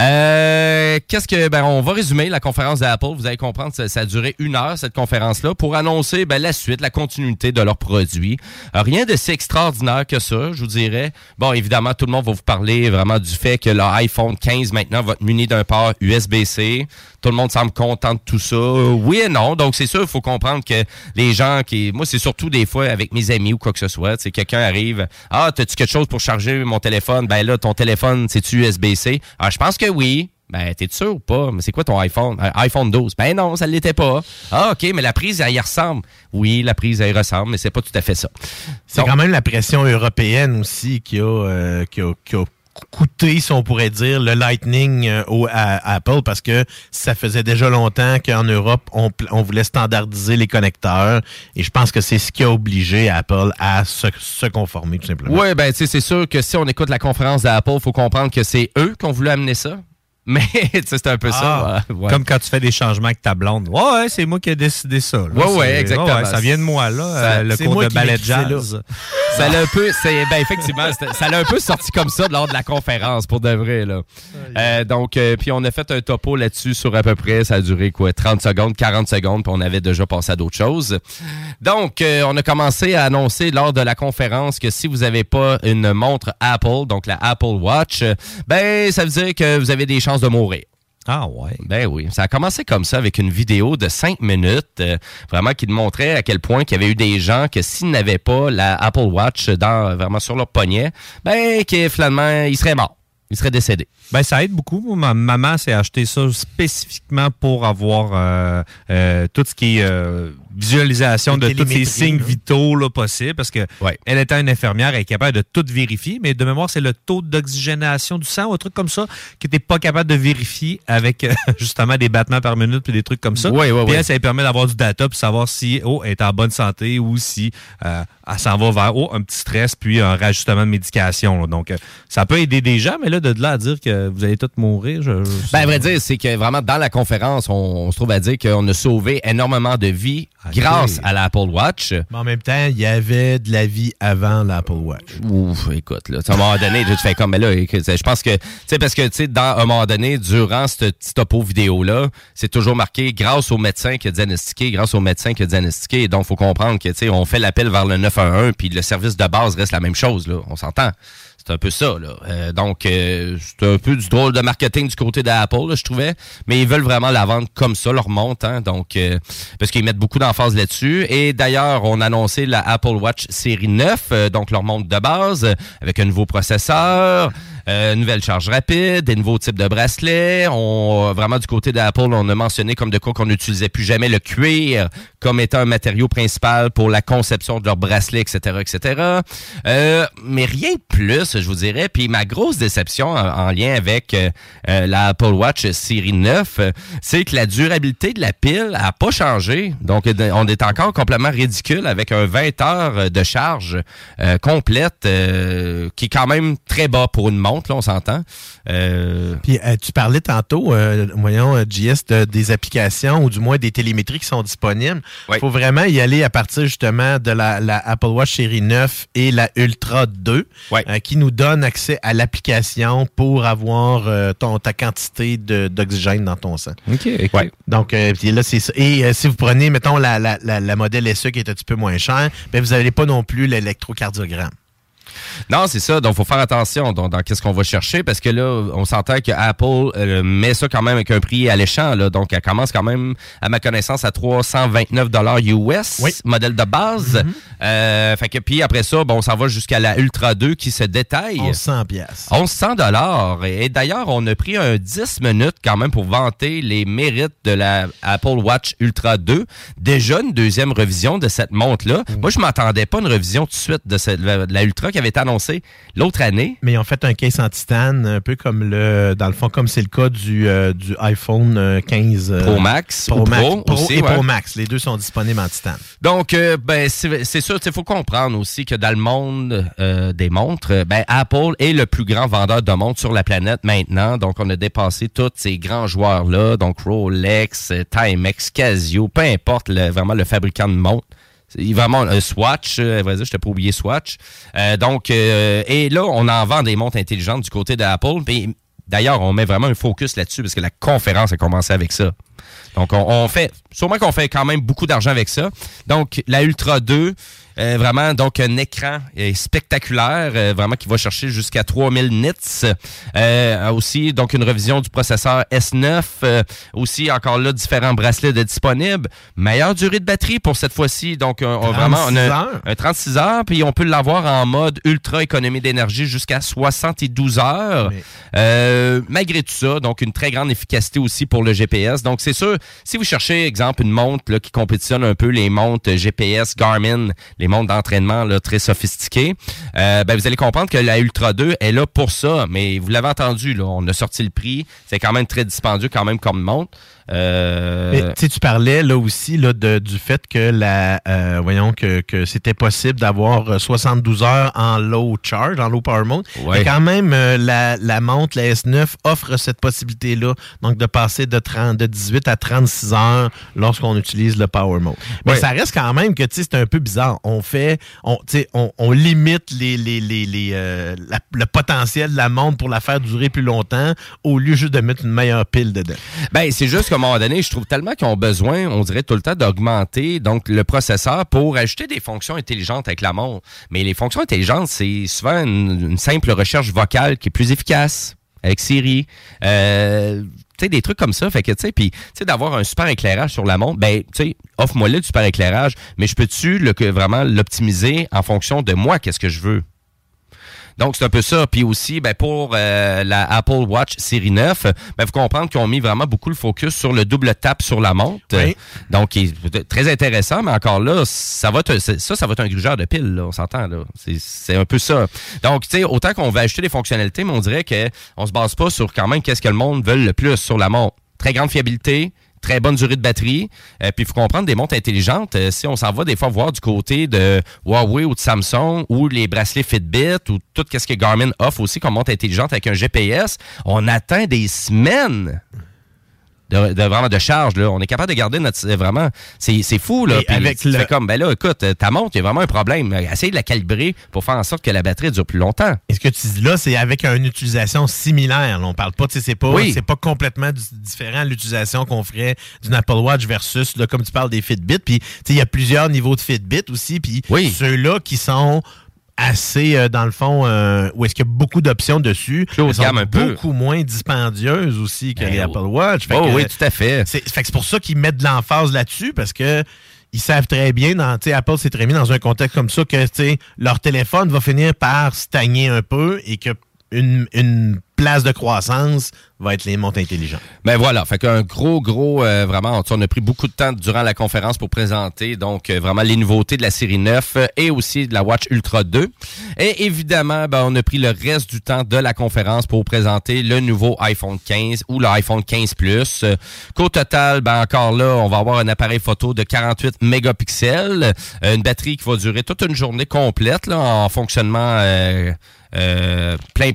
Euh, Qu'est-ce que ben on va résumer la conférence d'Apple. Vous allez comprendre, ça, ça a duré une heure cette conférence-là pour annoncer ben, la suite, la continuité de leurs produits. Euh, rien de si extraordinaire que ça, je vous dirais. Bon, évidemment, tout le monde va vous parler vraiment du fait que leur iPhone 15 maintenant va être muni d'un port USB-C. Tout le monde semble content de tout ça. Oui et non. Donc c'est sûr, il faut comprendre que les gens qui, moi c'est surtout des fois avec mes amis ou quoi que ce soit, c'est quelqu'un arrive, ah t'as-tu quelque chose pour charger mon téléphone Ben là, ton téléphone c'est-tu USB-C Ah je pense que oui. Ben, t'es sûr ou pas? Mais c'est quoi ton iPhone? Euh, iPhone 12. Ben non, ça ne l'était pas. Ah, OK, mais la prise, elle y ressemble. Oui, la prise, elle y ressemble, mais c'est pas tout à fait ça. C'est quand même la pression européenne aussi qui a, euh, qui a, qui a coûté, si on pourrait dire, le Lightning euh, au, à Apple parce que ça faisait déjà longtemps qu'en Europe, on, voulait standardiser les connecteurs et je pense que c'est ce qui a obligé Apple à se, conformer tout simplement. Oui, ben, c'est sûr que si on écoute la conférence d'Apple, il faut comprendre que c'est eux qui ont voulu amener ça. Mais, c'est un peu Ah, ça. ouais. Comme quand tu fais des changements avec ta blonde. Ouais, ouais, c'est moi qui ai décidé ça. là. Ouais, ouais, exactement. ouais, ça vient de moi, là, Ça- le cours de ballet jazz. Ça l'a un peu, c'est, ben effectivement, ça l'a un peu sorti comme ça lors de la conférence, pour de vrai, là. Euh, donc, euh, puis on a fait un topo là-dessus sur à peu près, ça a duré quoi, 30 secondes, 40 secondes, puis on avait déjà passé à d'autres choses. Donc, euh, on a commencé à annoncer lors de la conférence que si vous n'avez pas une montre Apple, donc la Apple Watch, ben, ça veut dire que vous avez des chances de mourir. Ah ouais. Ben oui. Ça a commencé comme ça avec une vidéo de 5 minutes, euh, vraiment qui montrait à quel point qu'il y avait eu des gens que s'ils n'avaient pas la Apple Watch dans, vraiment sur leur poignet, ben que finalement, ils seraient morts. Ils seraient décédés. Ben, ça aide beaucoup. Ma maman s'est acheté ça spécifiquement pour avoir euh, euh, tout ce qui est visualisation de tous ces signes là. vitaux là, possibles. Parce que elle étant une infirmière, elle est capable de tout vérifier. Mais de mémoire, c'est le taux d'oxygénation du sang ou un truc comme ça qui n'était pas capable de vérifier avec euh, justement des battements par minute puis des trucs comme ça. Ouais, ouais, puis elle, ça lui permet d'avoir du data puis savoir si oh, elle est en bonne santé ou si euh, elle s'en va vers oh, un petit stress puis un rajustement de médication. là. Donc, euh, ça peut aider des gens, mais là, de là à dire que vous allez tous mourir, je, je- Ben, à vrai dire, c'est que vraiment, dans la conférence, on, on se trouve à dire qu'on a sauvé énormément de vies grâce à l'Apple Watch. Mais en même temps, il y avait de la vie avant l'Apple Watch. Ouf, écoute, là, à un moment donné, tu fais comme, mais là, écoute, je pense que, tu sais, parce que, tu sais, dans un moment donné, durant ce petit topo vidéo-là, c'est toujours marqué grâce au médecin qui a diagnostiqué, grâce au médecin qui a diagnostiqué. Donc, faut comprendre que, tu sais, on fait l'appel vers le 911, puis le service de base reste la même chose, là. On s'entend. C'est un peu ça, là. Euh, donc, euh, c'est un peu du drôle de marketing du côté d'Apple, je trouvais. Mais ils veulent vraiment la vendre comme ça, leur monte, hein. Donc, euh, parce qu'ils mettent beaucoup d'emphase là-dessus. Et d'ailleurs, on a annoncé la Apple Watch série 9, euh, donc leur montre de base, avec un nouveau processeur, euh, nouvelle charge rapide, des nouveaux types de bracelets. On, vraiment, du côté d'Apple, on a mentionné comme de quoi qu'on n'utilisait plus jamais le cuir comme étant un matériau principal pour la conception de leurs bracelets, etc., etc. Euh, mais rien de plus, je vous dirais. Puis ma grosse déception en, en lien avec euh, euh, la Apple Watch série 9, euh, c'est que la durabilité de la pile a pas changé. Donc, on est encore complètement ridicule avec un 20 heures de charge euh, complète, euh, qui est quand même très bas pour une montre, là, on s'entend. Euh, Puis euh, tu parlais tantôt, euh, voyons, euh, JS, de- des applications ou du moins des télémétries qui sont disponibles. Il faut vraiment y aller à partir justement de la, la Apple Watch série 9 et la Ultra 2 euh, qui nous donnent accès à l'application pour avoir ton, ta quantité d'oxygène dans ton sang. OK, Ouais. Donc, puis là, c'est ça. Et si vous prenez, mettons, la, la, la, la modèle SE qui est un petit peu moins chère, ben, vous n'avez pas non plus l'électrocardiogramme. Non, c'est ça. Donc, faut faire attention dans, dans qu'est-ce qu'on va chercher parce que là, on s'entend que Apple euh, met ça quand même avec un prix alléchant. Là. Donc, elle commence quand même, à ma connaissance, à 329 dollars US, modèle de base. Mhm. Euh, fait que puis après ça, bon, on s'en va jusqu'à la Ultra 2 qui se détaille. 1100 pièces. 1100 dollars. Et d'ailleurs, on a pris un 10 minutes quand même pour vanter les mérites de la Apple Watch Ultra 2. Déjà une deuxième revision de cette montre-là. Moi, je m'attendais pas à une revision tout de suite de, cette- de la Ultra qui avait été annoncée l'autre année. Mais ils ont fait un case en titane, un peu comme le, dans le fond, comme c'est le cas du, euh, du iPhone euh, 15 euh, Pro Max Pro Max Pro aussi, et ouais. Pro Max. Les deux sont disponibles en titane. Donc, euh, ben, c'est sûr, il faut comprendre aussi que dans le monde euh, des montres, euh, ben, Apple est le plus grand vendeur de montres sur la planète maintenant. Donc, on a dépassé tous ces grands joueurs-là, donc Rolex, euh, Timex, Casio, peu importe le- vraiment le fabricant de montres. Vraiment un Swatch, euh, dire, je t'ai pas oublié Swatch. Euh, donc, euh, et là, on en vend des montres intelligentes du côté d'Apple. D'ailleurs, on met vraiment un focus là-dessus parce que la conférence a commencé avec ça. Donc, on, on fait, sûrement qu'on fait quand même beaucoup d'argent avec ça. Donc, la Ultra 2, euh, vraiment, donc un écran euh, spectaculaire, euh, vraiment qui va chercher jusqu'à 3000 nits. Euh, aussi, donc une revision du processeur S9. euh, aussi, encore là, différents bracelets de disponibles. Meilleure durée de batterie pour cette fois-ci. Donc, on, on- vraiment, on 36 a un 36 heures, puis on peut l'avoir en mode ultra économie d'énergie jusqu'à 72 heures. Euh, malgré tout ça, donc une très grande efficacité aussi pour le GPS. Donc c'est sûr, si vous cherchez, exemple, une montre là, qui compétitionne un peu les montres GPS Garmin, les montres d'entraînement là, très sophistiquées, euh, ben, vous allez comprendre que la Ultra 2 est là pour ça. Mais vous l'avez entendu, là, on a sorti le prix. C'est quand même très dispendieux quand même comme montre. Euh, Mais, tu parlais là aussi là, de- du fait que la euh, voyons que, que c'était possible d'avoir euh, 72 heures en low charge, en low power mode. Ouais. Mais quand même, euh, la, la montre, la S9, offre cette possibilité-là, donc de passer de, 30, de 18 à 36 heures lorsqu'on utilise le power mode. Mais Ouais. ça reste quand même que c'est un peu bizarre. On fait, on, tu sais, on, on limite les, les, les, les, euh, la- le potentiel de la montre pour la faire durer plus longtemps au lieu juste de mettre une meilleure pile dedans. Ben, c'est juste qu'à un moment donné, je trouve tellement qu'ils ont besoin, on dirait tout le temps, d'augmenter donc le processeur pour ajouter des fonctions intelligentes avec la montre. Mais les fonctions intelligentes, c'est souvent une, simple recherche vocale qui est plus efficace avec Siri. Euh, tu sais, des trucs comme ça. Fait que, tu sais, puis, tu sais, d'avoir un super éclairage sur la montre, ben, tu sais, offre-moi le du super éclairage, mais je peux-tu vraiment l'optimiser en fonction de moi, qu'est-ce que je veux? Donc, c'est un peu ça. Puis aussi, ben, pour euh, la Apple Watch Série 9, ben, vous comprendre qu'ils ont mis vraiment beaucoup le focus sur le double tap sur la montre. Oui. Donc, est très intéressant, mais encore là, ça va être, ça, ça va être un grugeur de piles, là, on s'entend. là. C'est un peu ça. Donc, tu sais, autant qu'on va ajouter des fonctionnalités, mais on dirait qu'on se base pas sur quand même qu'est-ce que le monde veut le plus sur la montre. Très grande fiabilité, très bonne durée de batterie. Euh, puis il faut comprendre des montres intelligentes. euh, si on s'en va des fois voir du côté de Huawei ou de Samsung ou les bracelets Fitbit ou tout ce que Garmin offre aussi comme montre intelligente avec un GPS, on atteint des semaines. De, de- vraiment de charge là, on est capable de garder notre vraiment c'est c'est fou là Puis avec tu le- fais comme ben là écoute euh, ta montre il y a vraiment un problème essaye de la calibrer pour faire en sorte que la batterie dure plus longtemps Et ce que tu dis là, c'est avec une utilisation similaire. là. On parle pas, tu sais, c'est pas, Oui. c'est pas complètement différent l'utilisation qu'on ferait d'une Apple Watch versus, là, comme tu parles des Fitbit. Puis, tu sais, il y a plusieurs niveaux de Fitbit aussi. Puis, ceux-là qui sont assez, euh, dans le fond, euh, où est-ce qu'il y a beaucoup d'options dessus, elles sont peu. beaucoup moins dispendieuses aussi que Ben, les. Apple Watch. Fait Oh que, oui, tout à fait. C'est, fait que c'est pour ça qu'ils mettent de l'emphase là-dessus parce que ils savent très bien, dans, tu sais, Apple s'est très bien dans un contexte comme ça que tu sais, leur téléphone va finir par stagner un peu et que une, une place de croissance va être les montres intelligentes. Ben voilà, fait qu'un gros, gros, euh, vraiment, on a pris beaucoup de temps durant la conférence pour présenter donc euh, vraiment les nouveautés de la série 9 euh, et aussi de la Watch Ultra 2. Et évidemment, ben, on a pris le reste du temps de la conférence pour présenter le nouveau iPhone 15 ou l'iPhone 15 Plus. Euh, qu'au total, ben encore là, on va avoir un appareil photo de 48 mégapixels, une batterie qui va durer toute une journée complète là, en fonctionnement euh, plein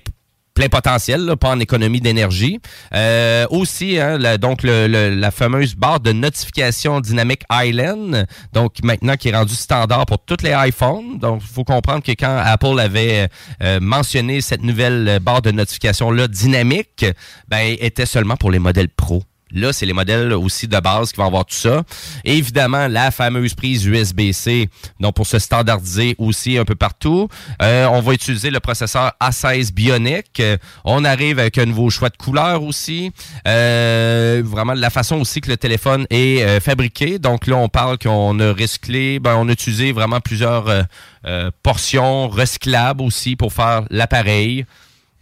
plein potentiel, là, pas en économie d'énergie. Euh, aussi, hein, la- donc le- le- la fameuse barre de notification dynamique Island, donc maintenant qui est rendue standard pour tous les iPhones. Donc, il faut comprendre que quand Apple avait euh, mentionné cette nouvelle barre de notification là dynamique, ben était seulement pour les modèles Pro. Là, c'est les modèles aussi de base qui vont avoir tout ça. Évidemment, la fameuse prise USB-C, donc pour se standardiser aussi un peu partout. Euh, on va utiliser le processeur A16 Bionic. On arrive avec un nouveau choix de couleur aussi. Euh, vraiment, la façon aussi que le téléphone est euh, fabriqué. Donc là, on parle qu'on a recyclé, ben, on a utilisé vraiment plusieurs euh, euh, portions recyclables aussi pour faire l'appareil.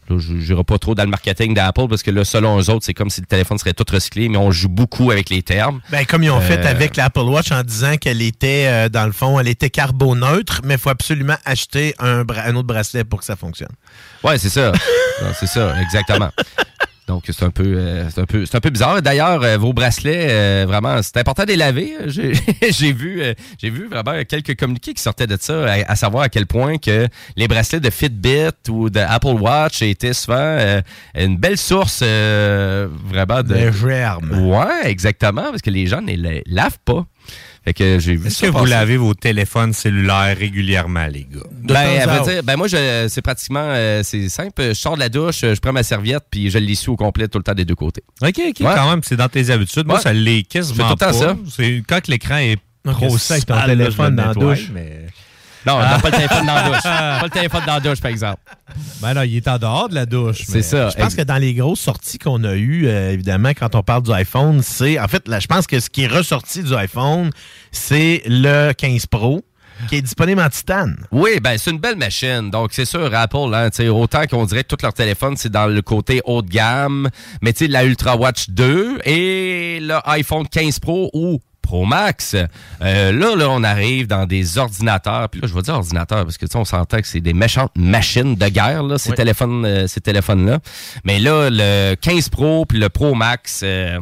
Là, je n'irai pas trop dans le marketing d'Apple parce que là, selon eux autres, c'est comme si le téléphone serait tout recyclé, mais on joue beaucoup avec les termes. Ben, comme ils ont fait Euh, avec l'Apple Watch en disant qu'elle était, euh, dans le fond, elle était carboneutre, mais il faut absolument acheter un, bra- un autre bracelet pour que ça fonctionne. Ouais, c'est ça. C'est ça, exactement. Donc, c'est un peu, euh, c'est un peu, c'est un peu bizarre. D'ailleurs, euh, vos bracelets, euh, vraiment, c'est important de les laver. J'ai j'ai vu, j'ai vu vraiment quelques communiqués qui sortaient de ça, à, à savoir à quel point que les bracelets de Fitbit ou de Apple Watch étaient souvent une belle source, euh, vraiment de De germes. Ouais, exactement, parce que les gens ne les lavent pas. Fait que j'ai vu Est-ce que vous lavez vos téléphones cellulaires régulièrement, les gars? Ben, à vrai dire, ben moi, je, c'est pratiquement, euh, c'est simple. Je sors de la douche, je prends ma serviette, puis je l'essuie au complet tout le temps des deux côtés. OK, OK, Ouais. quand même, c'est dans tes habitudes. Moi, Ouais. ça l'est quasiment tout le temps pas. ça. C'est quand que l'écran est trop c'est, ton sale, là, je téléphone le dans la douche? mais- Non, Ah. pas le téléphone dans la douche. Pas le téléphone dans la douche, par exemple. Ben non, il est en dehors de la douche. C'est ça. Je pense que dans les grosses sorties qu'on a eues, euh, évidemment, quand on parle du iPhone, c'est. En fait, là, je pense que ce qui est ressorti du iPhone, c'est le 15 Pro, qui est disponible en titane. Oui, ben c'est une belle machine. Donc c'est sûr, Apple, hein, tu sais, autant qu'on dirait que tout leur téléphone, c'est dans le côté haut de gamme, mais tu sais, la Ultra Watch 2 et le iPhone 15 Pro ou Pro Max. Euh, là, là, on arrive dans des ordinateurs. Puis là, je vais dire ordinateurs parce que tu sais, on s'entend que c'est des méchantes machines de guerre, là, ces Oui. téléphones, euh, ces téléphones-là. Mais là, le 15 Pro puis le Pro Max, euh,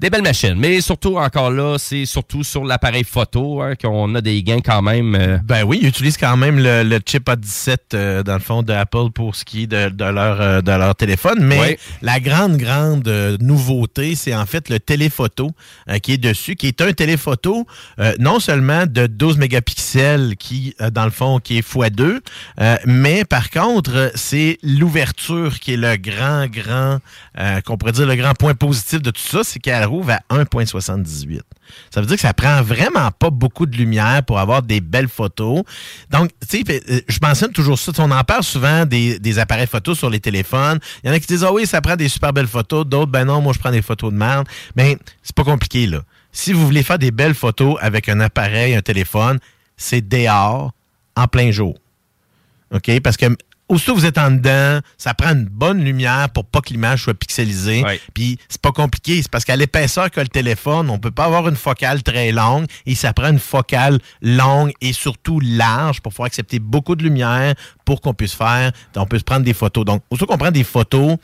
des belles machines. Mais surtout, encore là, c'est surtout sur l'appareil photo hein, qu'on a des gains quand même. euh, Ben oui, ils utilisent quand même le, le chip A17 euh, dans le fond de Apple pour ce qui est de, de leur, euh, de leur téléphone. Mais Oui. la grande, grande euh, nouveauté, c'est en fait le téléphoto euh, qui est dessus, qui est un téléphoto euh, non seulement de 12 mégapixels qui, euh, dans le fond, qui est x2, euh, mais par contre, c'est l'ouverture qui est le grand, grand, euh, qu'on pourrait dire le grand point positif de tout ça, c'est qu'elle rouvre à 1.78. Ça veut dire que ça prend vraiment pas beaucoup de lumière pour avoir des belles photos. Donc, tu sais, euh, je mentionne toujours ça. On en parle souvent des, appareils photos sur les téléphones. Il y en a qui disent, ah oui, ça prend des super belles photos. D'autres, ben non, moi, je prends des photos de merde. Mais c'est pas compliqué, là. Si vous voulez faire des belles photos avec un appareil, un téléphone, c'est dehors, en plein jour. OK? Parce que aussitôt que vous êtes en dedans, ça prend une bonne lumière pour pas que l'image soit pixelisée. Puis c'est pas compliqué, c'est parce qu'à l'épaisseur que le téléphone, on peut pas avoir une focale très longue et ça prend une focale longue et surtout large pour pouvoir accepter beaucoup de lumière pour qu'on puisse faire, on peut se prendre des photos. Donc, aussitôt qu'on prend des photos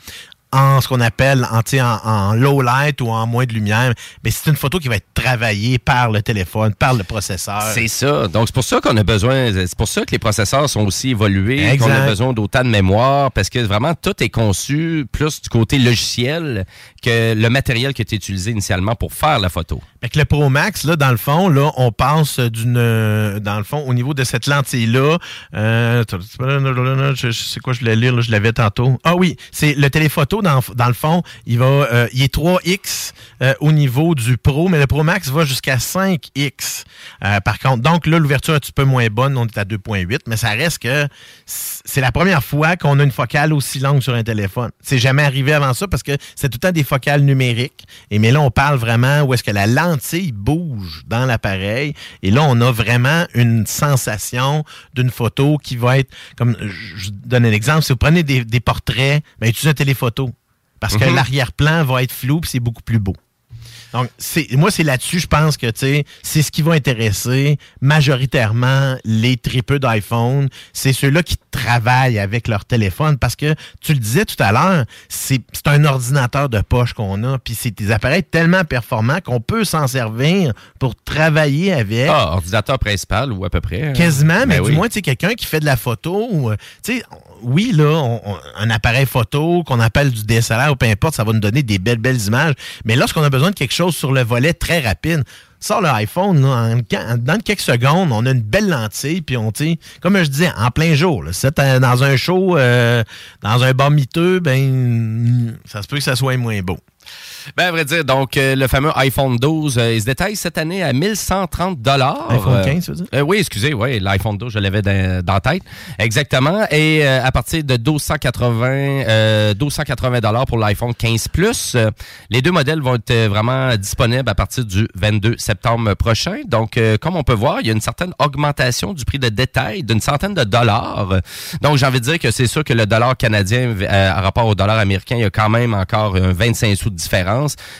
en ce qu'on appelle en, en, en low light ou en moins de lumière, mais c'est une photo qui va être travaillée par le téléphone, par le processeur. C'est ça. Donc, c'est pour ça qu'on a besoin, c'est pour ça que les processeurs sont aussi évolués, qu'on a besoin d'autant de mémoire, parce que vraiment, tout est conçu plus du côté logiciel que le matériel qui été utilisé initialement pour faire la photo. Fait que le Pro Max, là, dans le fond, là, on passe d'une. euh, Dans le fond, au niveau de cette lentille-là. Euh, je, sais quoi, je voulais lire, là, je l'avais tantôt. Ah oui, c'est le téléphoto, dans, dans le fond, il va. euh, il est 3X euh, au niveau du Pro, mais le Pro Max va jusqu'à 5X. Euh, par contre, donc là, l'ouverture est un petit peu moins bonne, on est à 2.8, mais ça reste que c'est la première fois qu'on a une focale aussi longue sur un téléphone. C'est jamais arrivé avant ça parce que c'est tout le temps des focales numériques. Et mais là, on parle vraiment où est-ce que la lentille bouge dans l'appareil. Et là, on a vraiment une sensation d'une photo qui va être, comme je donne un exemple, si vous prenez des, des portraits, ben, utilisez un téléphoto. Parce que Mhm. l'arrière-plan va être flou puis c'est beaucoup plus beau. Donc, moi, c'est là-dessus, je pense que, c'est ce qui va intéresser majoritairement les tripeux d'iPhone. C'est ceux-là qui travaillent avec leur téléphone parce que, tu le disais tout à l'heure, c'est, un ordinateur de poche qu'on a, puis c'est des appareils tellement performants qu'on peut s'en servir pour travailler avec. Ah, ordinateur principal ou à peu près. hein? Quasiment, mais Ben du oui. moins, tu sais, quelqu'un qui fait de la photo, ou, euh, tu sais, oui, là, on- on- un appareil photo qu'on appelle du DSLR ou peu importe, ça va nous donner des belles, belles images. Mais lorsqu'on a besoin de quelque chose sur le volet très rapide, sort le iPhone, dans quelques secondes, on a une belle lentille, puis on, sais, comme je disais, en plein jour, c'est euh, dans un show, euh, dans un bar miteux, ben, ça se peut que ça soit moins beau. Ben, à vrai dire, donc, euh, le fameux iPhone 12, euh, il se détaille cette année à 1130 dollars. iPhone 15, tu veux dire? oui, excusez, oui, l'iPhone 12, je l'avais dans, dans la tête. Exactement. Et euh, à partir de 1280, euh, 1280 dollars pour l'iPhone 15 Plus. Euh, les deux modèles vont être euh, vraiment disponibles à partir du 22 septembre prochain. Donc, euh, comme on peut voir, il y a une certaine augmentation du prix de détail d'une centaine de dollars. Donc, j'ai envie de dire que c'est sûr que le dollar canadien, euh, à rapport au dollar américain, il y a quand même encore un 25 sous de différence.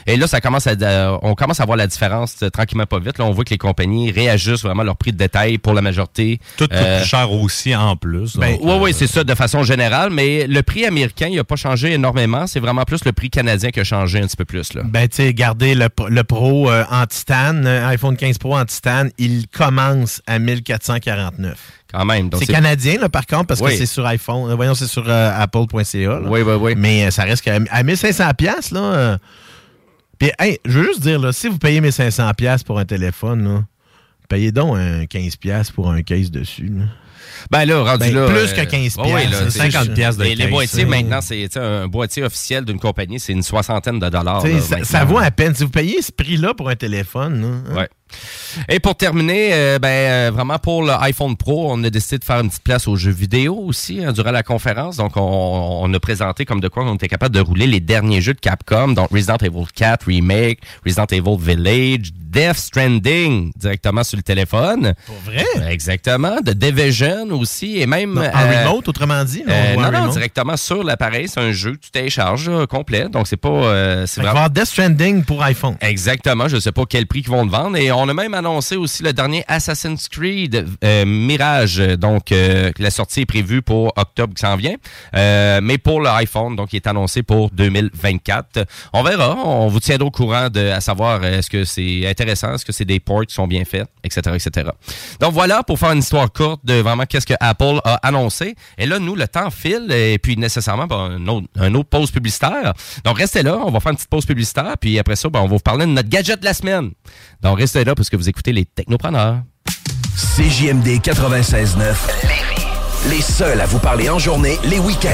Et là, ça commence à, euh, on commence à voir la différence euh, tranquillement pas vite. Là, on voit que les compagnies réajustent vraiment leur prix de détail pour la majorité. Tout coûte Euh, plus cher aussi en plus. ben, oui, oui, c'est ça de façon générale, mais le prix américain, il n'a pas changé énormément. C'est vraiment plus le prix canadien qui a changé un petit peu plus. Là. Ben, tu sais, regardez le, le Pro en titane, iPhone 15 Pro en titane, il commence à 1449. Quand même. donc C'est canadien, là, par contre, parce Oui. que c'est sur iPhone. Voyons, c'est sur euh, apple.ca. Oui, oui, oui. Mais euh, ça reste qu'à à 1500 pièces là. euh, Puis, hey, je veux juste dire, là, si vous payez 1500 pièces pour un téléphone, là, payez donc un 15 pièces pour un case dessus. là. Ben là, rendu Ben, là. plus euh, que 15 ouais, ouais, là, piastres, c'est- 50 piastres de Les, boîtiers, maintenant, c'est un boîtier officiel d'une compagnie, c'est une soixantaine de dollars. Là, ça vaut à peine. Si vous payez ce prix-là pour un téléphone, là, hein, Ouais. Et pour terminer, euh, ben euh, vraiment pour l'iPhone Pro, on a décidé de faire une petite place aux jeux vidéo aussi hein, durant la conférence. Donc on, on a présenté comme de quoi on était capable de rouler les derniers jeux de Capcom, donc Resident Evil 4 Remake, Resident Evil Village, Death Stranding directement sur le téléphone. Pour vrai? Exactement. De Division aussi et même en euh, remote, autrement dit. non, non, directement sur l'appareil. C'est un jeu que tu télécharges complet. Donc, c'est pas. c'est avoir Death Stranding pour iPhone. Exactement. Je sais pas quel prix qu'ils vont le vendre. Et on a même annoncé aussi le dernier Assassin's Creed euh, Mirage. Donc, euh, la sortie est prévue pour octobre qui s'en vient. Euh, mais pour l'iPhone, donc, il est annoncé pour 2024. On verra. On vous tiendra au courant de à savoir est-ce que c'est intéressant, est-ce que c'est des ports qui sont bien faits, etc., etc. Donc, voilà pour faire une histoire courte de vraiment qu'est-ce que Apple a annoncé. Et là, nous, le temps file et puis nécessairement ben, un, autre, un autre pause publicitaire. Donc, restez là. On va faire une petite pause publicitaire. Puis après ça, ben, on va vous parler de notre gadget de la semaine. Donc, restez là parce que vous écoutez les technopreneurs. CJMD 96.9. Les seuls à vous parler en journée, les week-ends.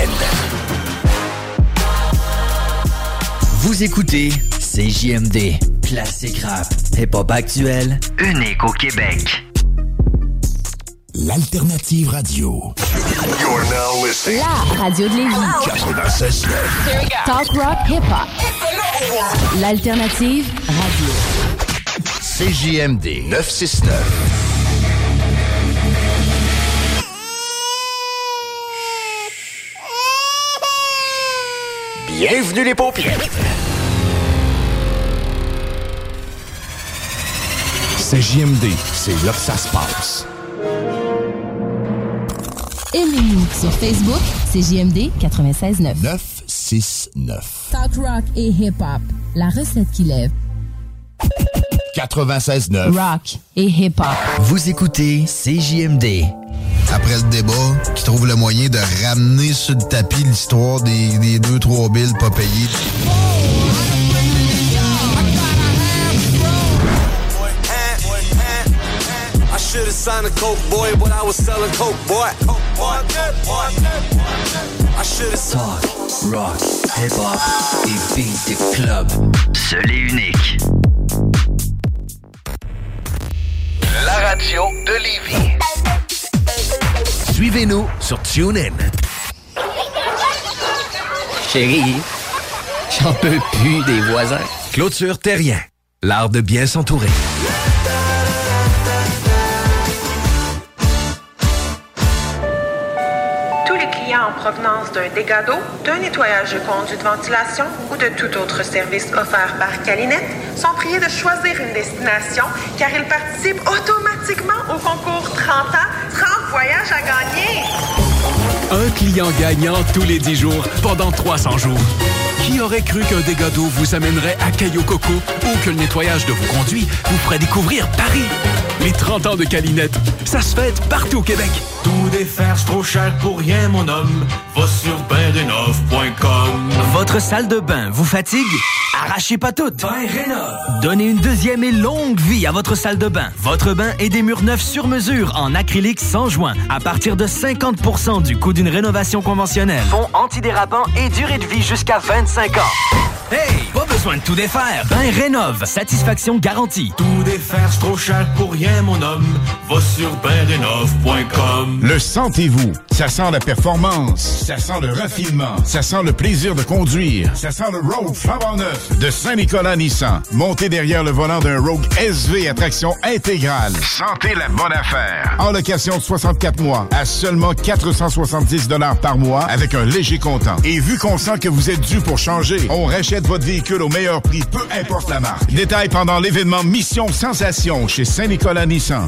Vous écoutez CJMD, classique rap, hip-hop actuel, unique au Québec. L'alternative radio. You're now listening. La radio de Lévis. 96.9. Talk rock hip hop. L'alternative radio. CJMD 969. Bienvenue les paupières. CJMD, c'est là que ça se passe. Aimez-nous sur Facebook, CJMD 96.9. 969. Talk rock et hip hop. La recette qui lève. 96.9. Rock et hip hop. Vous écoutez CJMD. Après le débat, qui trouve le moyen de ramener sur le tapis l'histoire des, des deux, trois billes pas payées. I should have signed a coke boy, but I was selling coke boy. I should have Talk, rock, hip hop et beat club. Seul et unique. La radio de Lévis. Suivez-nous sur TuneIn. Chérie, j'en peux plus des voisins. Clôture Terrien. L'art de bien s'entourer. En provenance d'un dégât d'eau, d'un nettoyage de conduits de ventilation ou de tout autre service offert par Calinette sont priés de choisir une destination car ils participent automatiquement au concours 30 ans, 30 voyages à gagner. Un client gagnant tous les 10 jours pendant 300 jours. Qui aurait cru qu'un dégât d'eau vous amènerait à Cayo Coco ou que le nettoyage de vos conduits vous ferait découvrir Paris? Les 30 ans de Calinette, ça se fête partout au Québec. Défaire, c'est trop cher pour rien, mon homme. Va sur baindenov.com. Votre salle de bain vous fatigue? Arrachez pas tout. Bain Rénov. Donnez une deuxième et longue vie à votre salle de bain. Votre bain et des murs neufs sur mesure en acrylique sans joint à partir de 50% du coût d'une rénovation conventionnelle. Fond antidérapant et durée de vie jusqu'à 25 ans. Hey, pas besoin de tout défaire. Bain Rénov. Satisfaction garantie. Tout défaire, c'est trop cher pour rien, mon homme. Va sur bainrénov.com. Le sentez-vous? Ça sent la performance, ça sent le raffinement, ça sent le plaisir de conduire, ça sent le Rogue flambant neuf de Saint-Nicolas Nissan. Montez derrière le volant d'un Rogue SV à traction intégrale. Sentez la bonne affaire. En location de 64 mois à seulement 470 dollars par mois avec un léger comptant. Et vu qu'on sent que vous êtes dû pour changer, on rachète votre véhicule au meilleur prix, peu importe la marque. Détail pendant l'événement Mission Sensation chez Saint-Nicolas Nissan.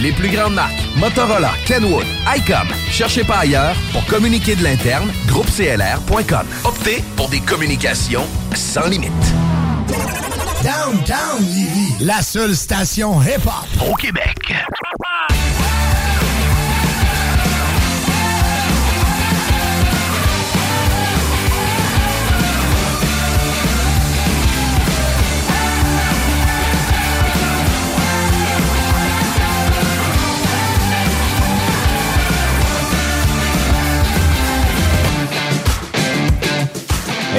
Les plus grandes marques, Motorola, Kenwood, ICOM. Cherchez pas ailleurs pour communiquer de l'interne, groupeclr.com. Optez pour des communications sans limite. Downtown la seule station hip-hop au Québec.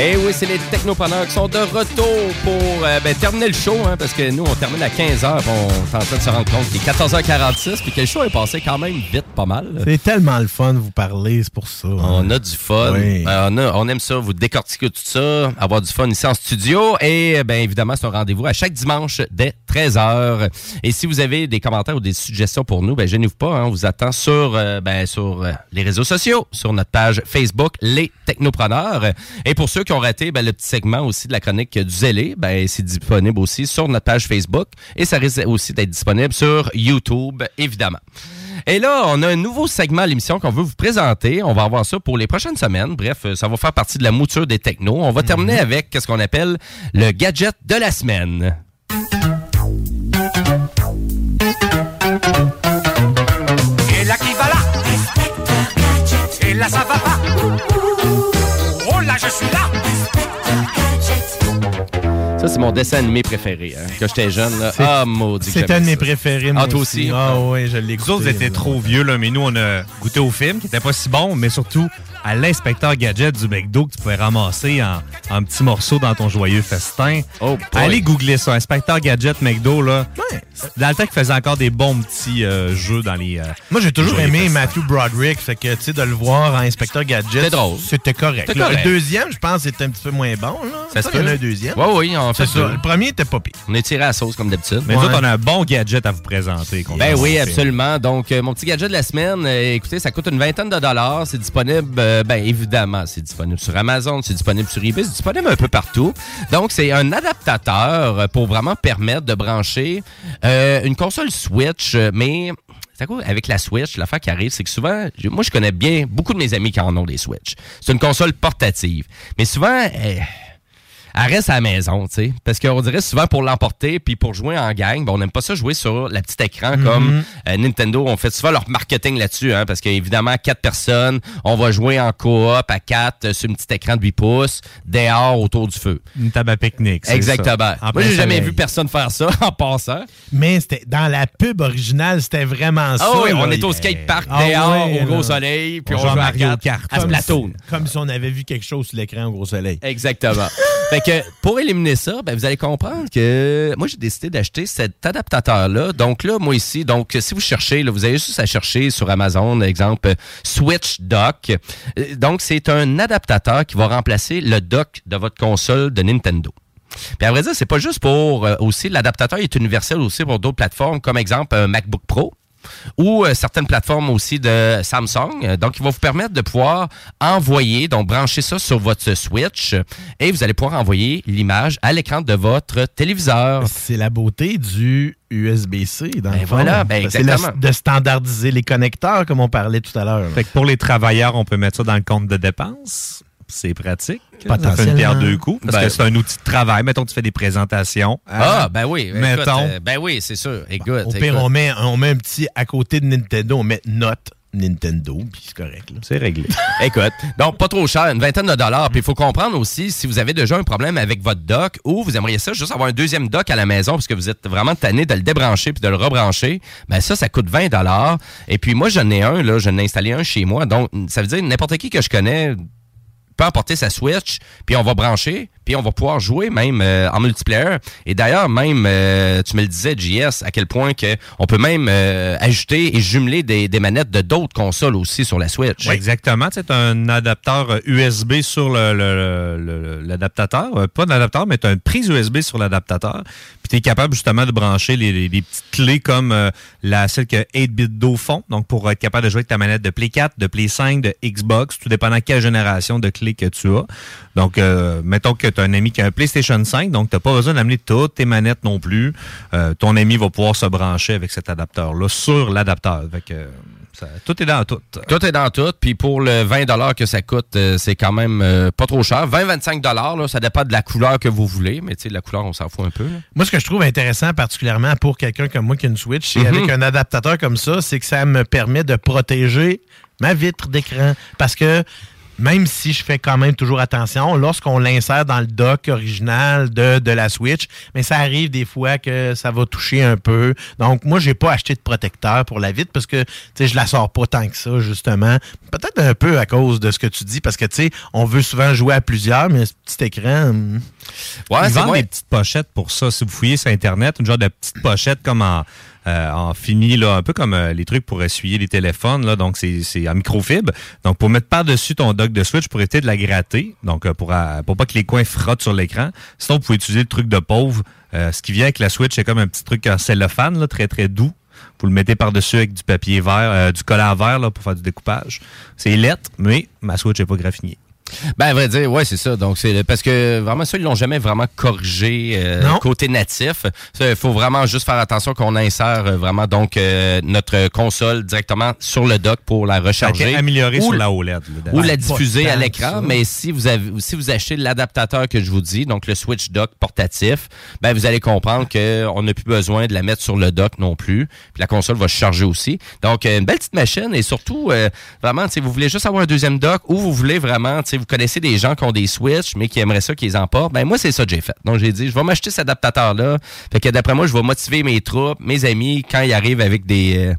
Eh oui, c'est les technopreneurs qui sont de retour pour euh, ben, terminer le show, hein, parce que nous, on termine à 15h, on est en train de se rendre compte qu'il est 14h46, puis que le show est passé quand même vite, pas mal. C'est tellement le fun de vous parler, c'est pour ça. On a du fun. Oui. Euh, on, a- on aime ça, vous décortiquer tout ça, avoir du fun ici en studio. Et bien évidemment, c'est un rendez-vous à chaque dimanche dès 13h. Et si vous avez des commentaires ou des suggestions pour nous, ben gênez-vous pas. hein, on vous attend sur, euh, ben, sur les réseaux sociaux, sur notre page Facebook, Les Technopreneurs. Et pour ceux qui ont raté ben, le petit segment aussi de la chronique du Zélé, ben, c'est disponible aussi sur notre page Facebook. Et ça risque aussi d'être disponible sur YouTube, évidemment. Et là, on a un nouveau segment à l'émission qu'on veut vous présenter. On va avoir ça pour les prochaines semaines. Bref, ça va faire partie de la mouture des technos. On va terminer avec ce qu'on appelle le gadget de la semaine. Et là qui va là? Et là ça va pas? C'est mon dessin animé préféré. hein. Quand j'étais jeune, là. Ah, maudit. C'est un de mes préférés, Ah, moi toi aussi? Ah oui, je l'ai Les autres étaient trop vieux, là, mais nous, on a goûté au film qui était pas si bon, mais surtout à l'inspecteur gadget du McDo que tu pouvais ramasser en, en petits morceaux dans ton joyeux festin. Oh, Allez googler ça, inspecteur gadget McDo, là. Dans le temps qu'il faisait encore des bons petits euh, jeux dans les. euh, Moi, j'ai toujours aimé festins. Matthew Broderick, fait que, tu sais, de le voir en inspecteur gadget. C'était drôle. C'était correct. C'était. Le deuxième, je pense, c'était un petit peu moins bon, là. Ça se qu'il y en a peut. un deuxième. Oui, oui, on fait C'est ça. Le premier était pas pire. On est tiré à la sauce comme d'habitude. Mais nous autres, on a un bon gadget à vous présenter. Ben oui, absolument. Donc, euh, mon petit gadget de la semaine, euh, écoutez, ça coûte une vingtaine de dollars. C'est disponible, euh, ben évidemment, c'est disponible sur Amazon, c'est disponible sur eBay, c'est disponible un peu partout. Donc, c'est un adaptateur pour vraiment permettre de brancher une console Switch, mais... Avec la Switch, l'affaire qui arrive, c'est que souvent, moi, je connais bien beaucoup de mes amis qui en ont des Switch. C'est une console portative. Mais souvent, elle reste à la maison, tu sais. Parce qu'on dirait souvent pour l'emporter puis pour jouer en gang, ben, on n'aime pas ça jouer sur la petite écran Mhm. comme Nintendo. On fait souvent leur marketing là-dessus, hein, parce qu'évidemment, quatre personnes, on va jouer en coop à quatre euh, sur un petit écran de 8 pouces, dehors autour du feu. Une table à pique-nique. c'est Exactement. ça. Moi, j'ai jamais vu personne faire ça en passant. Mais c'était dans la pub originale, c'était vraiment ça. Ah oui, on là. est au skatepark Ah dehors au gros soleil, puis On on, joue à Mario Kart. à si- Comme si on avait vu quelque chose sur l'écran au gros soleil. Exactement. fait que pour éliminer ça, ben, vous allez comprendre que moi j'ai décidé d'acheter cet adaptateur-là. Donc là, moi ici, donc si vous cherchez, là, vous avez juste à chercher sur Amazon, exemple Switch Dock. Euh, Donc c'est un adaptateur qui va remplacer le dock de votre console de Nintendo. Puis à vrai dire, c'est pas juste pour euh, aussi l'adaptateur est universel aussi pour d'autres plateformes, comme exemple un MacBook Pro. Ou euh, certaines plateformes aussi de Samsung. Donc, il va vous permettre de pouvoir envoyer, donc brancher ça sur votre Switch et vous allez pouvoir envoyer l'image à l'écran de votre téléviseur. C'est la beauté du USB-C dans Ben le fond. voilà, ben c'est de standardiser les connecteurs comme on parlait tout à l'heure. Fait que pour les travailleurs, on peut mettre ça dans le compte de dépenses. C'est pratique. Ça fait une Potentiellement. pierre deux coups. Parce Ben- que c'est un outil de travail. Mettons que tu fais des présentations. Ah, ben oui. Mettons. euh, ben oui, c'est sûr. Écoute, Au pire, écoute. on met, on met un petit à côté de Nintendo, on met note Nintendo, puis c'est correct. là. C'est réglé. Écoute, donc pas trop cher, une vingtaine de dollars. Puis il faut comprendre aussi si vous avez déjà un problème avec votre dock ou vous aimeriez ça juste avoir un deuxième dock à la maison parce que vous êtes vraiment tanné de le débrancher puis de le rebrancher, ben ça, ça coûte 20 dollars. Et puis moi, j'en ai un, là, j'en ai installé un chez moi. Donc, ça veut dire n'importe qui que je connais peut emporter sa Switch, puis on va brancher, puis on va pouvoir jouer même euh, en multiplayer. Et d'ailleurs, même, euh, tu me le disais, JS, à quel point que on peut même euh, ajouter et jumeler des, manettes de d'autres consoles aussi sur la Switch. Exactement. C'est un adapteur USB sur le- le- le- le- l'adaptateur. Pas mais tu as une prise USB sur l'adaptateur. Puis tu es capable justement de brancher les, les- petites clés comme la, celle que 8-bit Do font. Donc pour être capable de jouer avec ta manette de Play 4, de Play 5, de Xbox, tout dépendant quelle génération de clés que tu as. Donc euh, mettons que tu as un ami qui a un PlayStation 5, donc tu n'as pas besoin d'amener toutes tes manettes non plus. Euh, ton ami va pouvoir se brancher avec cet adapteur-là sur l'adapteur. Euh, tout est dans tout. Tout est dans tout. Puis pour le 20 que ça coûte, euh, c'est quand même euh, pas trop cher. 20-25 là, ça dépend de la couleur que vous voulez. Mais tu sais, la couleur, on s'en fout un peu. là. Moi, ce que je trouve intéressant, particulièrement pour quelqu'un comme moi qui a une Switch, c'est Mhm. avec un adaptateur comme ça, c'est que ça me permet de protéger ma vitre d'écran. Parce que même si je fais quand même toujours attention, lorsqu'on l'insère dans le dock original de, de la Switch, mais ça arrive des fois que ça va toucher un peu. Donc, moi, j'ai pas acheté de protecteur pour la vitre parce que, tu sais, je la sors pas tant que ça, justement. Peut-être un peu à cause de ce que tu dis, parce que, tu sais, on veut souvent jouer à plusieurs, mais ce petit écran... hum, Ils vendent des petites pochettes pour ça. Si vous fouillez sur Internet, une genre de petite pochette comme en, euh, en fini, là, un peu comme euh, les trucs pour essuyer les téléphones. Là, donc, c'est en microfibre. Donc, pour mettre par-dessus ton dock de Switch, pour éviter de la gratter, donc euh, pour, pas que les coins frottent sur l'écran. Sinon, vous pouvez utiliser le truc de pauvre. Ce qui vient avec la Switch, c'est comme un petit truc en cellophane, là, très, très doux. Vous le mettez par-dessus avec du papier vert, du collant vert là, pour faire du découpage. C'est lettre, mais ma Switch n'est pas graffinée. Ben, à vrai dire, ouais, c'est ça. Donc, c'est parce que vraiment, ça, ils l'ont jamais vraiment corrigé euh, côté natif. Il faut vraiment juste faire attention qu'on insère euh, vraiment donc euh, notre console directement sur le dock pour la recharger. Sur la OLED. là, Ou la diffuser à l'écran, mais si vous avez, si vous achetez l'adaptateur que je vous dis, donc le Switch Dock portatif, ben vous allez comprendre qu'on n'a plus besoin de la mettre sur le dock non plus. Puis la console va se charger aussi. Donc euh, une belle petite machine et surtout euh, vraiment, si vous voulez juste avoir un deuxième dock ou vous voulez vraiment, tu sais, vous connaissez des gens qui ont des Switch mais qui aimeraient ça qu'ils emportent, ben moi c'est ça que j'ai fait. Donc j'ai dit, je vais m'acheter cet adaptateur là. Fait que d'après moi, je vais motiver mes troupes, mes amis quand ils arrivent avec des euh,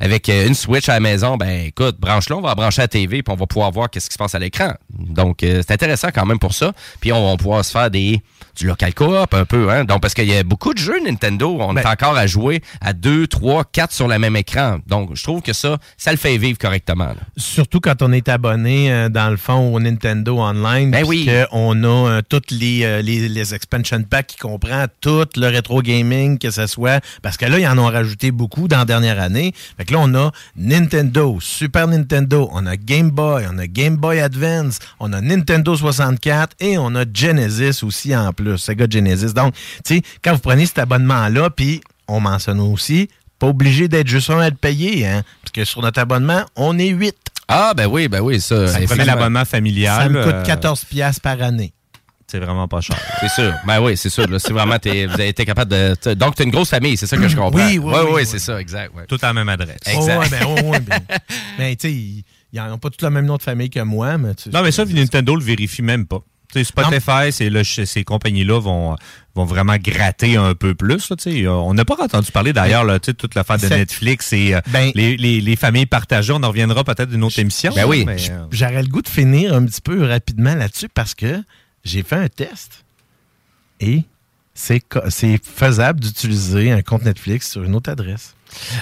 avec euh, une Switch à la maison, ben écoute, branche-le, on va la brancher à la TV puis on va pouvoir voir qu'est-ce qui se passe à l'écran. Donc euh, c'est intéressant quand même pour ça. Puis on va pouvoir se faire des du local coop un peu hein. Donc parce qu'il y a beaucoup de jeux Nintendo, on est encore à jouer à 2, 3, 4 sur le même écran. Donc je trouve que ça ça le fait vivre correctement. là. Surtout quand on est abonné, euh, dans le fond, au Nintendo Online. Ben oui. qu'on a euh, toutes les, euh, les, les expansion packs qui comprend tout le rétro gaming, que ce soit. Parce que là, ils en ont rajouté beaucoup dans la dernière année. Fait que là, on a Nintendo, Super Nintendo, on a Game Boy, on a Game Boy Advance, on a Nintendo 64 et on a Genesis aussi en plus, Sega Genesis. Donc, tu sais, quand vous prenez cet abonnement-là, puis on mentionne aussi, pas obligé d'être juste un à le payer, hein, parce que sur notre abonnement, on est 8. Ah ben oui, ben oui, ça. Ça prenait l'abonnement familial. Ça me coûte euh, 14 pièces par année. C'est vraiment pas cher. C'est sûr. Ben oui, c'est sûr. là. C'est vraiment, t'es- vous avez été capable de. Donc, tu une grosse famille, c'est ça que je comprends. Oui, oui, Ouais, oui, oui. c'est ça, exact. ouais. Tout à la même adresse. Exact. Oh, ouais, ben, oh, ouais, ben, ben, tu sais, ils ils n'ont pas tous le même nom de famille que moi, mais tu Non, mais ça, Nintendo le vérifie même pas. Spotify, c'est le- ces compagnies-là vont, vont vraiment gratter un peu plus. là, sais. on n'a pas entendu parler d'ailleurs toute l'affaire de Netflix et euh, Ben- les, les- les familles partagées. On en reviendra peut-être d'une autre émission. Ben oui. euh, J'aurais le goût de finir un petit peu rapidement là-dessus parce que j'ai fait un test et c'est faisable d'utiliser un compte Netflix sur une autre adresse.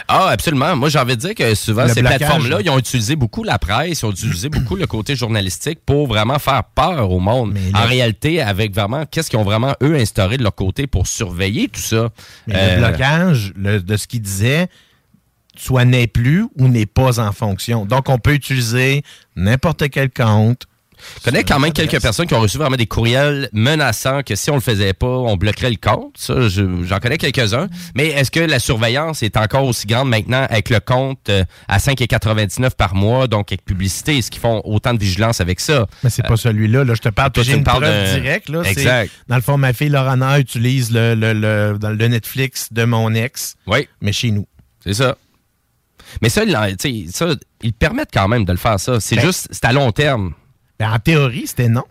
Ah, absolument. Moi, j'ai envie de dire que souvent, Le ces plateformes-là, ils ont utilisé beaucoup la presse, ils ont utilisé beaucoup le côté journalistique pour vraiment faire peur au monde. Mais En le- réalité, avec vraiment, qu'est-ce qu'ils ont vraiment, eux, instauré de leur côté pour surveiller tout ça? Mais Euh, le blocage le- de ce qu'il disait, soit n'est plus ou n'est pas en fonction. Donc, on peut utiliser n'importe quel compte. Je connais quand même quelques personnes qui ont reçu vraiment des courriels menaçants que si on le faisait pas, on bloquerait le compte. Ça, je- j'en connais quelques-uns. Mais est-ce que la surveillance est encore aussi grande maintenant avec le compte euh, à 5,99 par mois, donc avec publicité? Est-ce qu'ils font autant de vigilance avec ça? Mais c'est pas celui-là. Là, je te parle. Toi, J'ai une directe. Là, C'est- Exact. Dans le fond, ma fille Laurana utilise le, le, le- dans le Netflix de mon ex. Oui. Mais chez nous. C'est ça. Mais ça, ils permettent quand même de le faire, ça. C'est Ben- juste, c'est à long terme. Ben, en théorie, c'était non.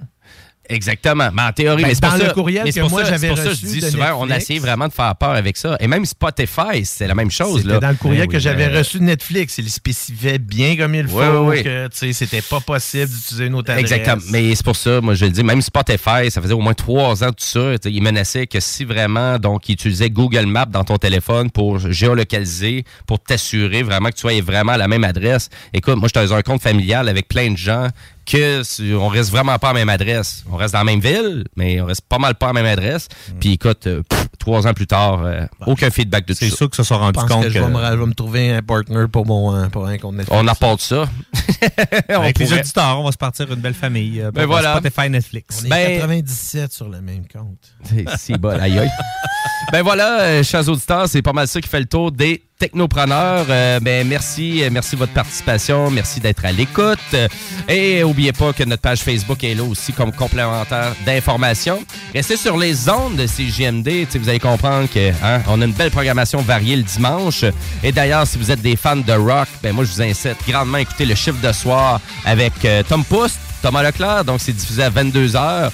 Exactement. Mais en théorie, Ben, mais c'est dans pour le ça, courriel mais c'est que pour moi, ça- j'avais pour ça reçu je dis de souvent, on a Netflix. essayé vraiment de faire peur avec ça. Et même Spotify, c'est la même chose. C'était là. dans le courriel Ben que j'avais reçu de Netflix. Il spécifiait bien comme il faut que c'était pas possible d'utiliser une autre adresse. Exactement. Mais c'est pour ça, moi, je le dis, même Spotify, ça faisait au moins trois ans tout ça. Ils menaçaient que si vraiment, donc, ils utilisaient Google Maps dans ton téléphone pour géolocaliser, pour t'assurer vraiment que tu sois vraiment à la même adresse. Écoute, moi, j'étais dans un compte familial avec plein de gens que on reste vraiment pas à la même adresse. On reste dans la même ville, mais on reste pas mal pas à la même adresse. Mm. Puis écoute, euh, pff, trois ans plus tard, euh, aucun feedback de tout ça. C'est sûr que ça s'est rendu pense compte que, je, vais me, je vais me trouver un partner pour, mon, euh, pour un compte Netflix. On apporte ça. On Avec les pourrait- auditeurs, on va se partir une belle famille. euh, Ben voilà. Spotify, Netflix. On est Ben- 97 sur le même compte. C'est si bol, aïe aïe. Ben voilà, euh, chers auditeurs, c'est pas mal ça qui fait le tour des technopreneurs. Euh, ben merci, euh, merci de votre participation, merci d'être à l'écoute. Euh, Et oubliez pas que notre page Facebook est là aussi comme complémentaire d'informations. Restez sur les ondes de sais, vous allez comprendre que hein, on a une belle programmation variée le dimanche. Et d'ailleurs, si vous êtes des fans de rock, ben moi je vous incite grandement à écouter le chiffre de soir avec euh, Tom Pouste. Thomas Leclerc, donc c'est diffusé à 22h.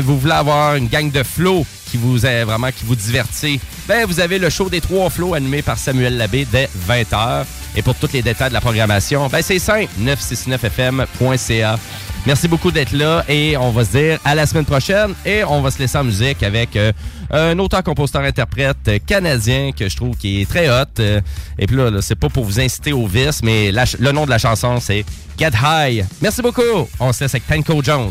vous voulez avoir une gang de flots qui vous est vraiment qui vous divertit, ben vous avez le show des trois flots animé par Samuel Labbé dès 20h. Et pour tous les détails de la programmation, ben c'est simple, 969fm.ca. Merci beaucoup d'être là et on va se dire à la semaine prochaine et on va se laisser en musique avec euh, un auteur, compositeur, interprète euh, canadien que je trouve qui est très hot. Euh, et puis là, c'est pas pour vous inciter au vice, mais le nom de la chanson c'est Get High. Merci beaucoup. On se laisse avec Tanko Jones.